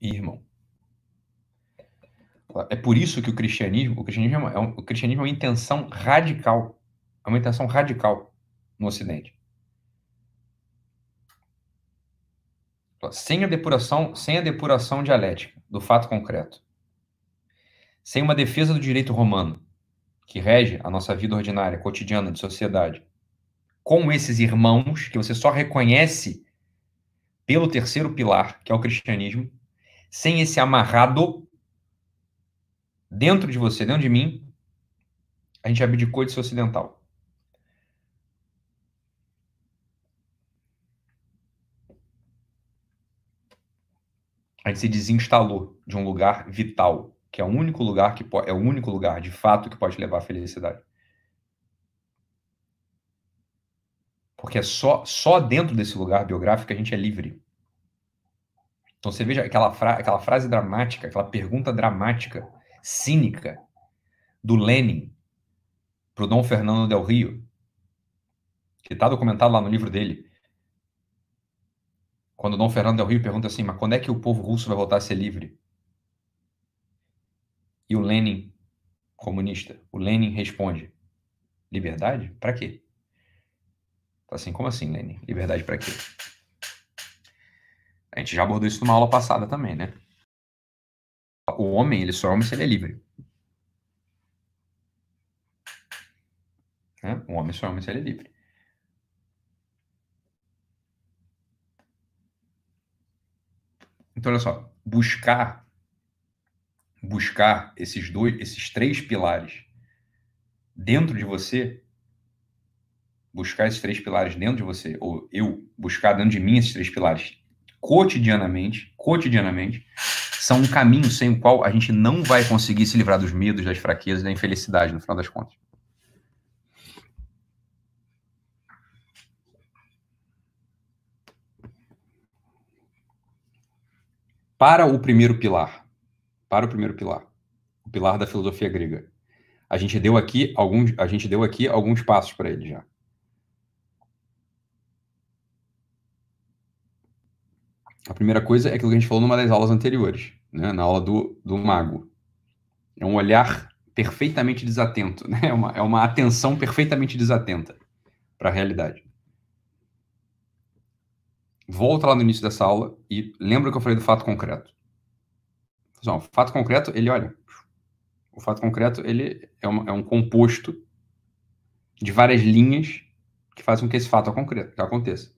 irmão. É por isso que o cristianismo, o cristianismo é, o cristianismo é uma intenção radical, uma intenção radical no Ocidente. Sem a depuração, sem a depuração dialética do fato concreto, sem uma defesa do direito romano que rege a nossa vida ordinária, cotidiana de sociedade, com esses irmãos que você só reconhece pelo terceiro pilar, que é o cristianismo, sem esse amarrado dentro de você, dentro de mim, a gente abdicou de ser ocidental. A gente se desinstalou de um lugar vital, que é o único lugar que é o único lugar de fato que pode levar à felicidade. Porque é só, só dentro desse lugar biográfico a gente é livre. Então você veja aquela, fra aquela frase dramática, aquela pergunta dramática, cínica, do Lenin para o Dom Fernando del Rio, que está documentado lá no livro dele. Quando Dom Fernando del Rio pergunta assim, mas quando é que o povo russo vai voltar a ser livre? E o Lenin, comunista, o Lenin responde, liberdade? Para quê? Assim, como assim, Lenin? Liberdade para quê? A gente já abordou isso numa aula passada também, né? O homem, ele só é homem se ele é livre. Né? O homem só é homem se ele é livre. Então, olha só, buscar buscar esses dois, esses três pilares dentro de você, buscar esses três pilares dentro de você, ou eu buscar dentro de mim esses três pilares cotidianamente, cotidianamente, são um caminho sem o qual a gente não vai conseguir se livrar dos medos, das fraquezas da infelicidade, no final das contas. Para o primeiro pilar, para o primeiro pilar, o pilar da filosofia grega. A gente deu aqui alguns, a gente deu aqui alguns passos para ele já. A primeira coisa é aquilo que a gente falou numa das aulas anteriores, né? na aula do, do mago. É um olhar perfeitamente desatento, né? é, uma, é uma atenção perfeitamente desatenta para a realidade. Volta lá no início dessa aula e lembra que eu falei do fato concreto. Não, o fato concreto, ele, olha, o fato concreto, ele é, uma, é um composto de várias linhas que fazem com que esse fato concreto, aconteça.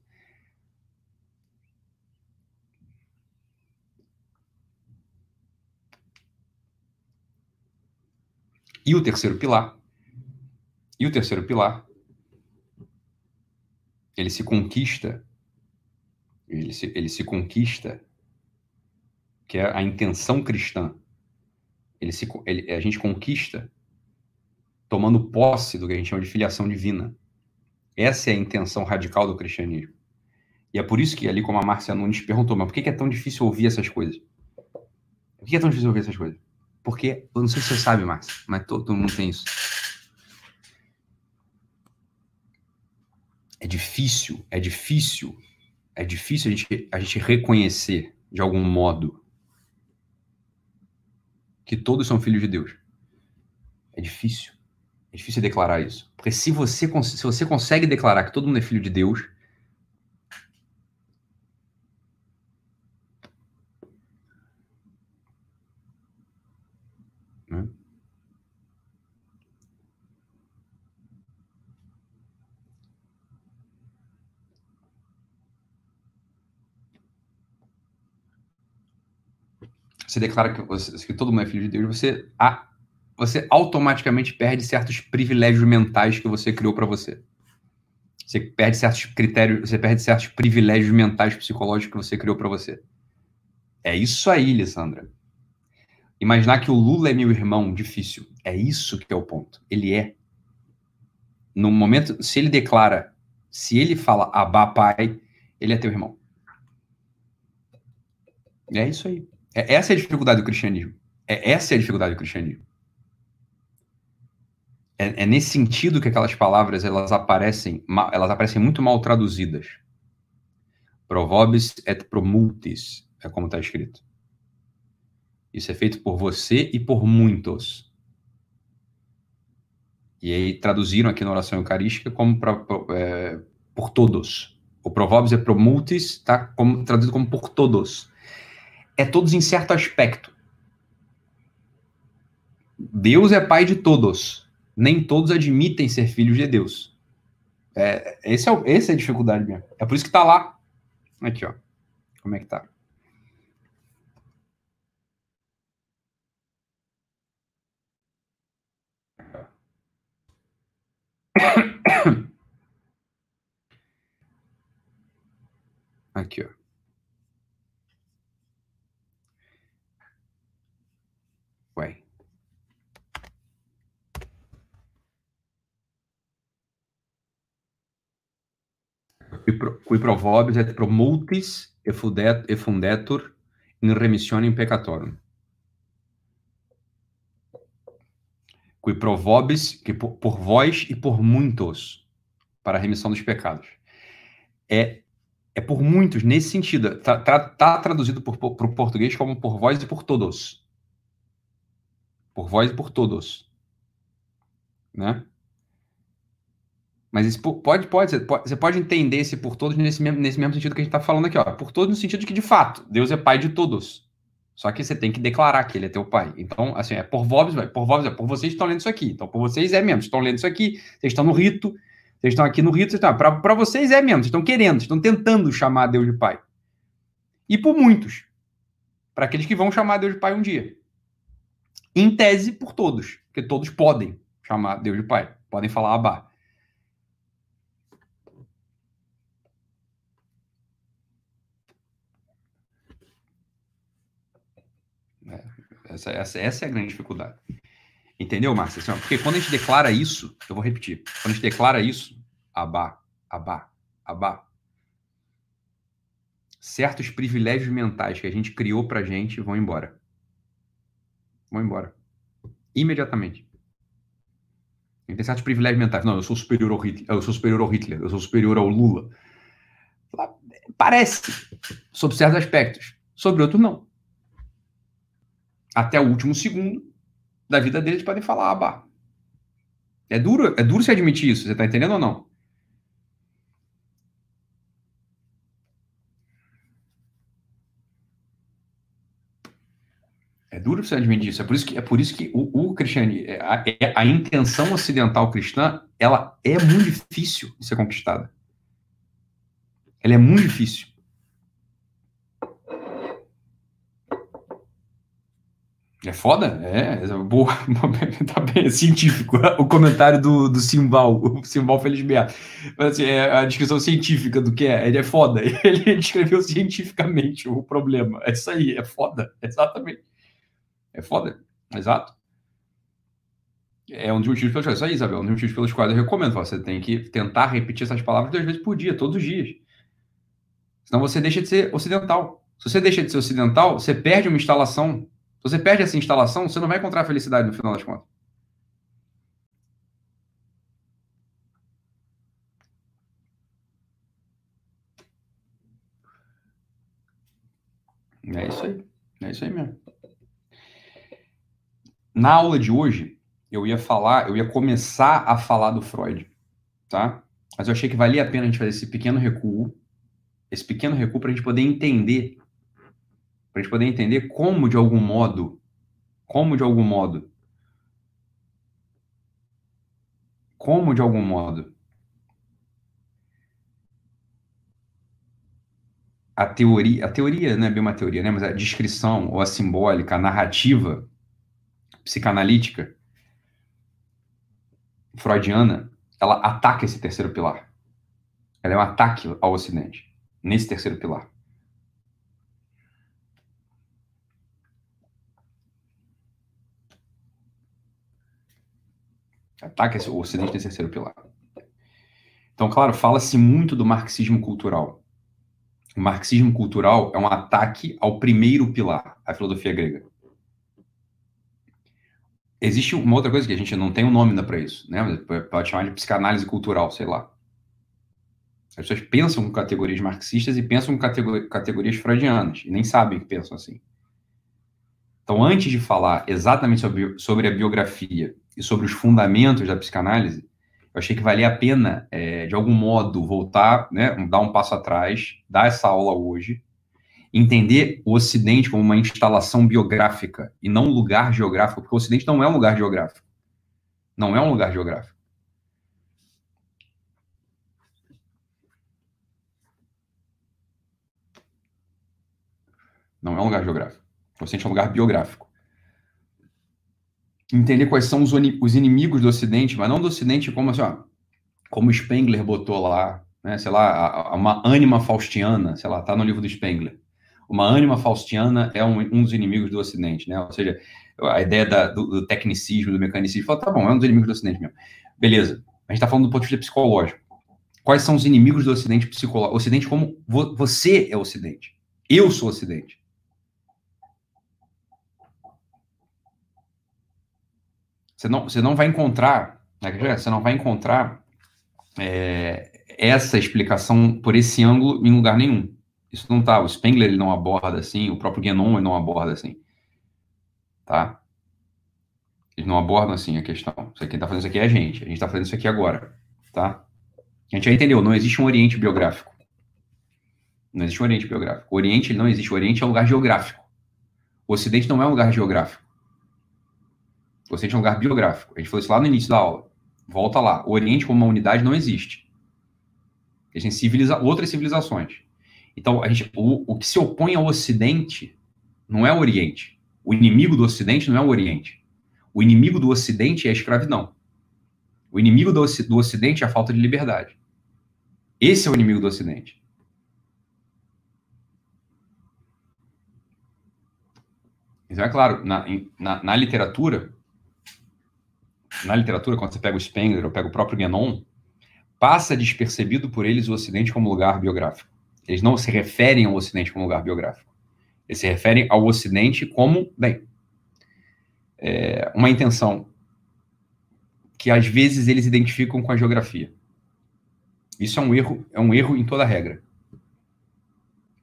E o terceiro pilar, e o terceiro pilar, ele se conquista, ele se, ele se conquista, que é a intenção cristã. Ele se, ele, a gente conquista tomando posse do que a gente chama de filiação divina. Essa é a intenção radical do cristianismo. E é por isso que ali, como a Márcia Nunes perguntou, mas por que é tão difícil ouvir essas coisas? Por que é tão difícil ouvir essas coisas? Porque, eu não sei se você sabe, Márcio, mas todo, todo mundo tem isso. É difícil, é difícil, é difícil a gente, a gente reconhecer, de algum modo, que todos são filhos de Deus. É difícil. É difícil declarar isso. Porque se você, se você consegue declarar que todo mundo é filho de Deus, você declara que, você, que todo mundo é filho de Deus, você, a, você automaticamente perde certos privilégios mentais que você criou para você. Você perde certos critérios, você perde certos privilégios mentais psicológicos que você criou para você. É isso aí, Lissandra. Imaginar que o Lula é meu irmão, difícil. É isso que é o ponto. Ele é. No momento, se ele declara, se ele fala Abá Pai, ele é teu irmão. É isso aí. É, essa é a dificuldade do cristianismo. É, essa é a dificuldade do cristianismo. É, é, nesse sentido que aquelas palavras elas aparecem, elas aparecem muito mal traduzidas. Provobis et promultis, é como está escrito. Isso é feito por você e por muitos. E aí traduziram aqui na oração eucarística como pra, é, por todos. O provobis é promultis, está traduzido como por todos é todos em certo aspecto. Deus é pai de todos. Nem todos admitem ser filhos de Deus. É, esse é, essa é a dificuldade mesmo. É por isso que está lá. Aqui, ó. Como é que tá? Aqui, ó. Qui provobis et pro multis effundetur in remissionem peccatorum. Qui provobis, que por, por vós e por muitos, para a remissão dos pecados. É, é por muitos, nesse sentido. Está tá, tá traduzido para o português como por vós e por todos por vós e por todos, né? Mas isso pode, pode, você pode entender esse por todos nesse mesmo, nesse mesmo sentido que a gente está falando aqui, ó. Por todos no sentido de que, de fato, Deus é pai de todos. Só que você tem que declarar que ele é teu pai. Então, assim, é por vós, por vós, é por vocês que estão lendo isso aqui. Então, por vocês é mesmo, estão lendo isso aqui, vocês estão no rito, vocês estão aqui no rito, para vocês é mesmo, vocês estão querendo, estão tentando chamar Deus de pai. E por muitos, para aqueles que vão chamar Deus de pai um dia em tese, por todos, porque todos podem chamar Deus de Pai, podem falar Abá. É, essa, essa, essa é a grande dificuldade. Entendeu, Márcia? Assim, porque quando a gente declara isso, eu vou repetir, quando a gente declara isso, Abá, Abá, Abá, certos privilégios mentais que a gente criou pra gente vão embora. Vão embora. Imediatamente. Tem certos privilégios mentais. Não, eu sou superior ao Hitler, eu sou superior ao Hitler, eu sou superior ao Lula. Parece, sob certos aspectos. Sobre outros, não. Até o último segundo da vida deles podem falar, bah. É duro, é duro se admitir isso, você tá entendendo ou não? É duro você admitir isso. É por isso que, é por isso que o, o Cristiane, é, a, é, a, intenção ocidental cristã, ela é muito difícil de ser conquistada. Ela é muito difícil. É foda? É, é boa. tá bem, é científico. O comentário do, do Simbal, o Simbal Felisberto. Assim, é a descrição científica do que é. Ele é foda. Ele descreveu cientificamente o problema. É isso aí, é foda. Exatamente. É foda. Exato. É um dos motivos pelos quais, isso aí, Isabel, um dos motivos pelos quais eu recomendo. Você tem que tentar repetir essas palavras duas vezes por dia, todos os dias. Senão você deixa de ser ocidental. Se você deixa de ser ocidental, você perde uma instalação. Você perde essa instalação, você não vai encontrar felicidade no final das contas. É isso aí. É isso aí mesmo. Na aula de hoje, eu ia falar, eu ia começar a falar do Freud, tá? Mas eu achei que valia a pena a gente fazer esse pequeno recuo, esse pequeno recuo para a gente poder entender, para a gente poder entender como de algum modo, como de algum modo, como de algum modo a teoria, a teoria não é bem uma teoria, né? Mas a descrição ou a simbólica, a narrativa psicanalítica freudiana, ela ataca esse terceiro pilar. Ela é um ataque ao Ocidente, nesse terceiro pilar. Ataca o Ocidente nesse terceiro pilar. Então, claro, fala-se muito do marxismo cultural. O marxismo cultural é um ataque ao primeiro pilar, a filosofia grega existe uma outra coisa que a gente não tem um nome para isso, né? Pode chamar de psicanálise cultural, sei lá. As pessoas pensam com categorias marxistas e pensam com categorias freudianas, e nem sabem que pensam assim. Então, antes de falar exatamente sobre, sobre a biografia e sobre os fundamentos da psicanálise, eu achei que valia a pena, é, de algum modo, voltar, né, dar um passo atrás, dar essa aula hoje, entender o Ocidente como uma instalação biográfica e não um lugar geográfico, porque o Ocidente não é um lugar geográfico. Não é um lugar geográfico. Não é um lugar geográfico. O Ocidente é um lugar biográfico. Entender quais são os, os inimigos do Ocidente, mas não do Ocidente como assim, ó, como Spengler botou lá, né, sei lá, uma ânima faustiana, sei lá, tá no livro do Spengler uma ânima faustiana é um, um dos inimigos do Ocidente, né? Ou seja, a ideia da, do, do, tecnicismo, do mecanicismo, fala, tá bom, é um dos inimigos do Ocidente mesmo. Beleza, a gente está falando do ponto de vista psicológico. Quais são os inimigos do Ocidente psicológico? Ocidente como vo, você é Ocidente. Eu sou Ocidente. Você não, você não vai encontrar, né, você não vai encontrar é, essa explicação por esse ângulo em lugar nenhum. Isso não tá, o Spengler ele não aborda assim, o próprio Guénon ele não aborda assim. Tá? Eles não abordam assim a questão. Quem tá fazendo isso aqui é a gente. A gente tá fazendo isso aqui agora, tá? A gente já entendeu, não existe um Oriente biográfico. Não existe um Oriente biográfico. O Oriente não existe. O Oriente é um lugar geográfico. O Ocidente não é um lugar geográfico. O Ocidente é um lugar biográfico. A gente falou isso lá no início da aula. Volta lá. O Oriente como uma unidade não existe. Existem civiliza outras civilizações. Então, a gente, o, o que se opõe ao Ocidente não é o Oriente. O inimigo do Ocidente não é o Oriente. O inimigo do Ocidente é a escravidão. O inimigo do, do Ocidente é a falta de liberdade. Esse é o inimigo do Ocidente. Então, é claro, na, na, na, literatura, na literatura, quando você pega o Spengler ou pega o próprio Guénon, passa despercebido por eles o Ocidente como lugar biográfico. Eles não se referem ao Ocidente como lugar biográfico. Eles se referem ao Ocidente como, bem, é, uma intenção que às vezes eles identificam com a geografia. Isso é um erro, é um erro em toda regra.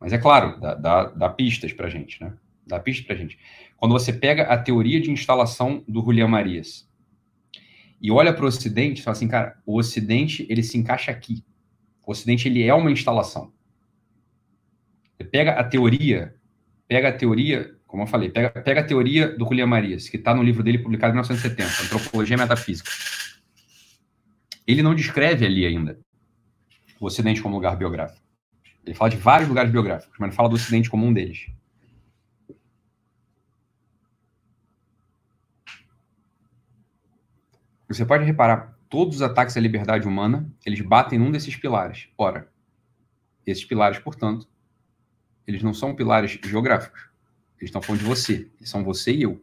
Mas é claro, dá, dá, dá pistas para gente, né? Dá pistas para gente. Quando você pega a teoria de instalação do Julián Marias e olha para o Ocidente, fala assim, cara, o Ocidente ele se encaixa aqui. O Ocidente ele é uma instalação. Você pega a teoria, pega a teoria, como eu falei, pega, pega a teoria do Julián Marias, que está no livro dele publicado em 1970, Antropologia e Metafísica. Ele não descreve ali ainda o Ocidente como lugar biográfico. Ele fala de vários lugares biográficos, mas não fala do Ocidente como um deles. Você pode reparar, todos os ataques à liberdade humana, eles batem num desses pilares. Ora, esses pilares, portanto, eles não são pilares geográficos. Eles estão falando de você. Eles são você e eu.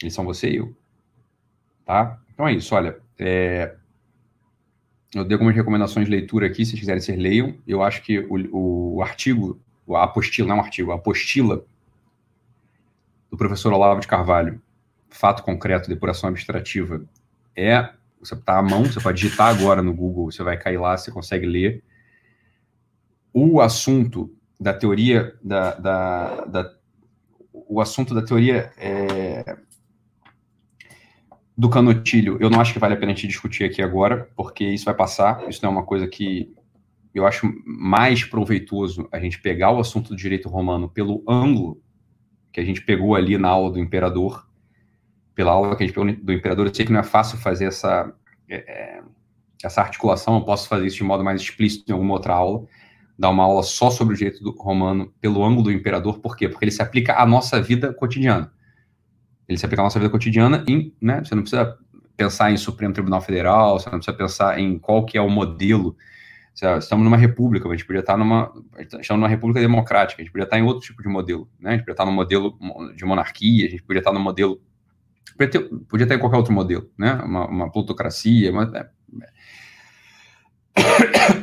Eles são você e eu. Tá? Então é isso, olha. É... Eu dei algumas recomendações de leitura aqui, se vocês quiserem, vocês leiam. Eu acho que o, o artigo, a apostila, não é um artigo, a apostila do professor Olavo de Carvalho, fato concreto, depuração abstrativa, é. Você está à mão, você pode digitar agora no Google, você vai cair lá, você consegue ler. O assunto da teoria da, da, da o assunto da teoria é, do canotilho, eu não acho que vale a pena a gente discutir aqui agora, porque isso vai passar, isso não é uma coisa que eu acho mais proveitoso a gente pegar o assunto do direito romano pelo ângulo que a gente pegou ali na aula do imperador, pela aula que a gente pegou do imperador, eu sei que não é fácil fazer essa, é, é, essa articulação, eu posso fazer isso de modo mais explícito em alguma outra aula, dar uma aula só sobre o direito romano pelo ângulo do imperador, por quê? Porque ele se aplica à nossa vida cotidiana. Ele se aplica à nossa vida cotidiana em, né, você não precisa pensar em Supremo Tribunal Federal, você não precisa pensar em qual que é o modelo. Estamos numa república, a gente podia estar numa, estamos numa república democrática, a gente podia estar em outro tipo de modelo, né? A gente podia estar no modelo de monarquia, a gente podia estar no modelo Podia podia ter qualquer outro modelo, né? Uma, uma plutocracia, mas, é, é.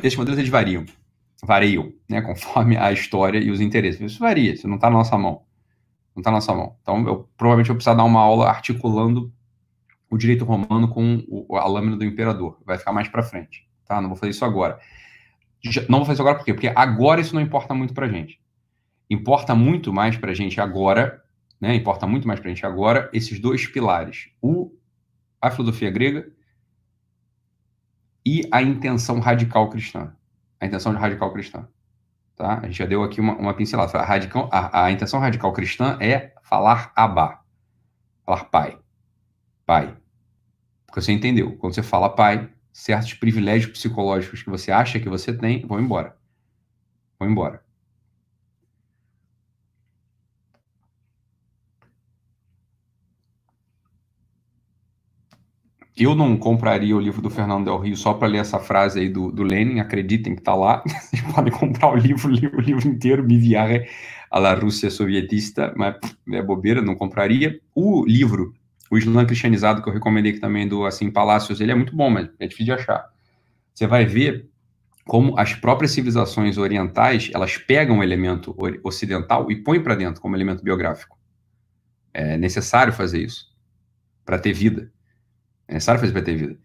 esses modelos eles variam, variam, né? Conforme a história e os interesses. Isso varia, isso não está na nossa mão. Não está na nossa mão. Então, eu provavelmente vou precisar dar uma aula articulando o direito romano com o, a lâmina do imperador. Vai ficar mais para frente, tá? Não vou fazer isso agora. Não vou fazer isso agora por quê? Porque agora isso não importa muito para gente. Importa muito mais para gente agora né, importa muito mais para a gente agora, esses dois pilares, o, a filosofia grega e a intenção radical cristã. A intenção radical cristã. Tá? A gente já deu aqui uma, uma pincelada. A, radical, a, a intenção radical cristã é falar abá, falar pai. Pai. Porque você entendeu. Quando você fala pai, certos privilégios psicológicos que você acha que você tem vão embora. Vão embora. Eu não compraria o livro do Fernando Del Rio só para ler essa frase aí do, do Lenin, acreditem que está lá. Vocês podem comprar o livro, o livro inteiro, Me Viare a la Rússia Sovietista, mas é bobeira, não compraria. O livro, o Islã Cristianizado, que eu recomendei aqui também, do assim Palácios, ele é muito bom, mas é difícil de achar. Você vai ver como as próprias civilizações orientais, elas pegam um elemento ocidental e põem para dentro como elemento biográfico. É necessário fazer isso para ter vida. É fazer para ter vida.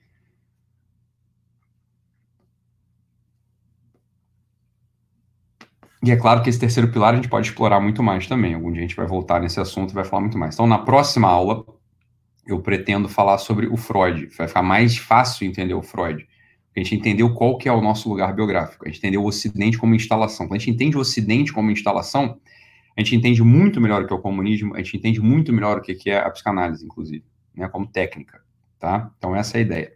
E é claro que esse terceiro pilar a gente pode explorar muito mais também. Algum dia a gente vai voltar nesse assunto e vai falar muito mais. Então, na próxima aula, eu pretendo falar sobre o Freud. Vai ficar mais fácil entender o Freud. A gente entendeu qual que é o nosso lugar biográfico. A gente entendeu o Ocidente como instalação. Quando a gente entende o Ocidente como instalação, a gente entende muito melhor o que é o comunismo, a gente entende muito melhor o que é a psicanálise, inclusive, né, como técnica tá? Então essa é a ideia.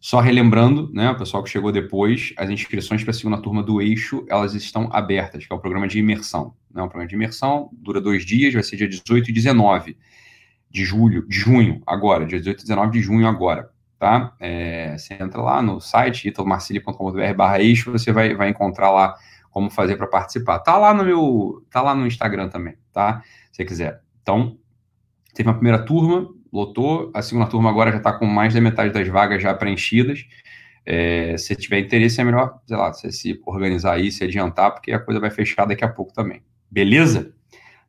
Só relembrando, né, o pessoal que chegou depois, as inscrições para a segunda turma do Eixo, elas estão abertas, que é o programa de imersão. Né? O programa de imersão dura dois dias, vai ser dia 18 e 19 de julho, de junho, agora, dia 18 e 19 de junho agora, tá? É, você entra lá no site italomarcili.com.br barra eixo, você vai, vai encontrar lá como fazer para participar. Tá lá no meu, tá lá no Instagram também, tá? Se você quiser. Então, teve uma primeira turma, lotou. A segunda turma agora já está com mais da metade das vagas já preenchidas. É, se tiver interesse, é melhor, sei lá, você se organizar aí, se adiantar, porque a coisa vai fechar daqui a pouco também. Beleza?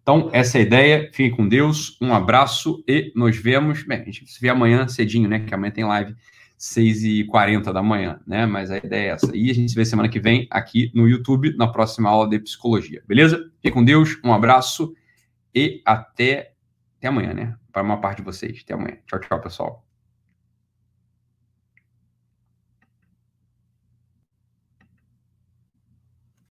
Então, essa é a ideia. Fiquem com Deus. Um abraço e nos vemos. Bem, a gente se vê amanhã cedinho, né? Que amanhã tem live 6h40 da manhã, né? Mas a ideia é essa. E a gente se vê semana que vem aqui no YouTube, na próxima aula de psicologia. Beleza? Fiquem com Deus. Um abraço e até, até amanhã, né? Para uma parte de vocês. Até amanhã. Tchau, tchau, pessoal.